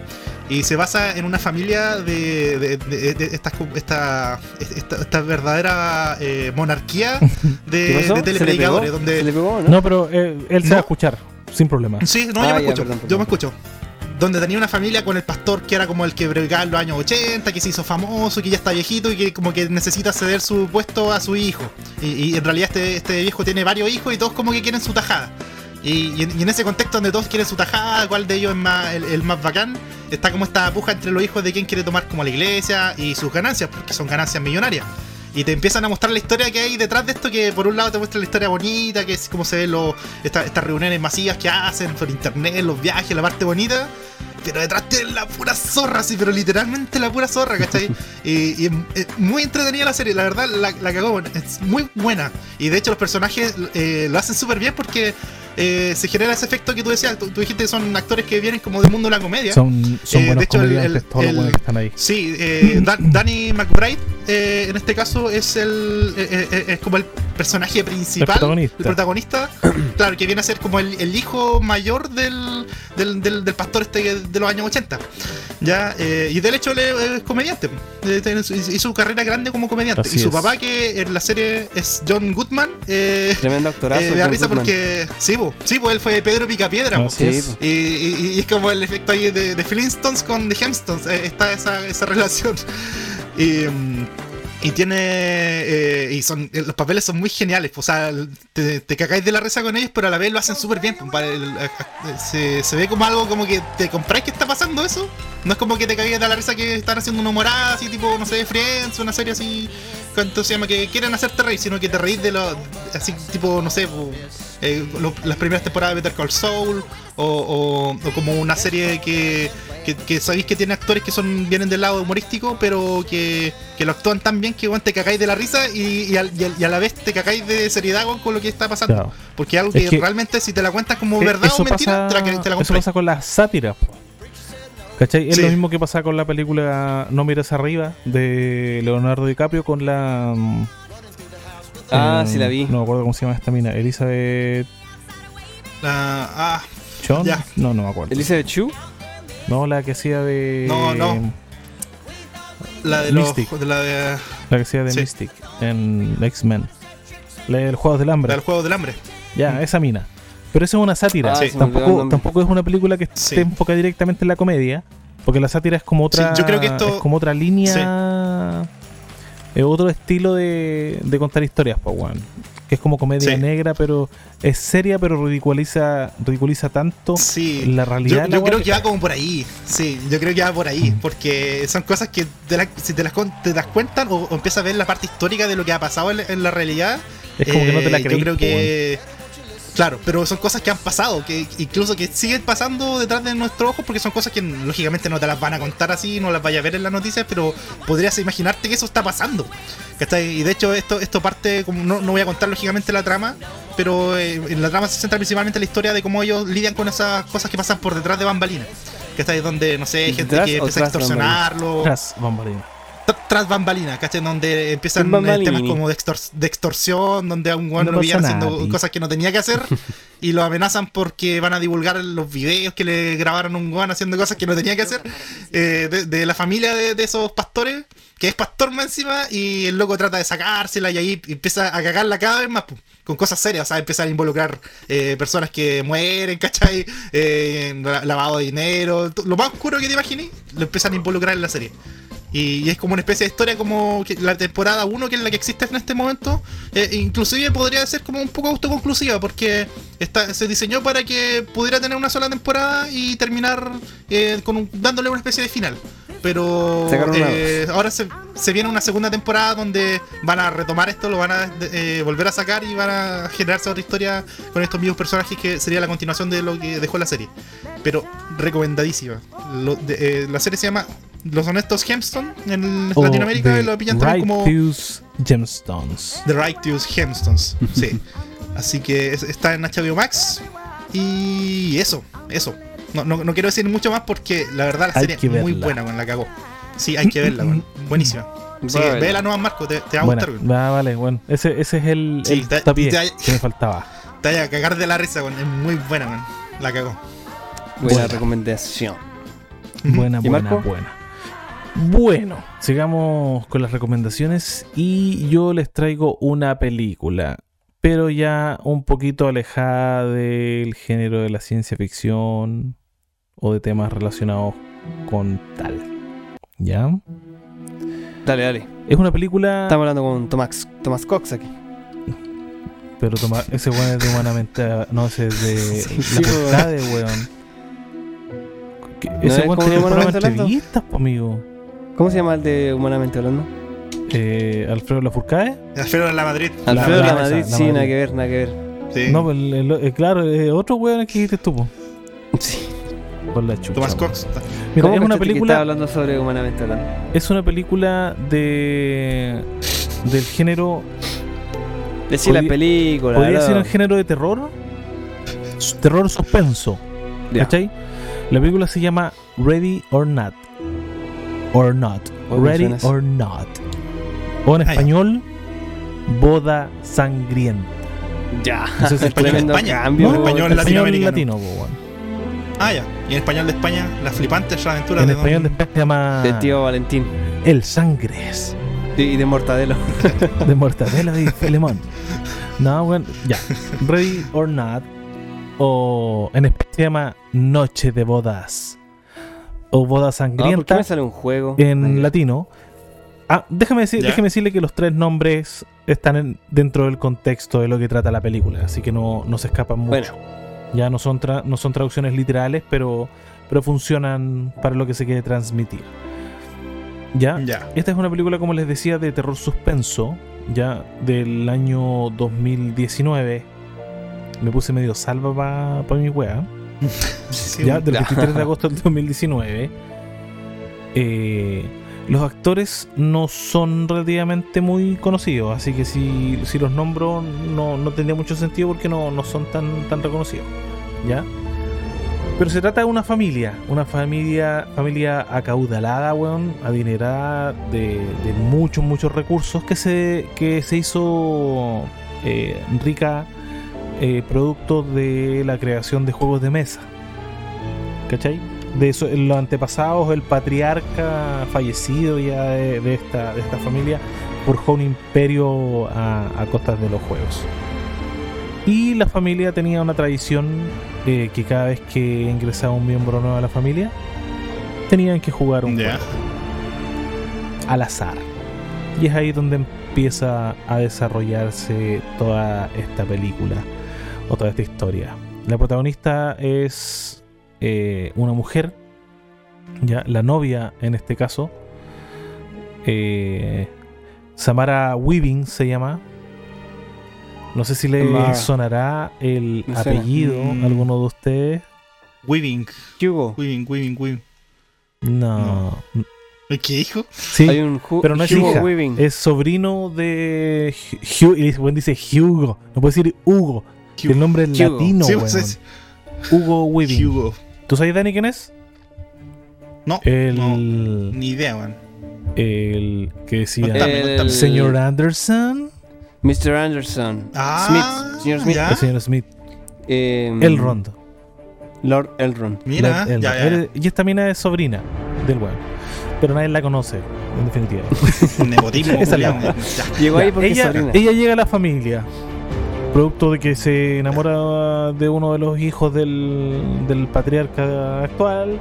Y se basa en una familia de, de, de- de estas co- esta, esta, esta verdadera eh, monarquía
¿Qué
de, telepredicadores. Donde,
¿Se le pegó, no?
No, pero eh, él se
No.
va a escuchar, sin problema.
Sí, no,
Ah,
yo me
ya,
escucho.
perdón,
Yo me escucho. Donde tenía una familia con el pastor que era como el que predicaba en los años 80, que se hizo famoso, que ya está viejito y que como que necesita ceder su puesto a su hijo. Y, y en realidad este, este viejo tiene varios hijos y todos como que quieren su tajada. Y, y en, y en ese contexto donde todos quieren su tajada, cuál de ellos es más, el, el más bacán, está como esta puja entre los hijos de quién quiere tomar como la iglesia y sus ganancias, porque son ganancias millonarias. Y te empiezan a mostrar la historia que hay detrás de esto, que por un lado te muestra la historia bonita, que es como se ven los- esta- estas reuniones masivas que hacen por internet, los viajes, la parte bonita. Pero detrás tienen la pura zorra, sí, pero literalmente la pura zorra, ¿cachai? y, y muy entretenida la serie, la verdad la, la cagó, es muy buena. Y de hecho los personajes eh, lo hacen súper bien porque eh, se genera ese efecto que tú decías, tú, tú dijiste que son actores que vienen como del mundo de la comedia.
Son, son
Eh, de
buenos
hecho, el-
comediantes
el-
todos los
el-
buenos que están ahí.
Sí, eh, Dan- Danny McBride eh, en este caso es el eh, eh, es como el personaje principal,
El protagonista.
el protagonista, claro, que viene a ser como el, el hijo mayor del, del, del- del pastor este de los años 80. Ya, eh, y del hecho él es, es comediante, hizo carrera grande como comediante.
Así
y su
es.
papá, que en la serie es John Goodman, eh,
Tremendo actorazo.
eh, me da risa
Goodman.
porque sí, po, sí, po, él fue Pedro Picapiedra. po.
Así
Sí,
es.
po.
Y, y- y es como el efecto ahí de, de Flintstones con The Hemstones. eh, está esa, esa relación. Y, mm, y tiene. eh, y son eh, los papeles son muy geniales. O sea, te, te cagáis de la risa con ellos, pero a la vez lo hacen súper bien. pues, vale, Se, se ve como algo como que te compráis que está pasando eso. No es como que te cagáis de la risa que están haciendo una humorada así, tipo, no sé, Friends, una serie así. ¿Cuánto se llama? Que quieren hacerte reír, sino que te reís de lo. Así, tipo, no sé, po, eh, lo- las primeras temporadas de Better Call Saul. O, o- o como una serie que, que, que sabéis que tiene actores que son vienen del lado humorístico, pero que, que lo actúan tan bien que bueno, te cagáis de la risa y, y, al- y al- y a la vez te cagáis de seriedad con, con lo que está pasando.
Claro.
Porque algo
Es
que, realmente si te la cuentas como
Eh,
verdad o mentira, te la, te la
eso pasa con las sátiras. ¿Cachai? Es
Sí.
lo mismo que pasa con la película No mires arriba de Leonardo DiCaprio con la...
Ah,
eh,
sí la vi.
No me acuerdo cómo se llama esta mina. Elizabeth
La- ah,
Chon.
Ya.
No, no me acuerdo.
Elizabeth Chu.
No, la que hacía de...
No, no. la de los.
Mystic.
De la de.
La que hacía de
Sí.
Mystic en X-Men. La del Juegos del
La
Hambre.
del juego del hambre.
Ya,
Mm.
esa mina. Pero eso es una sátira.
Ah,
Sí.
tampoco, tampoco es una película que
Sí.
esté enfocada directamente en la comedia. Porque la sátira es como otra.
Sí, yo creo que esto-
Es como otra línea. Es otro estilo de, de contar historias, pues. Que es como comedia
Sí.
negra, pero es seria, pero ridiculiza, ridiculiza tanto
Sí.
la
Yo,
realidad. la
yo creo que va como por ahí, sí, yo creo que va por ahí,
Mm.
porque son cosas que te la- si te las, te das cuentan o, o empiezas a ver la parte histórica de lo que ha pasado en, en la realidad,
Es como que no te la
eh,
creís.
Yo creo
weón.
Claro, pero son cosas que han pasado, que incluso que siguen pasando detrás de nuestros ojos, porque son cosas que lógicamente no te las van a contar así, no las vayas a ver en las noticias, pero podrías imaginarte que eso está pasando. ¿cachai? Y de hecho, esto, esto parte, como no, no voy a contar lógicamente la trama, pero eh, en la trama se centra principalmente en la historia de cómo ellos lidian con esas cosas que pasan por detrás de bambalinas. ¿cachai? Donde, no sé, hay gente
¿Tras
que empieza a extorsionarlo.
Tras bambalina.
Tr- Tras bambalinas, ¿cachai? Donde empiezan eh, temas como de, extor- de extorsión, donde a un weón
No
lo pillan haciendo cosas que no tenía que hacer y lo amenazan porque van a divulgar los videos que le grabaron a un weón haciendo cosas que no tenía que hacer eh, de, de la familia de, de esos pastores, que es pastor más encima, y el loco trata de sacársela y ahí empieza a cagarla cada vez más con cosas serias, o sea, empieza a involucrar eh, personas que mueren, ¿cachai? Eh, la- lavado de dinero, lo más oscuro que te imaginé, lo empiezan a involucrar en la serie. Y, es como una especie de historia como la temporada 1, que es la que existe en este momento, eh, inclusive podría ser como un poco autoconclusiva, porque está, se diseñó para que pudiera tener una sola temporada y terminar eh, con un- dándole una especie de final. Pero eh, ahora se, se viene una segunda temporada donde van a retomar esto, lo van a eh, volver a sacar y van a generarse otra historia con estos mismos personajes que sería la continuación de lo que dejó la serie. Pero recomendadísima. Lo- de- eh, la serie se llama Los Honestos Gemstone en
O
Latinoamérica y lo pillan también como
Righteous Gemstones.
The Righteous Gemstones. Sí. Así que es- está en HBO Max. Y eso, eso. No, no, no quiero decir mucho más porque la verdad la
Hay
serie
que
es muy buena, con la cagó. Sí, hay que verla, weón. Buenísima. Sí,
Voy a verla.
vela nomás, Marco, te, te va a
Bueno,
gustar,
va, vale, bueno. Ese, ese es el,
Sí,
el
te-
tapié
te-
que me faltaba.
Te vaya a cagar de la risa, weón. Es muy buena, weón. La cagó.
Buena
Buena.
recomendación.
Buena,
¿Y
buena,
Marco?
buena. Bueno, sigamos con las recomendaciones y yo les traigo una película, pero ya un poquito alejada del género de la ciencia ficción o de temas relacionados con tal. ¿Ya?
Dale, dale.
Es una película...
Estamos hablando con Tomás, Tomás Cox aquí.
Pero toma, ese weón es de humanamente. No, ese es de.
Sí,
la
sí,
de weón. Que-
¿No
Ese
es
weón
como
tenía un programa de
Humanamente Hablando?
entrevistas, po, amigo.
¿Cómo se llama el de Humanamente Hablando?
Eh, Alfredo Lafourcade.
Alfredo en la Madrid.
Alfredo de la
la-
Madrid,
esa, la
sí,
Madrid.
nada que ver, nada que ver.
Sí.
No, pues el, el- el- claro, otro weón que dijiste tú, po,
Sí.
Por la chucha.
Tomás. Cox.
Mira,
¿Cómo
es una película.
hablando sobre Humanamente Hablando?
Es una película de. del género.
Decir la película.
Podría ser el género de terror. Terror suspenso. ¿Cachai? La película se llama Ready or Not. Or Not. Ready or Not. O en español, Boda Sangrienta.
Ya.
En
No sé si
español España.
cambio.
No, español
en
latinoamericano.
latino, po.
Ah, ya. Y en español de España, las flipantes aventuras
En
de
español
Don-
después se llama
De tío Valentín.
El Sangres.
Y y de Mortadelo.
De Mortadelo y Filemón. No, bueno, ya. Ready or Not. O en español se llama Noche de Bodas. O Boda
Ah, ¿Por qué
Sangrienta.
me sale un juego?
en
Ay,
latino. Ah, déjame, decir, déjeme decirle que los tres nombres están en- dentro del contexto de lo que trata la película, así que no, no se escapan mucho.
Bueno.
Ya no son, tra- no son traducciones literales, pero, pero funcionan para lo que se quiere transmitir. Ya,
Ya.
esta es una película, como les decía, de terror suspenso, ya del año 2019. Me puse medio salva para mi wea
Sí,
ya, del
Ya.
23 de agosto del 2019. Eh, los actores no son relativamente muy conocidos, así que si, si los nombro no, no tendría mucho sentido porque no, no son tan, tan reconocidos. ¿Ya? Pero se trata de una familia, una familia, familia acaudalada, weón, adinerada, de, de muchos, muchos recursos, que se, que se hizo eh, rica eh, producto de la creación de juegos de mesa. ¿Cachai? De eso, en los antepasados, el patriarca fallecido ya de, de esta, de esta familia forjó un imperio a, a costas de los juegos. Y la familia tenía una tradición eh, que cada vez que ingresaba un miembro nuevo a la familia, tenían que jugar un juego al azar. Y es ahí donde empieza a desarrollarse toda esta película o toda esta historia. La protagonista es eh, una mujer, ya la novia en este caso, eh, Samara Weaving se llama. No sé si le sonará el apellido
Mm.
a alguno de ustedes.
Weaving,
Hugo.
Weaving, Weaving, Weaving.
No.
¿Qué dijo?
Sí,
Hay un
pero no es
Hugo
hija.
Weaving.
Es sobrino de Hugh. Y bueno, dice Hugo. No puede decir Hugo. El nombre es
Hugo.
latino,
Sí,
weón.
pues es
Hugo Weaving.
Hugo.
¿Tú sabes, Dani, quién es?
No,
El,
no, ni idea, weón.
el que decía
Contame,
El-
señor Anderson,
Mr. Anderson.
Ah,
Smith. Señor Smith.
ya.
el señor Smith,
Eh,
Elrond.
Lord Elrond.
Mira,
Lord Elrond.
ya, ya.
Él- Y esta mina es sobrina del weón. Pero nadie la conoce, en definitiva.
Un nepotismo.
Llegó ahí porque
ella,
sobrina.
ella llega a la familia, producto de que se enamora de uno de los hijos del, del patriarca actual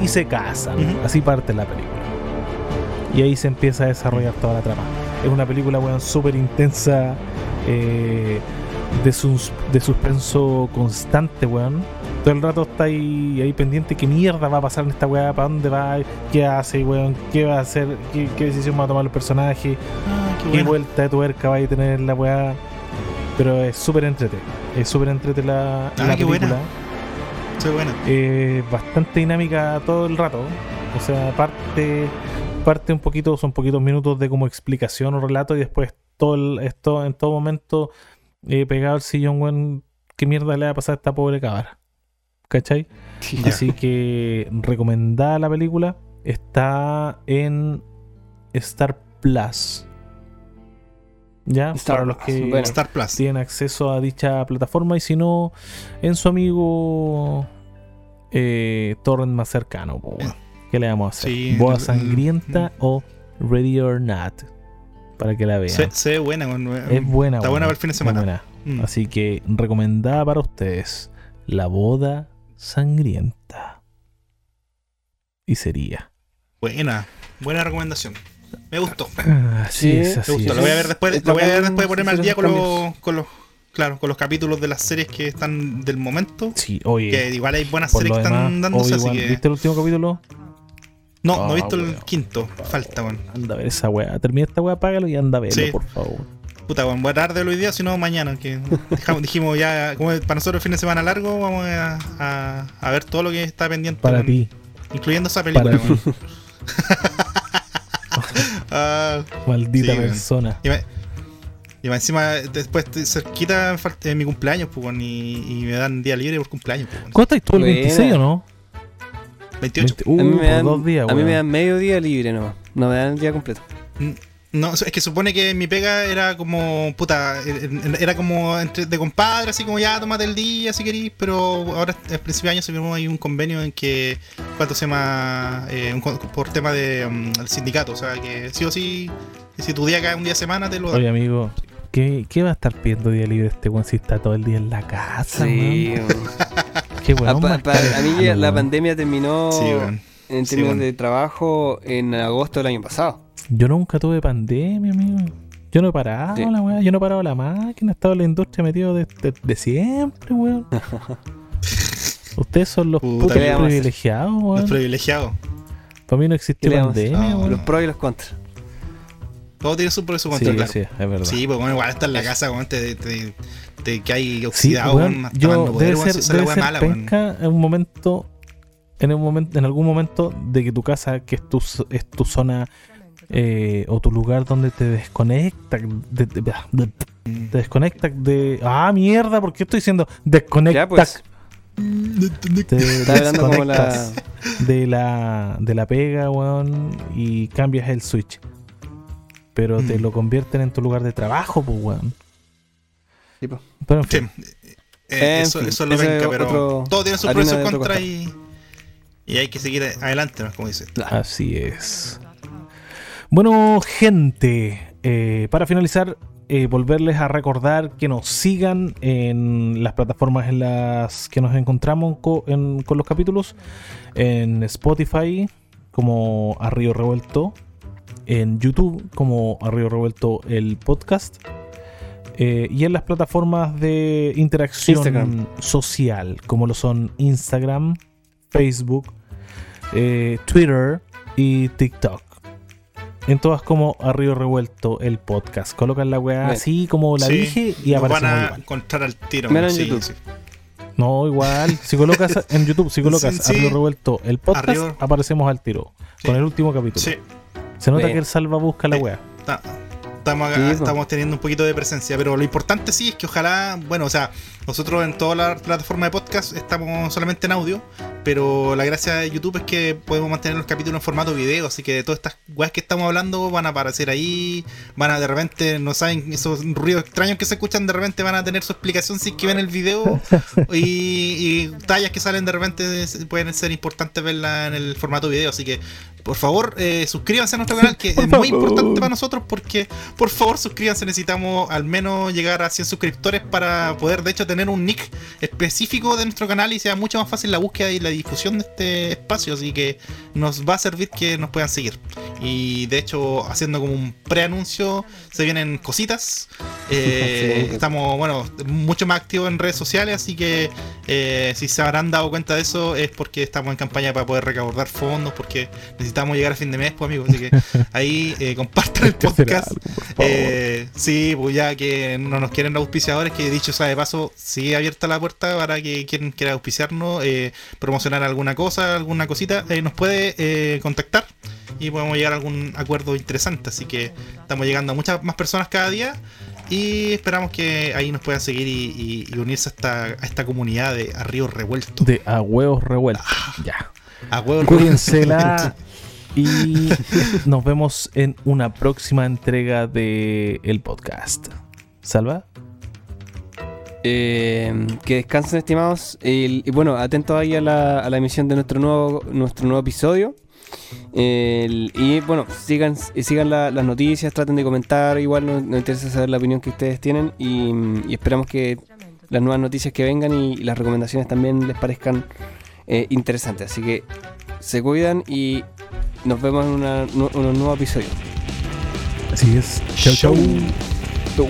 y se casan. Así parte la película. Y ahí se empieza a desarrollar toda la trama. Es una película, weón, súper intensa, eh, de, sus, de suspenso constante, weón. Todo el rato está ahí, ahí pendiente, qué mierda va a pasar en esta weá, para dónde va, qué hace, weón, qué va a hacer, qué, qué decisión va a tomar el personaje
Ah, qué
qué
bueno.
vuelta de tuerca va a tener la weá. Pero es súper entrete. Es súper entrete la,
Ah,
la
qué buena.
película.
Soy buena.
Eh, bastante dinámica todo el rato. O sea, parte, parte un poquito, son poquitos minutos de como explicación o relato y después todo el- esto en todo momento eh, pegado al sillón, weón, qué mierda le va a pasar a esta pobre cabra. ¿Cachai? Así que recomendada la película. Está en Star Plus. ¿Ya?
Star
Para los que
bueno.
Star Plus.
tienen acceso a dicha plataforma y si no, en su amigo eh, torrent más cercano. ¿Qué le vamos a hacer?
Sí,
Boa
el-
Sangrienta o Ready or Not. Para que la vean.
Se, se ve buena,
es buena.
Está buena para el fin de semana.
buena.
Mm.
Así que recomendada para ustedes La boda sangrienta. Y sería.
Buena. Buena recomendación. Me gustó.
Así
Sí,
es, así
Me gustó.
es.
Lo voy a ver después,
Es
lo voy a ver después de ponerme al día con los, con los. Claro, con los capítulos de las series que están del momento.
Sí, oye.
Que igual hay buenas series que están dándose, así que.
¿viste el último capítulo?
No, no
Ah,
he visto el
weón.
quinto. Falta, weón.
Anda a ver esa weá. Termina esta weá, apágalo y anda a verlo,
Sí.
por favor.
Puta, weón. Voy a tarde hoy día, sino mañana. Que dejamos- dijimos ya, como es para nosotros el fin de semana largo, vamos a, a- a ver todo lo que está pendiente.
Para ti,
Incluyendo esa película,
Para
weón. Ah,
maldita
Sí,
persona.
y, me- y más encima, después de cerquita eh, mi cumpleaños, pues, y, y me dan día libre por cumpleaños, pues.
¿Cuánto estás tú el
Buena.
26 o no?
28.
20 uh,
a mí me dan,
dos días,
a mí me dan medio día libre nomás. No me dan el día completo.
No, es que supone que mi pega era como, puta, era como entre de compadre, así como ya, tómate el día si querís, pero ahora al principio de año se firmó ahí un convenio en que, ¿cuánto se llama? Eh, un por tema de, um, del sindicato, o sea, que sí o sí, si tu día cae un día de semana, te lo.
Oye, amigo, ¿qué, ¿qué va a estar pidiendo día libre este weón si está todo el día en la casa,
Sí.
Qué
A,
más
pa- a mí la pandemia terminó
Sí,
en términos de trabajo en agosto del año pasado.
Yo nunca tuve pandemia, amigo. Yo no he parado
Sí.
la weá, yo no he parado la máquina, he estado en la industria metido de, de- de siempre, weón. Ustedes son los
Puta,
putos privilegiados,
Los
weón.
privilegiados.
Para mí no
¿Qué
existe pandemia,
No.
Los pros y los contras.
Todo tiene su pro y su
Sí,
contra, claro.
sí, es verdad.
Sí, pues bueno, igual está en la casa, weón, te, te- te- que hay
Sí,
oxidado,
weón,
weón, hasta
yo
poder,
debe ser, debe ser
mala, weón.
penca en un momento, en un momento, en algún momento de que tu casa, que es tu, es tu zona eh, o tu lugar donde te desconecta, de- de- de- te desconecta de, ah mierda, ¿por qué estoy diciendo desconecta?
Ya, pues.
Te
la.
desconectas de la de la pega, weón, y cambias el switch. Pero te
Mm.
lo convierten en tu lugar de trabajo, pues, weón.
Sí, po.
Pero en fin,
Sí. Eh,
En
eso,
fin,
eso es lo
es
pero
otro-
todo tiene sus pros y contras y, y hay que seguir adelante, ¿no? como dices.
Así es. Bueno, gente, eh, para finalizar, eh, volverles a recordar que nos sigan en las plataformas en las que nos encontramos co- en- con los capítulos. En Spotify, como A Río Revuelto. En YouTube, como A Río Revuelto el podcast. eh, y en las plataformas de interacción
Instagram.
social, como lo son Instagram, Facebook, eh, Twitter y TikTok. En todas como a Río Revuelto el podcast. Colocan la weá así como la
Sí,
dije y
nos van
aparecemos
a
igual.
encontrar al tiro.
Menos en
sí,
YouTube.
sí.
No, igual. Si colocas en YouTube, si colocas
Sí,
a
sí.
Río Revuelto el podcast, aparecemos al tiro.
Sí.
Con el último capítulo.
Sí,
Se nota
Bien.
que el salva busca la
Sí.
weá.
Estamos, acá-
Sí, po.
estamos teniendo un poquito de presencia, pero lo importante sí es que ojalá, bueno, o sea, nosotros en toda la plataforma de podcast estamos solamente en audio, pero la gracia de YouTube es que podemos mantener los capítulos en formato video, así que todas estas weas que estamos hablando van a aparecer ahí, van a de repente, no saben, esos ruidos extraños que se escuchan de repente van a tener su explicación si es que ven el video y, y tallas que salen de repente pueden ser importantes verla en el formato video, así que por favor, eh, suscríbanse a nuestro canal, que es muy importante para nosotros porque, por favor, suscríbanse. Necesitamos al menos llegar a 100 suscriptores para poder, de hecho, tener un nick específico de nuestro canal y sea mucho más fácil la búsqueda y la difusión de este espacio. Así que nos va a servir que nos puedan seguir. Y de hecho, haciendo como un preanuncio, se vienen cositas. Eh, estamos, bueno, mucho más activos en redes sociales, así que eh, si se habrán dado cuenta de eso es porque estamos en campaña para poder recaudar fondos, porque necesitamos necesitamos llegar a fin de mes, pues amigos. Así que ahí eh, compartan el podcast. eh, sí, pues ya que no nos quieren auspiciadores, que dicho sea de paso, sigue abierta la puerta para que quien quiera auspiciarnos, eh, promocionar alguna cosa, alguna cosita, eh, nos puede eh, contactar y podemos llegar a algún acuerdo interesante. Así que estamos llegando a muchas más personas cada día. Y esperamos que ahí nos puedan seguir y, y- y unirse a esta, a esta comunidad de Arrío Revuelto.
De a huevos revueltos.
Ah.
Ya.
A huevo
Cuídensela. Y nos vemos en una próxima entrega de el podcast. ¿Salva?
Eh, que descansen, estimados. Y bueno, atentos ahí a la, a la emisión de nuestro nuevo, nuestro nuevo episodio. Y bueno, sigan, sigan la- las noticias, traten de comentar. Igual nos, interesa saber la opinión que ustedes tienen. Y, y esperamos que las nuevas noticias que vengan y, las recomendaciones también les parezcan eh, interesantes. Así que se cuidan y nos vemos en una, un nuevo episodio.
Así es. Chau, chau.
Chau.